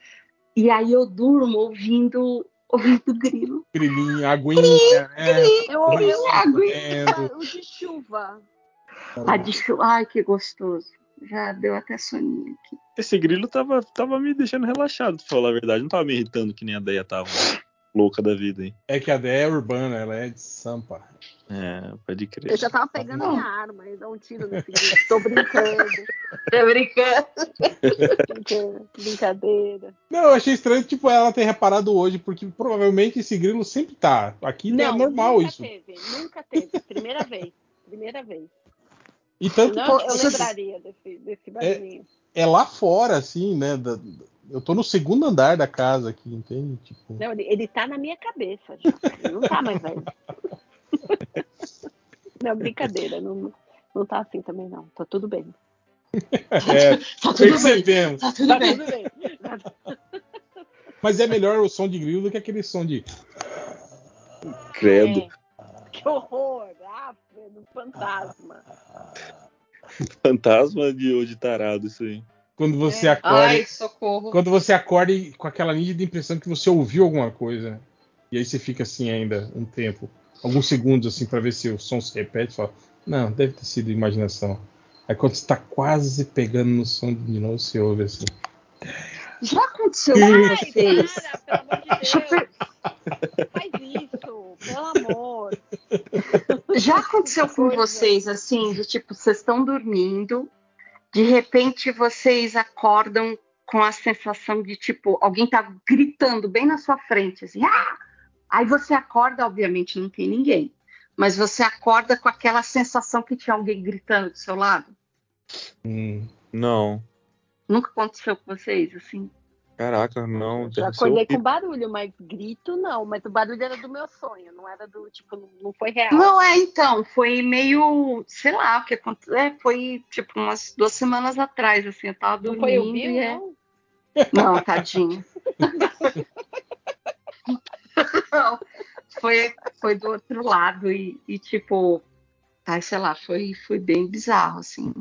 e aí eu durmo ouvindo, ouvindo grilo. Grilinho, aguinha, né? Eu, eu, correndo. (laughs) o de chuva. Ah, de chu- Ai, que gostoso. Já deu até soninho aqui. esse grilo tava, tava me deixando relaxado, pra falar a verdade. Não tava me irritando que nem a Deia tava louca da vida, hein? É que a ideia é urbana, ela é de Sampa. É, pode crer. Eu já tava pegando a minha arma e dar um tiro nesse grilo. Tô brincando. (laughs) Tô brincando. brincando, Brincadeira. Não, eu achei estranho, tipo, ela ter reparado hoje, porque provavelmente esse grilo sempre tá. Aqui é normal nunca isso. Teve, nunca teve. Primeira vez. Primeira vez. E tanto Não, eu Você- lembraria desse, desse barulhinho. é lá fora, assim, né? da- eu tô no segundo andar da casa aqui, entende? Tipo, Não, ele, ele tá na minha cabeça já. Ele não tá mais velho. (laughs) Não, brincadeira. Não, não tá assim também, não. Tá tudo bem. (laughs) é, Tá tudo bem. percebemos. Tá tudo Tá bem. tudo bem. Mas é melhor o som de grilo do que aquele som de. Credo. É. Que (laughs) horror. Ah, no fantasma. (laughs) Fantasma de, ou de tarado, isso aí. Quando você É. acorda. Ai, socorro. Quando você acorda com aquela nítida impressão que você ouviu alguma coisa. E aí você fica assim ainda um tempo, alguns segundos assim para ver se o som se repete, fala, não, deve ter sido imaginação. Aí quando você tá quase pegando no som de novo, você ouve assim. Já aconteceu com Ai, (laughs) vocês? para, pelo amor de Deus. Faz isso, pelo amor. (laughs) Já aconteceu com Coisa. vocês, assim, de tipo, vocês estão dormindo, de repente vocês acordam com a sensação de, tipo, alguém tá gritando bem na sua frente, assim, ah! Aí você acorda, obviamente não tem ninguém, mas você acorda com aquela sensação que tinha alguém gritando do seu lado. Hum, Não. Nunca aconteceu com vocês, assim? Caraca, não. Já acordei com barulho, mas grito não. Mas o barulho era do meu sonho, não era do, tipo, não- não foi real. Não, é, então, foi meio, sei lá, o que aconteceu, é, foi, tipo, umas duas semanas atrás, assim, eu tava Não dormindo foi o Bill, e é... não? Não, tadinho. Não, foi, foi do outro lado e, e, tipo, ai, sei lá, foi, foi bem bizarro, assim.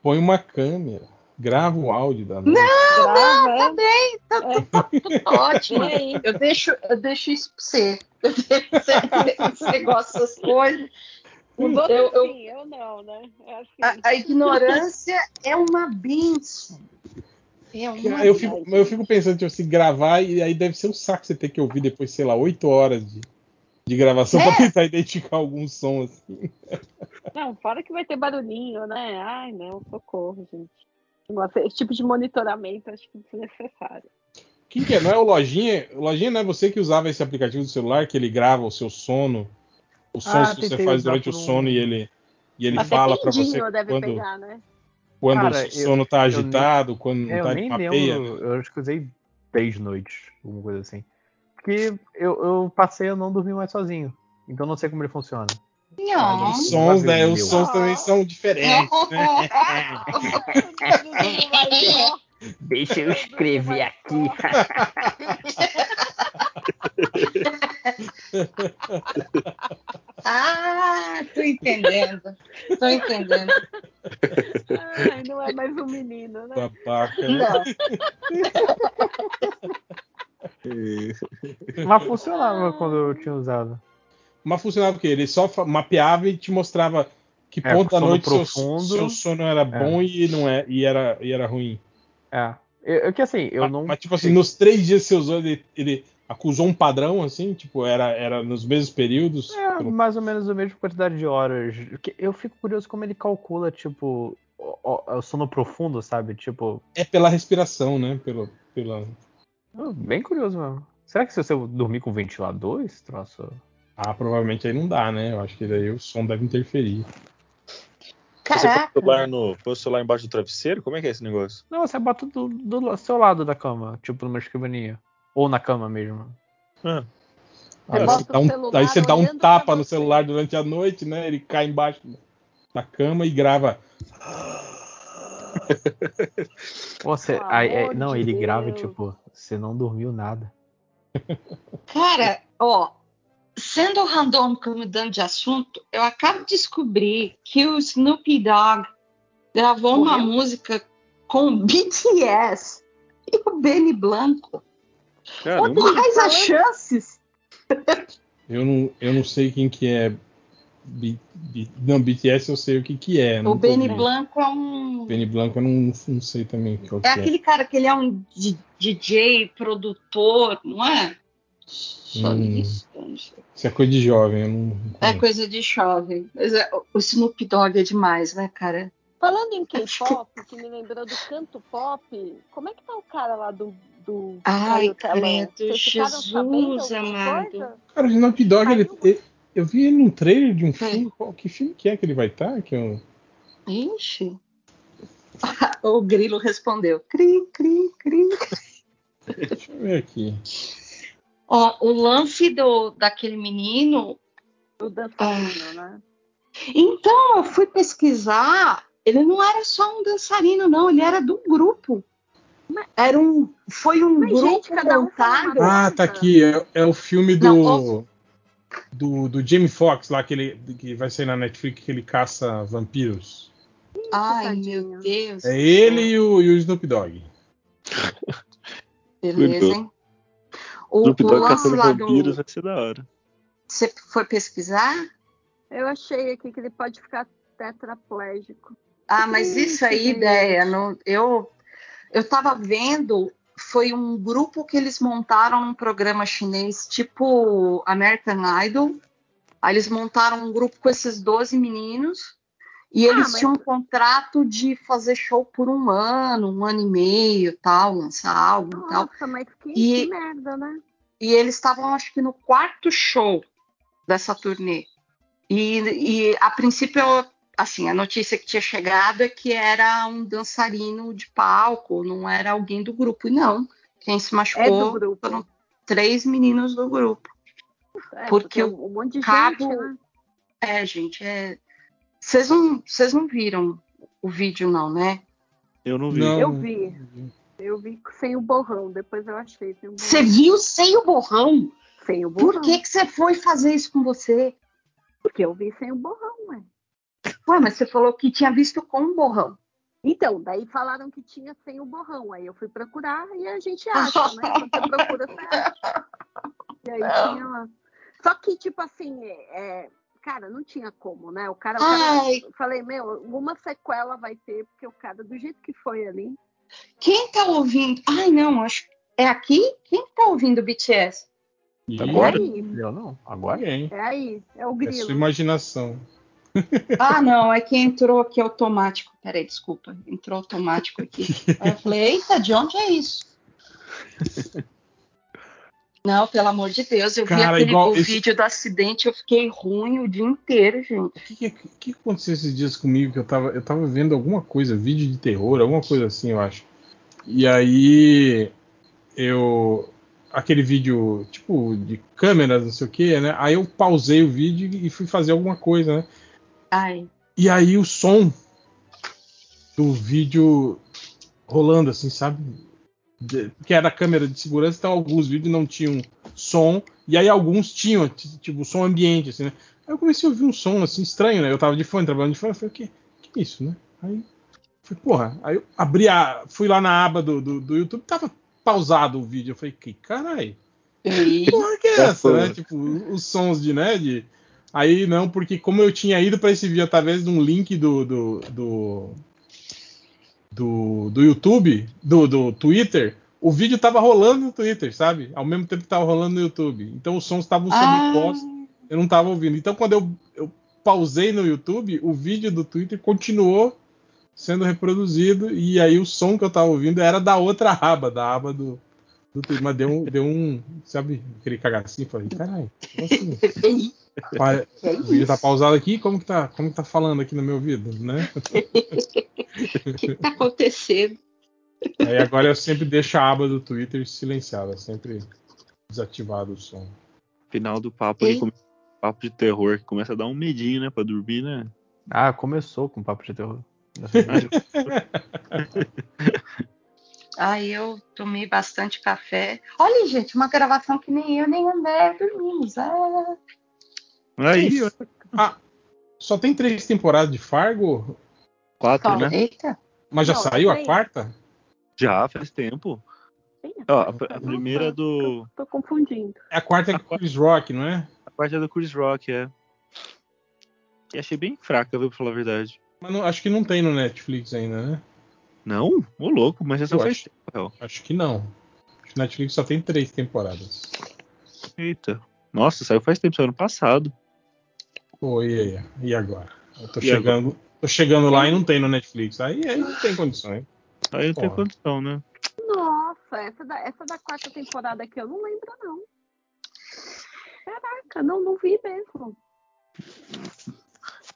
põe uma câmera, grava o áudio da noite. Grava, é. Tá bem, tá, tá tudo (laughs) ótimo. Aí. Eu deixo, eu deixo isso pra você. (laughs) Eu deixo você, você gosta dessas coisas. Os outros Eu- eu- sim, eu não, né? É assim. A, a ignorância é uma benção. É uma Eu fico, eu fico pensando, tipo assim, gravar e aí deve ser um saco você ter que ouvir depois, sei lá, oito horas de, de gravação É. pra tentar identificar algum som assim. Não, fora que vai ter barulhinho, né? Ai, não, socorro, gente. Esse tipo de monitoramento acho que é desnecessário. Quem que é? Não é o Lojinha? O Lojinha não é você que usava esse aplicativo do celular que ele grava o seu sono, os sons Ah, que você faz durante o um- sono e ele e ele Até fala pra você deve quando, pegar, né? quando Cara, o eu- sono tá agitado, quando não É, eu tá nem de papeia. lembro, eu acho que usei 10 noites, alguma coisa assim. Porque eu, eu passei a não dormir mais sozinho. Então não sei como ele funciona. Não. Os sons, né? Os sons também são diferentes, né? (laughs) Deixa eu escrever aqui. (laughs) Ah, tô entendendo. Tô entendendo. Ai, não é mais um menino, né? Babaca, né? Não. (laughs) Mas funcionava quando eu tinha usado. Mas funcionava o quê? Ele só mapeava e te mostrava que É, ponto da noite seu, profundo. seu sono era bom e não é e era e era ruim. É. Eu, eu que assim, eu mas, não. mas, tipo assim, nos três dias que você usou, ele, ele acusou um padrão, assim, tipo, era, era nos mesmos períodos. É, Pelo- mais ou menos a mesma quantidade de horas. Eu fico curioso como ele calcula, tipo, o, o- sono profundo, sabe? Tipo, É pela respiração, né? Pelo, pela... oh, bem curioso mesmo. Será que se você dormir com ventilador, esse troço. Ah, provavelmente aí não dá, né? Eu acho que daí o som deve interferir. Você põe o, Caraca. celular no, põe o celular embaixo do travesseiro? Como é que é esse negócio? Não, você bota do, do seu lado da cama, tipo numa escrivaninha. Ou na cama mesmo. Ah, Aí bota você, dá um, aí você dá um tapa no celular durante a noite, né? Ele cai embaixo da cama e grava. (laughs) Você, Pelo aí, é- amor não, ele grava e tipo, você não dormiu nada. Cara, ó, sendo randômico mudando de assunto, eu acabo de descobrir que o Snoopy Dogg gravou uma Morreu? música com o BTS e o Benny Blanco. caramba. Quais as chances? Eu não, eu não sei quem que é. B- B- não, BTS eu sei o que que é. O Benny ouvi. Blanco é um. Benny Blanco eu não, não sei também qual que É é. aquele cara que ele é um DJ, produtor, não é? Só Hum. isso. Isso é coisa de jovem, eu não. não É coisa de jovem. Mas é- o Snoop Dogg é demais, né, cara? Falando em (laughs) K-pop, que me lembrou do canto pop, como é que tá o cara lá do. do Ai, credo, Jesus amado. coisa? Cara, o Snoop Dogg, ele, ele, Eu vi ele num trailer de um É. filme. Qual, que filme que é que ele vai estar? Que eu... Ixi. (laughs) o grilo respondeu. Cri, cri, cri. Deixa eu ver aqui. Ó, o lance do, daquele menino. O dançarino, né? Então, eu fui pesquisar. Ele não era só um dançarino, não. Ele era do grupo. Era um, foi um Mas, grupo gente, cada um Ah, tá aqui. É, é o filme do. Não, do, do Jamie Foxx lá, que, ele, que vai sair na Netflix, que ele caça vampiros. Ai, tadinho. meu Deus. É ele e o, e o Snoop Dogg. Beleza, hein? O, Snoop o Dogg lá vampiros do. vai ser da hora. Você foi pesquisar? Eu achei aqui que ele pode ficar tetraplégico. Ah, mas isso aí, ideia, não, eu eu tava vendo, foi um grupo que eles montaram num programa chinês, tipo American Idol. Aí eles montaram um grupo com esses 12 meninos e eles mas- tinham um contrato de fazer show por um ano, um ano e meio, tal, lançar álbum e tal. Nossa, mas que, E- que merda, né? E eles estavam, acho que, no quarto show dessa turnê. E, e a princípio, eu- assim, a notícia que tinha chegado é que era um dançarino de palco, não era alguém do grupo. E não, quem se É machucou do grupo. foram três meninos do grupo. É, porque um, um monte de cabo- gente, né? É, gente, é. Vocês não, vocês não viram o vídeo, não, né? Eu não vi. Não. Eu vi. Eu vi sem o borrão, depois eu achei. Você viu sem o borrão? Sem o borrão. Por que, que você foi fazer isso com você? Porque eu vi sem o borrão, ué. Ué, mas você falou que tinha visto com o borrão. Então, daí falaram que tinha sem o borrão. Aí eu fui procurar e a gente acha, né? Quando você procura, você acha. (laughs) E aí tinha lá. Só que, tipo assim, é, cara, não tinha como, né? O cara, o cara eu falei, meu, alguma sequela vai ter, porque o cara, do jeito que foi ali. Quem tá ouvindo? Ai, não, acho. É aqui? Quem tá ouvindo o BTS? E Agora? É aí, Eu não. Agora? Ninguém. é aí, é o É grilo. sua imaginação. (laughs) Ah, não, é que entrou aqui automático. Peraí, desculpa. Entrou automático aqui. Aí (laughs) eu falei, eita, de onde é isso? (laughs) Não, pelo amor de Deus, eu vi Cara, aquele igual o esse- vídeo do acidente, eu fiquei ruim o dia inteiro, gente. O que, que, que aconteceu esses dias comigo? Que eu tava, eu tava vendo alguma coisa, vídeo de terror, alguma coisa assim, eu acho. E aí eu. Aquele vídeo, tipo, de câmeras, não sei o que, né? Aí eu pausei o vídeo e fui fazer alguma coisa, né? Ai, E aí o som do vídeo rolando, assim, sabe? De- que era a câmera de segurança, então alguns vídeos não tinham som, e aí alguns tinham, tipo, som ambiente, assim, né? Aí eu comecei a ouvir um som, assim, estranho, né? Eu tava de fone, trabalhando de fone, eu falei, o que, que é isso, né? Aí, falei, porra, aí eu abri a, fui lá na aba do, do, do YouTube, tava pausado o vídeo, eu falei, que caralho, e- que porra que é essa, né? Tipo, os sons de, né, de... Aí não, porque como eu tinha ido para esse vídeo através de um link do do, do, do, do YouTube, do, do Twitter, o vídeo tava rolando no Twitter, sabe? Ao mesmo tempo que tava rolando no YouTube. Então os sons estavam Ah, sobrepostos, eu não tava ouvindo. Então quando eu, eu pausei no YouTube, o vídeo do Twitter continuou sendo reproduzido e aí o som que eu tava ouvindo era da outra aba, da aba do, do Twitter. Mas deu um, deu um sabe, aquele cagacinho. Falei, caralho, assim? (laughs) e- que é tá pausado aqui, como que tá, como que tá falando aqui no meu ouvido, né? (laughs) O que tá acontecendo? Aí agora eu sempre deixo a aba do Twitter silenciada, sempre desativado o som. Final do papo aí, come- papo de terror, que começa a dar um medinho, né? Pra dormir, né? Ah, começou com papo de terror. (laughs) Ai, eu tomei bastante café. Olha, gente, uma gravação que nem eu nem André dormimos. Ah, Aí, ó, Ah, só tem três temporadas de Fargo, quatro, fala, né? eita. mas já Não, saiu a quarta? Já faz tempo. Sim, Ó, a, a primeira é do. Tô confundindo. É a quarta é com o Chris Rock, não é? A parte é do Chris Rock, é. E achei bem fraca, viu, pra falar a verdade. Mas não- acho que não tem no Netflix ainda, né? Não? Ô louco, mas essa Eu faz acho. tempo, real. Acho que não. Acho que o Netflix só tem três temporadas. Eita. Nossa, saiu faz tempo, saiu ano passado. Pô, e aí? E agora? Eu tô E chegando, tô chegando lá e não tem no Netflix. Aí, aí não tem condições. Aí não tem condição, né? Nossa, essa da, essa da quarta temporada aqui eu não lembro, não. Caraca, não, não vi mesmo.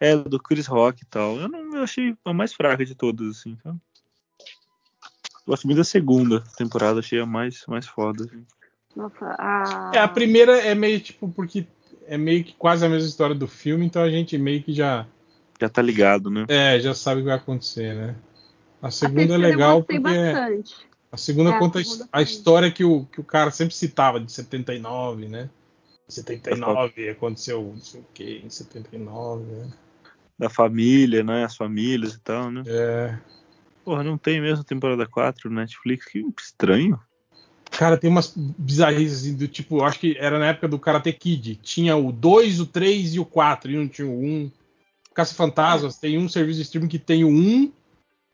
É, do Chris Rock e tal. Eu, não, eu achei a mais fraca de todas, assim, sabe? Gosto muito da segunda temporada, achei a mais, mais foda. Assim. Nossa, a. É, a primeira é meio tipo, porque é meio que quase a mesma história do filme, então a gente meio que já. Já tá ligado, né? É, já sabe o que vai acontecer, né? A a segunda é terceira eu legal porque bastante. a segunda É, a conta a segunda a história que o, que o cara sempre citava, de 79, né? Em 79 aconteceu não sei o que, em 79, né? Da família, né? As famílias e tal, né? É. Porra, não tem mesmo temporada 4 no Netflix. Que estranho. Cara, tem umas bizarrices assim, do tipo, acho que era na época do Karate Kid. Tinha o 2, o 3 e o 4, e não tinha o 1. Caça Fantasmas tem um serviço de streaming que tem o 1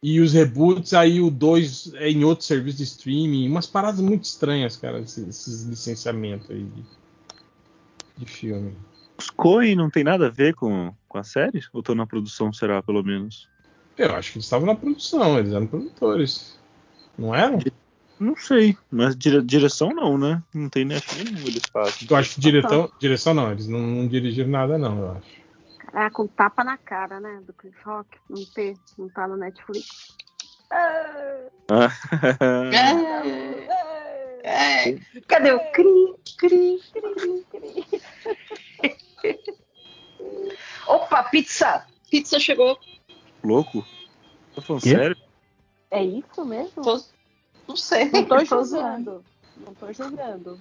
e os reboots, aí o 2 é em outro serviço de streaming. Umas paradas muito estranhas, cara, esses, esses licenciamentos aí de, de filme. Os Coen não tem nada a ver com, com a série? Ou tô na produção, será, pelo menos? Eu acho que eles estavam na produção, eles eram produtores. Não eram? Não sei, mas dire- direção não, né? Não tem nem nenhum eles fazem. Eu acho que direção, direção não, eles não, não dirigiram nada, não, eu acho. É, com tapa na cara, né? Do Chris Rock. Não, ter, não tá no Netflix. Ah, É, (laughs) é. Cadê o cri, cri, cri, cri? (laughs) Opa, pizza! Pizza chegou. Louco? Tá falando sério? É isso mesmo? Tô- Não sei. Não tô (laughs) zoando. julgando. Não tô julgando.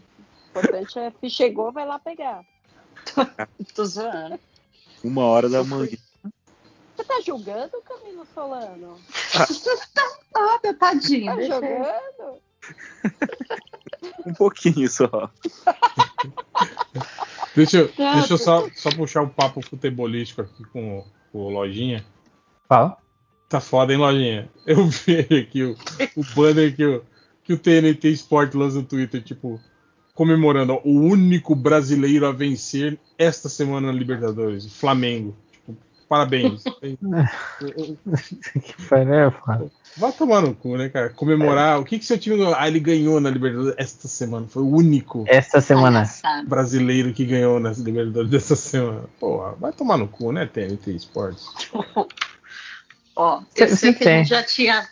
O importante é se chegou, vai lá pegar. (laughs) Tô zoando. Uma hora da manhã. Você tá julgando, Camilo Solano? (laughs) Nada, tadinho. Tá jogando? Um pouquinho só. Deixa, eu- deixa eu só, só puxar o papo futebolístico aqui com, o- com o Lojinha. Fala. Tá foda, hein, Lojinha? Eu (laughs) vi aqui o, o banner que o, que o TNT Sport lança no Twitter, tipo, comemorando ó, o único brasileiro a vencer esta semana na Libertadores, Flamengo. Tipo, parabéns. (laughs) que foi, né? Vai tomar no cu, né, cara? Comemorar. O que, que seu time ganhou? Ah, ele ganhou na Libertadores esta semana. Foi o único Esta semana. Brasileiro que ganhou nas Libertadores dessa semana. Pô, vai tomar no cu, né, TNT Sports? (laughs) Ó, Cê- eu sei cê que a tem. gente já tinha.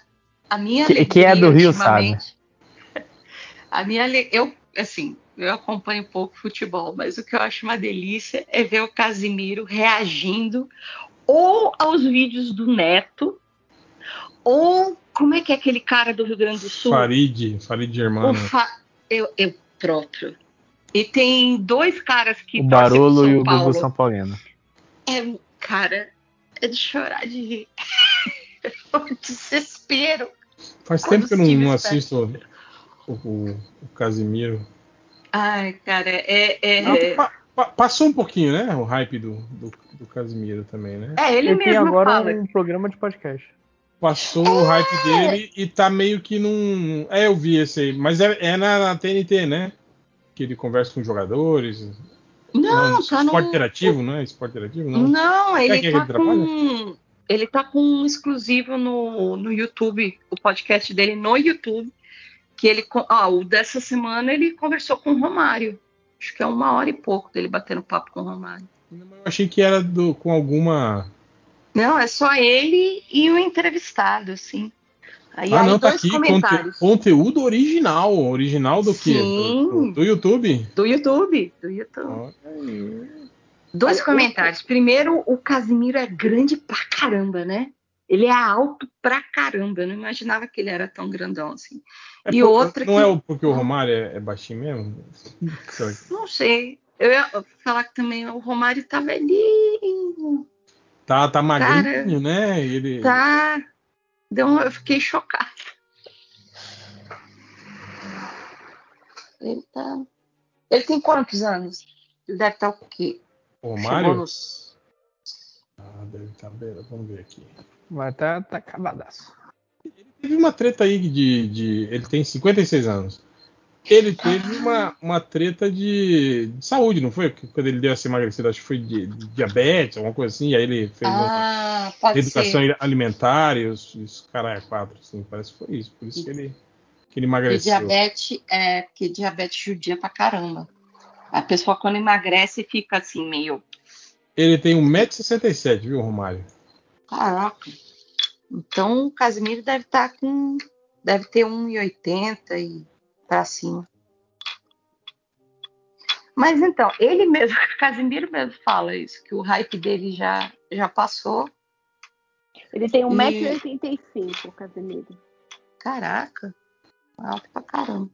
A minha Que- alegria quem é do Rio ultimamente- (laughs) A minha eu assim, eu acompanho pouco futebol, mas o que eu acho uma delícia é ver o Casimiro reagindo ou aos vídeos do Neto, ou como é que é aquele cara do Rio Grande do Sul? Farid, Farid Germano. Fa- eu, eu próprio. E tem dois caras que O Barolo e o Paulo. Gugu São Paulino. É, cara, é de chorar de rir. (laughs) (laughs) desespero. Faz tempo que eu não, não assisto o, o, o Casimiro. Ai, cara, é. é... Ah, pa- pa- passou um pouquinho, né? O hype do, do, do Casimiro também, né? É, ele, Ele tem mesmo agora fala. um programa de podcast. Passou o hype dele e tá meio que num. É, eu vi esse aí. Mas é, é na, na TNT, né? Que ele conversa com jogadores. Não, tá Esporte no. interativo, não é? Esporte interativo, não. Não, É ele que tá ele trabalha? Ele tá com um exclusivo no, no YouTube, o podcast dele no YouTube. Que ele. Ó, o dessa semana ele conversou com o Romário. Acho que é uma hora e pouco dele batendo papo com o Romário. Eu achei que era do, com alguma. Não, é só ele e o entrevistado, assim. Aí, ah, aí não, tá aqui. conte- conteúdo original. Original do quê? Sim. Do, do- do YouTube? Do YouTube, do YouTube. Olha aí. Dois Olha, comentários. Primeiro, o Casimiro é grande pra caramba, né? Ele é alto pra caramba. Eu não imaginava que ele era tão grandão assim. É E por- outra Não que- é porque o Romário é, é baixinho mesmo? (laughs) Não sei. Eu ia falar que também o Romário tá velhinho. Tá, tá magrinho, né? Ele, Tá. Deu um- eu fiquei chocada. Ele tá. Ele tem quantos anos? Ele deve estar o quê? O Romário? nos- Ah, deve estar bem. Vamos ver aqui. Mas tá, tá acabadaço. Teve uma treta aí de, de. Ele tem 56 anos. Ele teve uma, uma treta de, de saúde, não foi? Porque Quando ele deu essa emagrecida, acho que foi de, de diabetes, alguma coisa assim. Aí ele fez uma Ah, pode educação ser. alimentar e os, os caralho, quatro, assim. Parece que foi isso. Por isso que ele, que ele E emagreceu. diabetes, é, porque diabetes judia pra caramba. A pessoa quando emagrece fica assim, meio. Ele tem 1,67m, viu, Romário? Caraca. Então o Casimiro deve estar com. Deve ter 1,80 e pra cima. Mas então, ele mesmo, (laughs) o Casimiro mesmo fala isso, que o hype dele já, já passou. Ele tem E- 1,85m, o Casemiro. Caraca, alto pra caramba.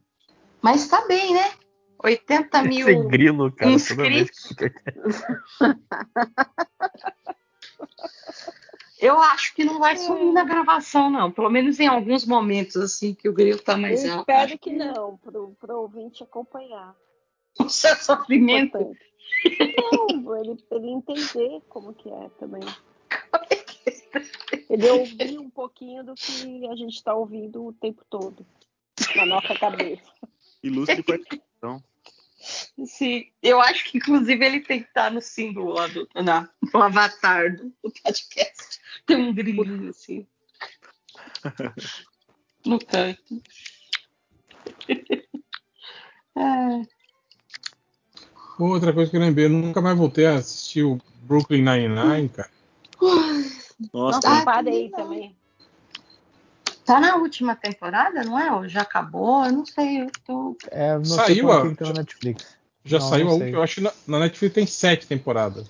Mas tá bem, né? 80 mil. Esse grilo, cara, inscritos. que Eu acho que não vai sumir na gravação, não. Pelo menos em alguns momentos, assim, que o grilo tá mais Eu alto. espero Acho que não, pro, pro ouvinte acompanhar. O seu sofrimento. Não, ele, ele entender como que é também. Ele ouvir um pouquinho do que a gente está ouvindo o tempo todo na nossa cabeça. Ilustre participação. Sim, eu acho que inclusive ele tem que estar no símbolo lá do, na, no avatar do, podcast. Tem um grilinho assim. (laughs) No canto. (laughs) É, Outra coisa que eu lembrei, eu nunca mais voltei a assistir o Brooklyn Nine-Nine, cara. Nossa, Nossa, Ah, eu parei também. Tá na última temporada, não é? Ou já acabou? Eu não sei. Eu tô... É, não sei Saiu quando a- tem no Netflix. Já Não, saiu não a sei. última. Eu acho que na, na Netflix tem sete temporadas.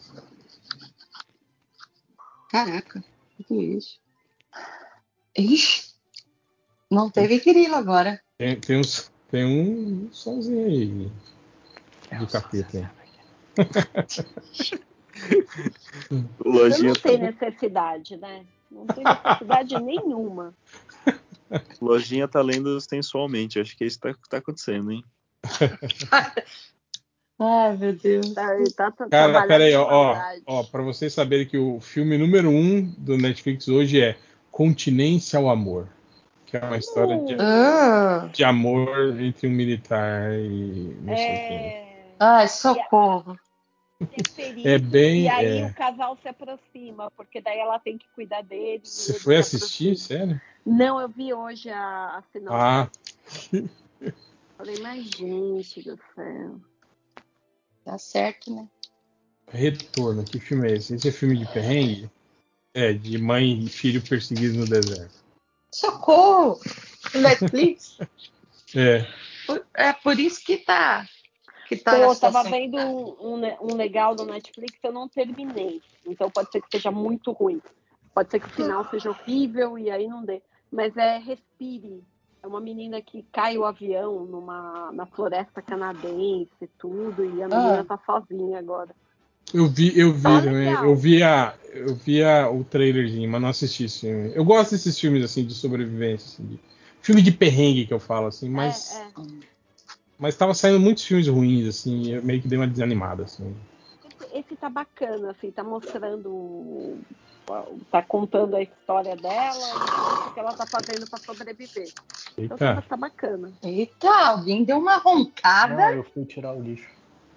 Caraca, o que é isso? Ixi, não teve grilo agora. Tem, tem, uns, tem um solzinho aí do capeta. (laughs) Eu Lojinha, não tem necessidade, né? Não tem necessidade nenhuma. (laughs) Lojinha tá lendo sensualmente. Acho que é isso que tá, tá acontecendo, hein? (laughs) Ai, meu Deus. Tá, tá tra- Cara, trabalhando pera aí, com ó, ó, ó, pra vocês saberem que o filme número um do Netflix hoje é Continência ao Amor, que é uma história de, Ah, de amor entre um militar e não sei quem. É, ai, socorro. É É bem- E aí é. o casal se aproxima, porque daí ela tem que cuidar dele. Você foi se assistir, aproxima. sério? Não, eu vi hoje a, a sinopse. Ah, (laughs) Falei, mas gente do céu. Tá certo, né? Retorno, que filme é esse? Esse é filme de perrengue? É, de mãe e filho perseguidos no deserto. Socorro! Netflix? (laughs) É, é por isso que tá. Que tá Pô, eu tava situação que vendo tá. um, um, um legal do Netflix, eu não terminei. Então pode ser que seja muito ruim. Pode ser que o final (laughs) seja horrível e aí não dê. Mas é Respire. É uma menina que cai o avião numa, na floresta canadense e tudo, e a menina Ah. tá sozinha agora. eu vi, eu vi Tá. Eu vi, a, eu vi a, o trailerzinho, mas não assisti esse filme. Eu gosto desses filmes assim de sobrevivência, assim, de- filme de perrengue que eu falo assim, mas É, é. Mas tava saindo muitos filmes ruins assim, eu meio que dei uma desanimada assim. Esse, tá bacana, assim, tá mostrando. Tá contando a história dela e o que ela tá fazendo pra sobreviver. Então tá, Eita. tá bacana. Eita, alguém deu uma roncada. Não, eu fui tirar o lixo.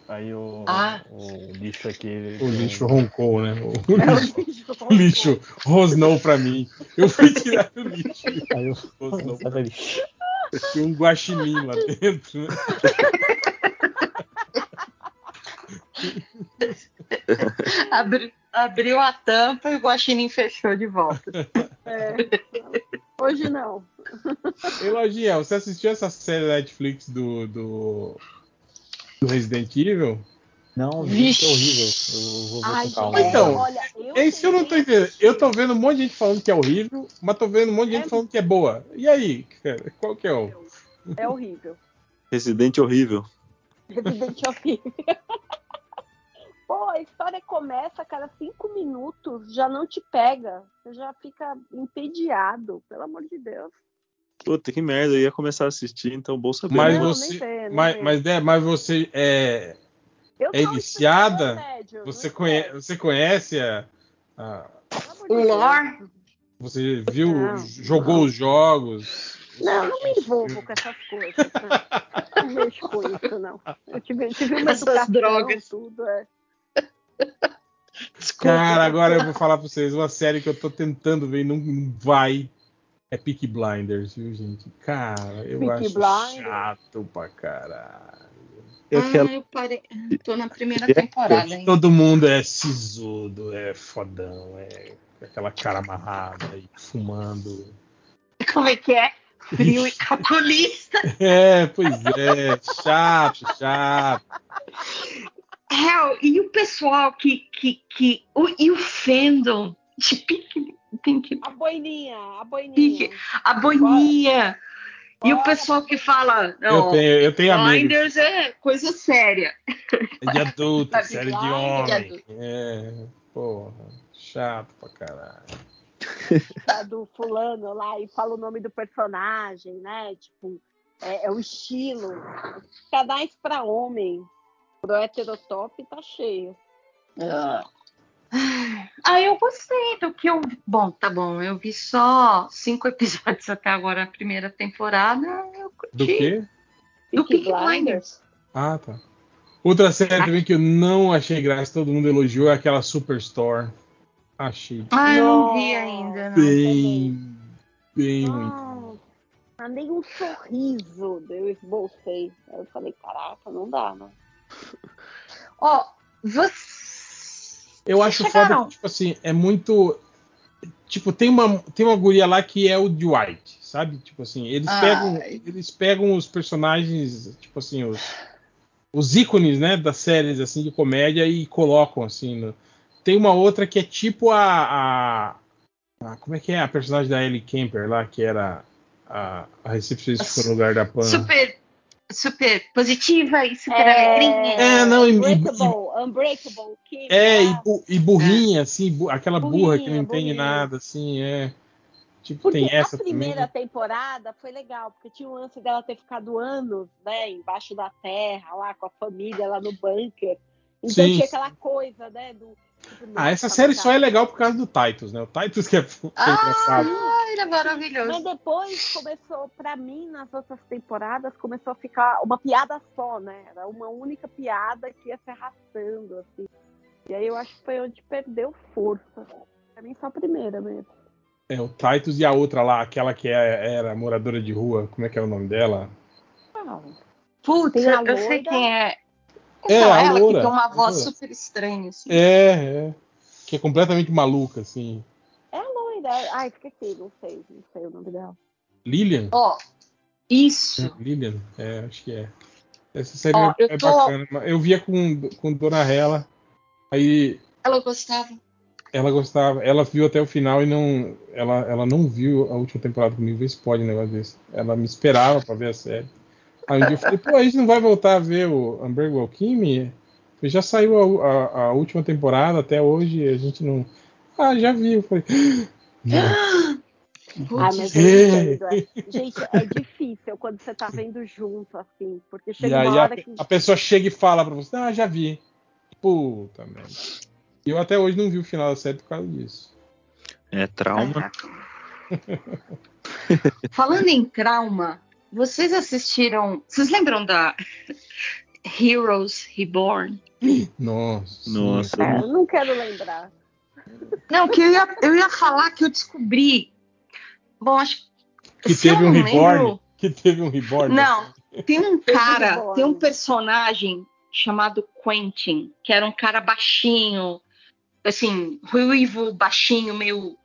Aí o, Ah. o lixo aqui. O lixo roncou, né? O É o lixo, lixo. (laughs) o lixo rosnou pra mim. Eu fui tirar o lixo. Aí eu Rosnou pra mim. Tinha um guaxinim lá dentro, né? Abri- abriu a tampa e o guaxinim fechou de volta. É. Hoje não. Ei, Lojinha, você assistiu essa série da Netflix do, do, do Resident Evil? Não, Vixe. é horrível. Eu vou ver Ai, com calma. gente, Então, olha, eu É isso que eu não tô entendendo. Eu tô vendo um monte de gente falando que é horrível, mas tô vendo um monte de gente É. falando que é boa. E aí, cara, qual que é o. É horrível. (laughs) Residente horrível. Resident horrível. (laughs) Pô, a história começa, cara, cinco minutos, já não te pega. Você já fica entediado, pelo amor de Deus. Puta, que merda. Eu ia começar a assistir, então bom saber. Mas você. mas, mas, é, mas você é. Eu É médio, Você, conhe, você conhece a. a- O lore? você viu, Não, jogou não. os jogos. Não, não me envolvo com essas coisas. Não, não mexo com isso, não. Eu tive, tive uma Essas drogas. tudo, é. Cara, agora eu vou falar pra vocês, uma série que eu tô tentando ver e não não vai. É Peak Blinders, viu, gente? Cara, eu Peaky acho Blinders. chato pra caralho. E aquela- Ah, eu parei. Tô na primeira É, temporada ainda. Todo mundo é sisudo, é fodão, é com aquela cara amarrada e fumando. Como é que é? Frio e calculista. (laughs) É, pois é, chato, chato. Hell, e o pessoal que. que, que o, e o fandom de Pink, Pink, A boininha, a boininha. Pique. a Boninha. E o pessoal que fala. Eu Não, tenho, eu tenho amigos Blinders é coisa séria. de adulto, (laughs) Sabe, série de de homem. adulto. É, porra, chato pra caralho. (laughs) tá, do fulano lá e fala o nome do personagem, né? Tipo, é, é o estilo. Canais pra homem. Pro heterotop tá cheio. Ah, eu gostei do que eu. Bom, tá bom. Eu vi só cinco (laughs) episódios até agora, a primeira temporada. Eu curti. Do quê? Do Peaky Peaky Blinders. Ah, tá. Outra série também que eu não achei graça, todo mundo elogiou, é aquela Superstore. Achei Ah, eu não vi ainda. Não. bem, bem ruim. Nem um sorriso eu esbocei. Aí eu falei, caraca, não dá, né? Ó, você. Eu acho chegaram? foda que, tipo assim, é muito. Tipo, tem uma, tem uma guria lá que é o Dwight, sabe? Tipo assim, eles Ai. pegam, eles pegam os personagens, tipo assim, os, os ícones, né, das séries assim de comédia e colocam assim. no- Tem uma outra que é tipo a, a, a- como é que é a personagem da Ellie Kemper lá, que era a, a recepcionista no lugar da Pan. Super, super positiva e super É, alegrinha. É, não, e- e- Unbreakable, Unbreakable Kim. É, e, e burrinha, assim, bu- aquela burra que não Burrinha, entende burrinha. nada, assim, é. Tipo, Porque tem essa a primeira também. temporada foi legal, porque tinha o lance dela ter ficado anos, né, embaixo da terra, lá com a família, lá no bunker. Então Sim. tinha aquela coisa, né, do... Ah, essa série só é legal por causa do Titus, né? O Titus que é, (laughs) Ah, engraçado. ele é maravilhoso. Mas depois começou, pra mim, nas outras temporadas, começou a ficar uma piada só, né? Era uma única piada que ia se arrastando, assim. E aí eu acho que foi onde perdeu força. Pra mim, só a primeira mesmo. É, o Titus e a outra lá, aquela que é- era moradora de rua, como é que é o nome dela? Putz, Tem a eu sei quem é. É, Então, a ela loura, que tem uma voz loura. super estranha, assim. É, é. Que é completamente maluca, assim. É a loira. Ai, esqueci, não sei, não sei o nome dela. Lilian? Ó, isso. Lilian, é, acho que é. Essa série Ó, é, eu é tô- bacana. Eu via com, com Dona Rela, aí Ela gostava. ela gostava, ela viu até o final e não. Ela, ela não viu a última temporada comigo, vê se pode um negócio desse. Ela me esperava pra ver a série. Aí um dia eu falei, pô, a gente não vai voltar a ver o Unbreakable Kimmy? Já saiu a, a- a última temporada até hoje, a gente não. Ah, já vi. Eu falei. Não. (gasps) Ah, mas eu É. entendo. é. Gente, é difícil quando você tá (laughs) vendo junto, assim. Porque E chega aí uma a, hora que. a pessoa chega e fala pra você, ah, já vi. Puta merda. E eu até hoje não vi o final da série por causa disso. É trauma. (laughs) Falando em trauma, vocês assistiram. Vocês lembram da Heroes Reborn? Nossa. Nossa. É, eu não quero lembrar. Não, que eu ia, eu ia falar que eu descobri. Bom, acho Que se teve um reborn. lembro- Que teve um reborn. Não, tem um cara, tem um personagem chamado Quentin, que era um cara baixinho, assim, ruivo, baixinho, meio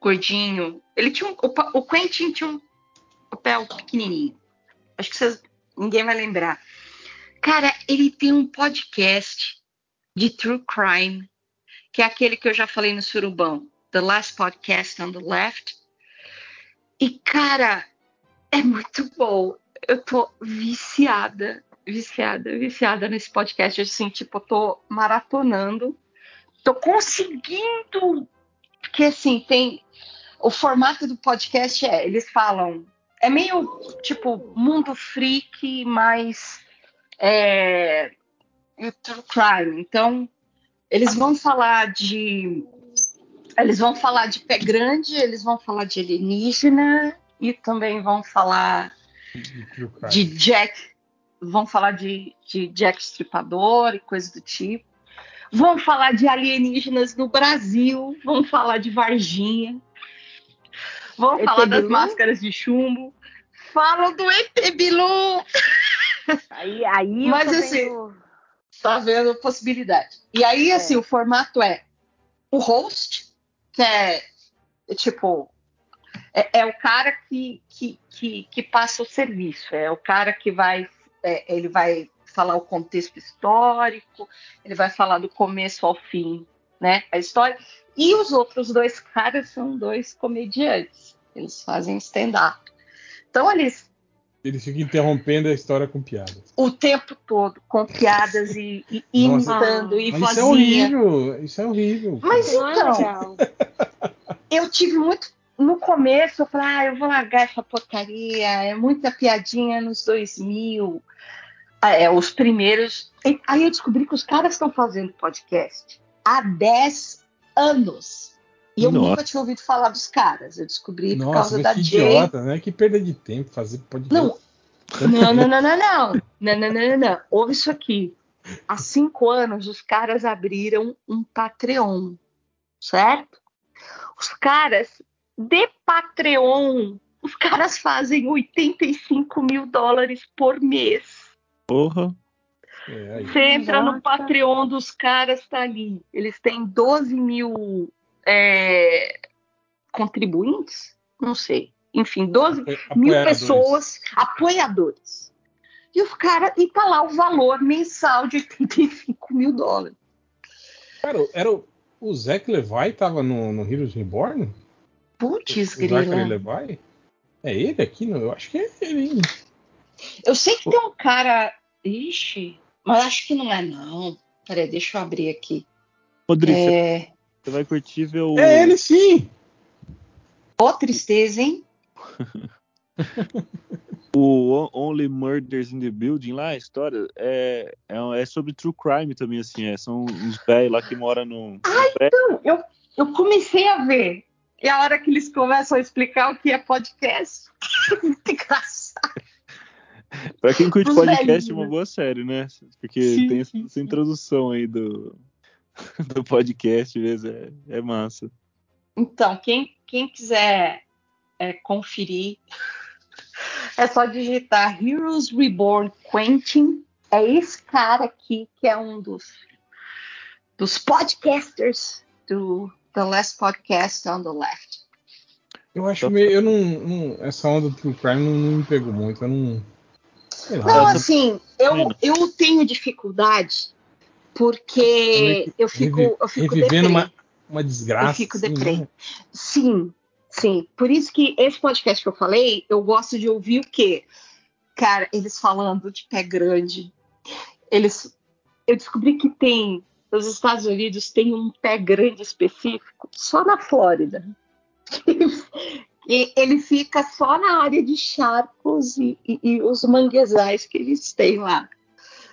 gordinho. Ele tinha um, o, o Quentin tinha um papel pequenininho. Acho que vocês, ninguém vai lembrar. Cara, ele tem um podcast de true crime, que é aquele que eu já falei no Surubão, The Last Podcast on the Left. E cara, é muito bom. Eu tô viciada, viciada, viciada nesse podcast. Assim, tipo, eu tô maratonando. Tô conseguindo. Porque, assim, tem. O formato do podcast é. Eles falam. É meio, tipo, mundo freak, mas. É. e True crime. Então, eles vão falar de. Eles vão falar de pé grande, eles vão falar de alienígena e também vão falar De Jack, vão falar de, de Jack Stripador e coisa do tipo. Vão falar de alienígenas no Brasil, vão falar de Varginha, vão ET falar das Bilu? máscaras de chumbo, falam do ET Bilu. Aí, aí Mas, assim, vendo- Tá vendo a possibilidade. E aí, É. assim, o formato é o host, que é, é tipo. É, é o cara que, que, que, que passa o serviço, é o cara que vai. é, ele vai falar o contexto histórico, ele vai falar do começo ao fim, né? A história. E os outros dois caras são dois comediantes. Eles fazem stand-up. Então, eles Ele fica interrompendo a história com piadas. o tempo todo com piadas e, e (laughs) imitando e Mas isso é horrível. Isso é horrível. Mas é então, eu tive muito. No começo, eu falei, ah, eu vou largar essa porcaria, é muita piadinha nos 2000. Ah, é, os primeiros. Aí eu descobri que os caras estão fazendo podcast há 10 anos. E eu Nossa. nunca tinha ouvido falar dos caras. Eu descobri por Nossa, causa mas da que Jay. idiota, né? Que perda de tempo fazer podcast. Não, Não, não, não, não, não. Não, não, não, não, não. Ouve isso aqui. Há cinco anos, os caras abriram um Patreon, certo? Os caras, de Patreon, os caras fazem 85 mil dólares por mês. Porra. É. Você entra no. Patreon dos caras, tá ali. Eles têm 12 mil é, contribuintes? Não sei. Enfim, 12 Apo- mil pessoas, apoiadores. E os caras, e tá lá o valor mensal de 85 mil dólares. Cara, era o, o Zac Levi tava no, no Heroes Reborn? Putz, o Zachary grila. Levi? É ele aqui? No, eu acho que é ele, hein? Eu sei que tem um cara. Ixi, mas acho que não é, não. Peraí, deixa eu abrir aqui. Rodrigo, É. você vai curtir ver o. É ele sim! Ó, tristeza, hein? (laughs) O Only Murders in the Building lá, a história, é, é, é sobre true crime também, assim, é, são uns velhos lá que moram num, num prédio. Não, eu, eu comecei a ver. E a hora que eles começam a explicar o que é podcast, (laughs) muito engraçado. Pra quem curte Os podcast, velhinhos. é uma boa série, né? Porque Sim, tem essa, sim, essa sim. introdução aí do, (laughs) do podcast mesmo, é, é massa. Então, quem, quem quiser é, conferir, (laughs) é só digitar Heroes Reborn Quentin. É esse cara aqui que é um dos, dos podcasters do The Last Podcast on the Left. Eu acho meio. Eu não, não- Essa onda do True Crime não, não me pegou muito. Eu não. Sei lá. Não, assim, eu, eu tenho dificuldade porque eu fico, Revi- eu fico revivendo deprê. uma, uma desgraça. Eu fico assim, deprê. né? Sim, sim. Por isso que esse podcast que eu falei, eu gosto de ouvir o quê? Cara, eles falando de pé grande. Eles. Eu descobri que tem. Nos Estados Unidos tem um pé grande específico só na Flórida. (laughs) E ele fica só na área de charcos e, e- e os manguezais que eles têm lá.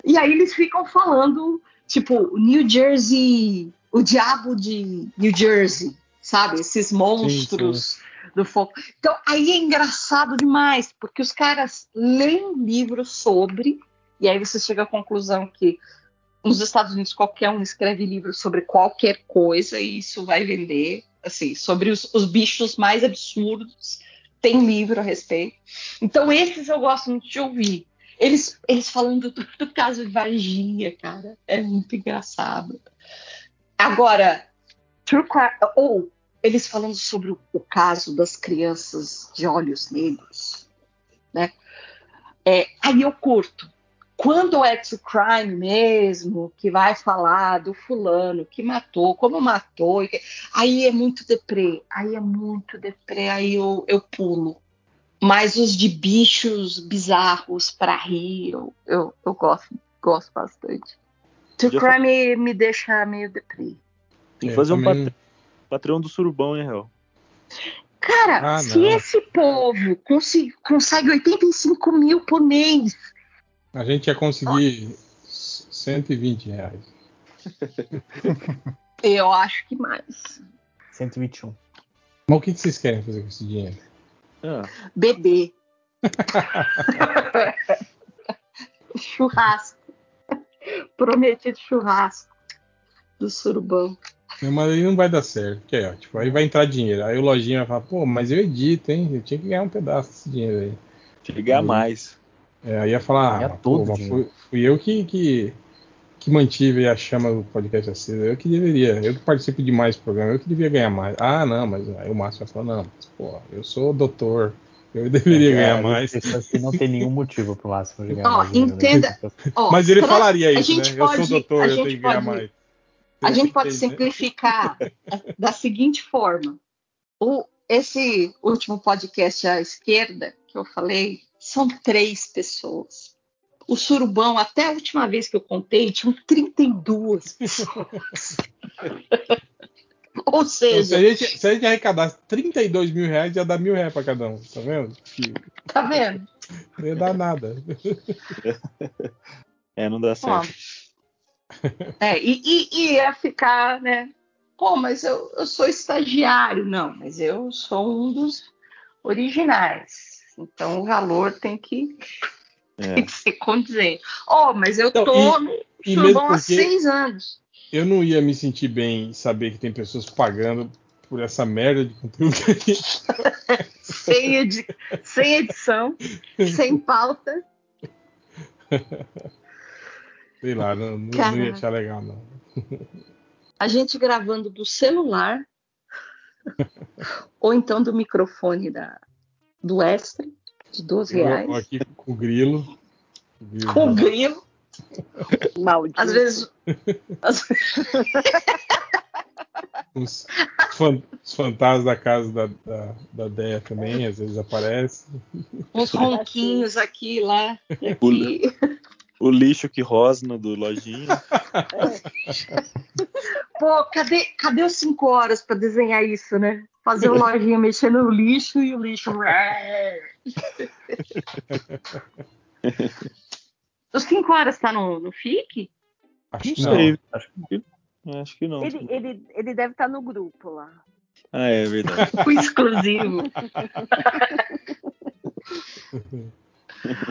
E aí eles ficam falando, tipo, New Jersey, o diabo de New Jersey, sabe? Esses monstros do fogo. Então aí é engraçado demais, porque os caras leem livros sobre, e aí você chega à conclusão que nos Estados Unidos qualquer um escreve livro sobre qualquer coisa e isso vai vender. Assim, sobre os, os bichos mais absurdos, tem livro a respeito. Então, esses eu gosto muito de ouvir. Eles, eles falando do, do caso de Varginha, cara, é muito engraçado. Agora, True ou eles falando sobre o, o caso das crianças de olhos negros, né? É, aí eu curto. Quando é true crime mesmo, que vai falar do fulano que matou, como matou, aí é muito deprê, aí é muito deprê, aí eu, eu pulo. Mas os de bichos bizarros pra rir, eu, eu, eu gosto, gosto bastante. True fa- crime me deixa meio deprê. Tem que É, fazer um também- pat- Patreon do Surubão, hein, Real? Cara, Ah, se não. esse povo consi- consegue 85 mil por mês, A gente ia conseguir 120 reais. (laughs) eu acho que mais. 121. Mas o que vocês querem fazer com esse dinheiro? Ah, Bebê. (laughs) churrasco. Prometido churrasco do surubão. Não, Mas aí não vai dar certo. Porque, ó, tipo, aí vai entrar dinheiro. Aí o lojinha vai falar, pô, mas eu edito, hein? Eu tinha que ganhar um pedaço desse dinheiro aí. chegar Uhum. mais. É, aí ia falar, ah, pô, fui, fui eu que, que, que mantive a chama do podcast acesa. Eu que deveria, eu que participo de mais programa, eu que devia ganhar mais. Ah, não, mas aí o Márcio vai falar, não, mas, pô, eu sou doutor, eu deveria ganhar É, mais. Pessoas que não tem nenhum motivo pro de ganhar Ó, mais né? entenda- Ó, Mas ele falaria isso, né? pode- eu sou doutor, eu tenho que ganhar pode- mais. A gente pode né? simplificar da seguinte forma: o, esse último podcast à esquerda que eu falei são três pessoas. O surubão, até a última vez que eu contei, tinham 32 pessoas. (laughs) Ou Então, se, seja, a gente, se a gente arrecadasse 32 mil reais, ia dar mil reais pra cada um, tá vendo? Tá vendo? não ia dar nada. É, não dá Ó, certo. é, e, e- e ia ficar, né? Pô, mas eu, eu sou estagiário. Não, mas eu sou um dos originais. Então o valor tem que, É. (laughs) tem que ser condizente. Oh, mas eu Então, tô no e surubão mesmo há seis anos. Eu não ia me sentir bem saber que tem pessoas pagando por essa merda de conteúdo que a gente (laughs) Sem, edi- sem edição, sem pauta. (laughs) Sei lá, não, não, não ia achar legal, não. A gente gravando do celular ou então do microfone da, do extra, de 12 Eu, reais. eu aqui com o grilo. (laughs) o grilo Com (laughs) grilo. Maldito. Às vezes. às (laughs) Os, fan- os fantasmas da casa da, da, da Deia também, às vezes aparecem. uns ronquinhos aqui lá. e O- Aqui. O lixo que rosna do lojinha. Pô, cadê, cadê os cinco horas para desenhar isso, né? Fazer o lojinha mexendo no lixo e o lixo. (laughs) Os cinco horas tá no, no FIC? Acho que Não sei. acho Acho que não. Ele, ele, ele deve estar no grupo lá. Ah, é verdade. (laughs) O exclusivo. (laughs)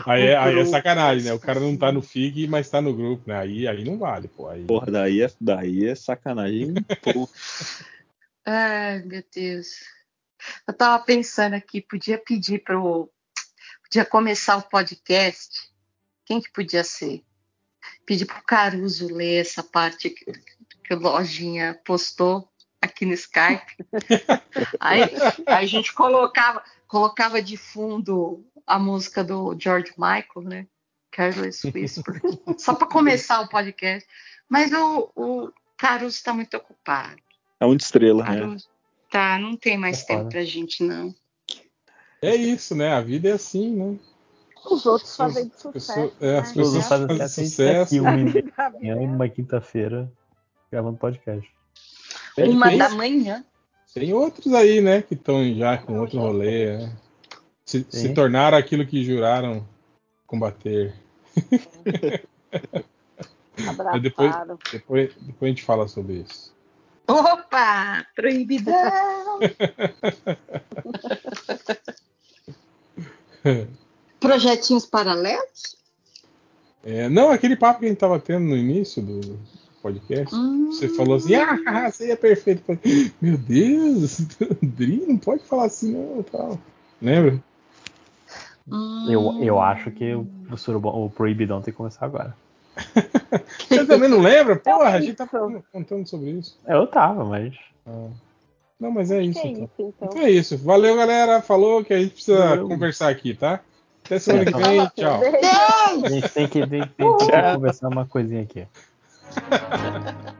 Aí é, aí é sacanagem, né? O cara não tá no FIG, mas tá no grupo, né? Aí, aí não vale, pô. Aí, Porra, daí é, daí é sacanagem. Pô, Ai, meu Deus. Eu tava pensando aqui, podia pedir pro. Podia começar o podcast. Quem que podia ser? Pedir pro Caruso ler essa parte que, que o Lojinha postou aqui no Skype. (laughs) aí, aí a gente colocava, colocava de fundo a música do George Michael, né? Careless Whisper. (laughs) Só para começar o podcast. Mas o, o Caruso está muito ocupado. é muito estrela, né? Tá, não tem mais É tempo foda. pra gente, não. É isso, né? A vida é assim, né? Os outros pessoas- sucesso. é, as né? pessoas fazem fazem sucesso. sucesso. Aqui, uma A manhã vida e é uma quinta-feira gravando podcast. Tem, Uma tem- da manhã. tem outros aí, né? Que estão já com outro rolê. né? Se, se tornaram aquilo que juraram combater. (laughs) abraçado. depois- Depois, depois a gente fala sobre isso. Opa! Proibidão! (laughs) Projetinhos paralelos? É, não, aquele papo que a gente tava tendo no início do podcast. Hum, Você falou assim, ah, (laughs) você é perfeito. Meu Deus, (laughs) Dri, não pode falar assim não, tal. Lembra? hum. Eu, eu acho que o, o, o Proibidão tem que começar agora. (laughs) Você também não lembra? Porra, a gente tá isso. contando sobre isso. Eu tava, mas. Ah. Não, mas é isso. É então. isso, então. Então é isso. Valeu, galera. Falou que a gente precisa Valeu. conversar aqui, tá? Até semana É, que tá vem. Tchau. A gente tem que, tem, tem que conversar uma coisinha aqui. (laughs)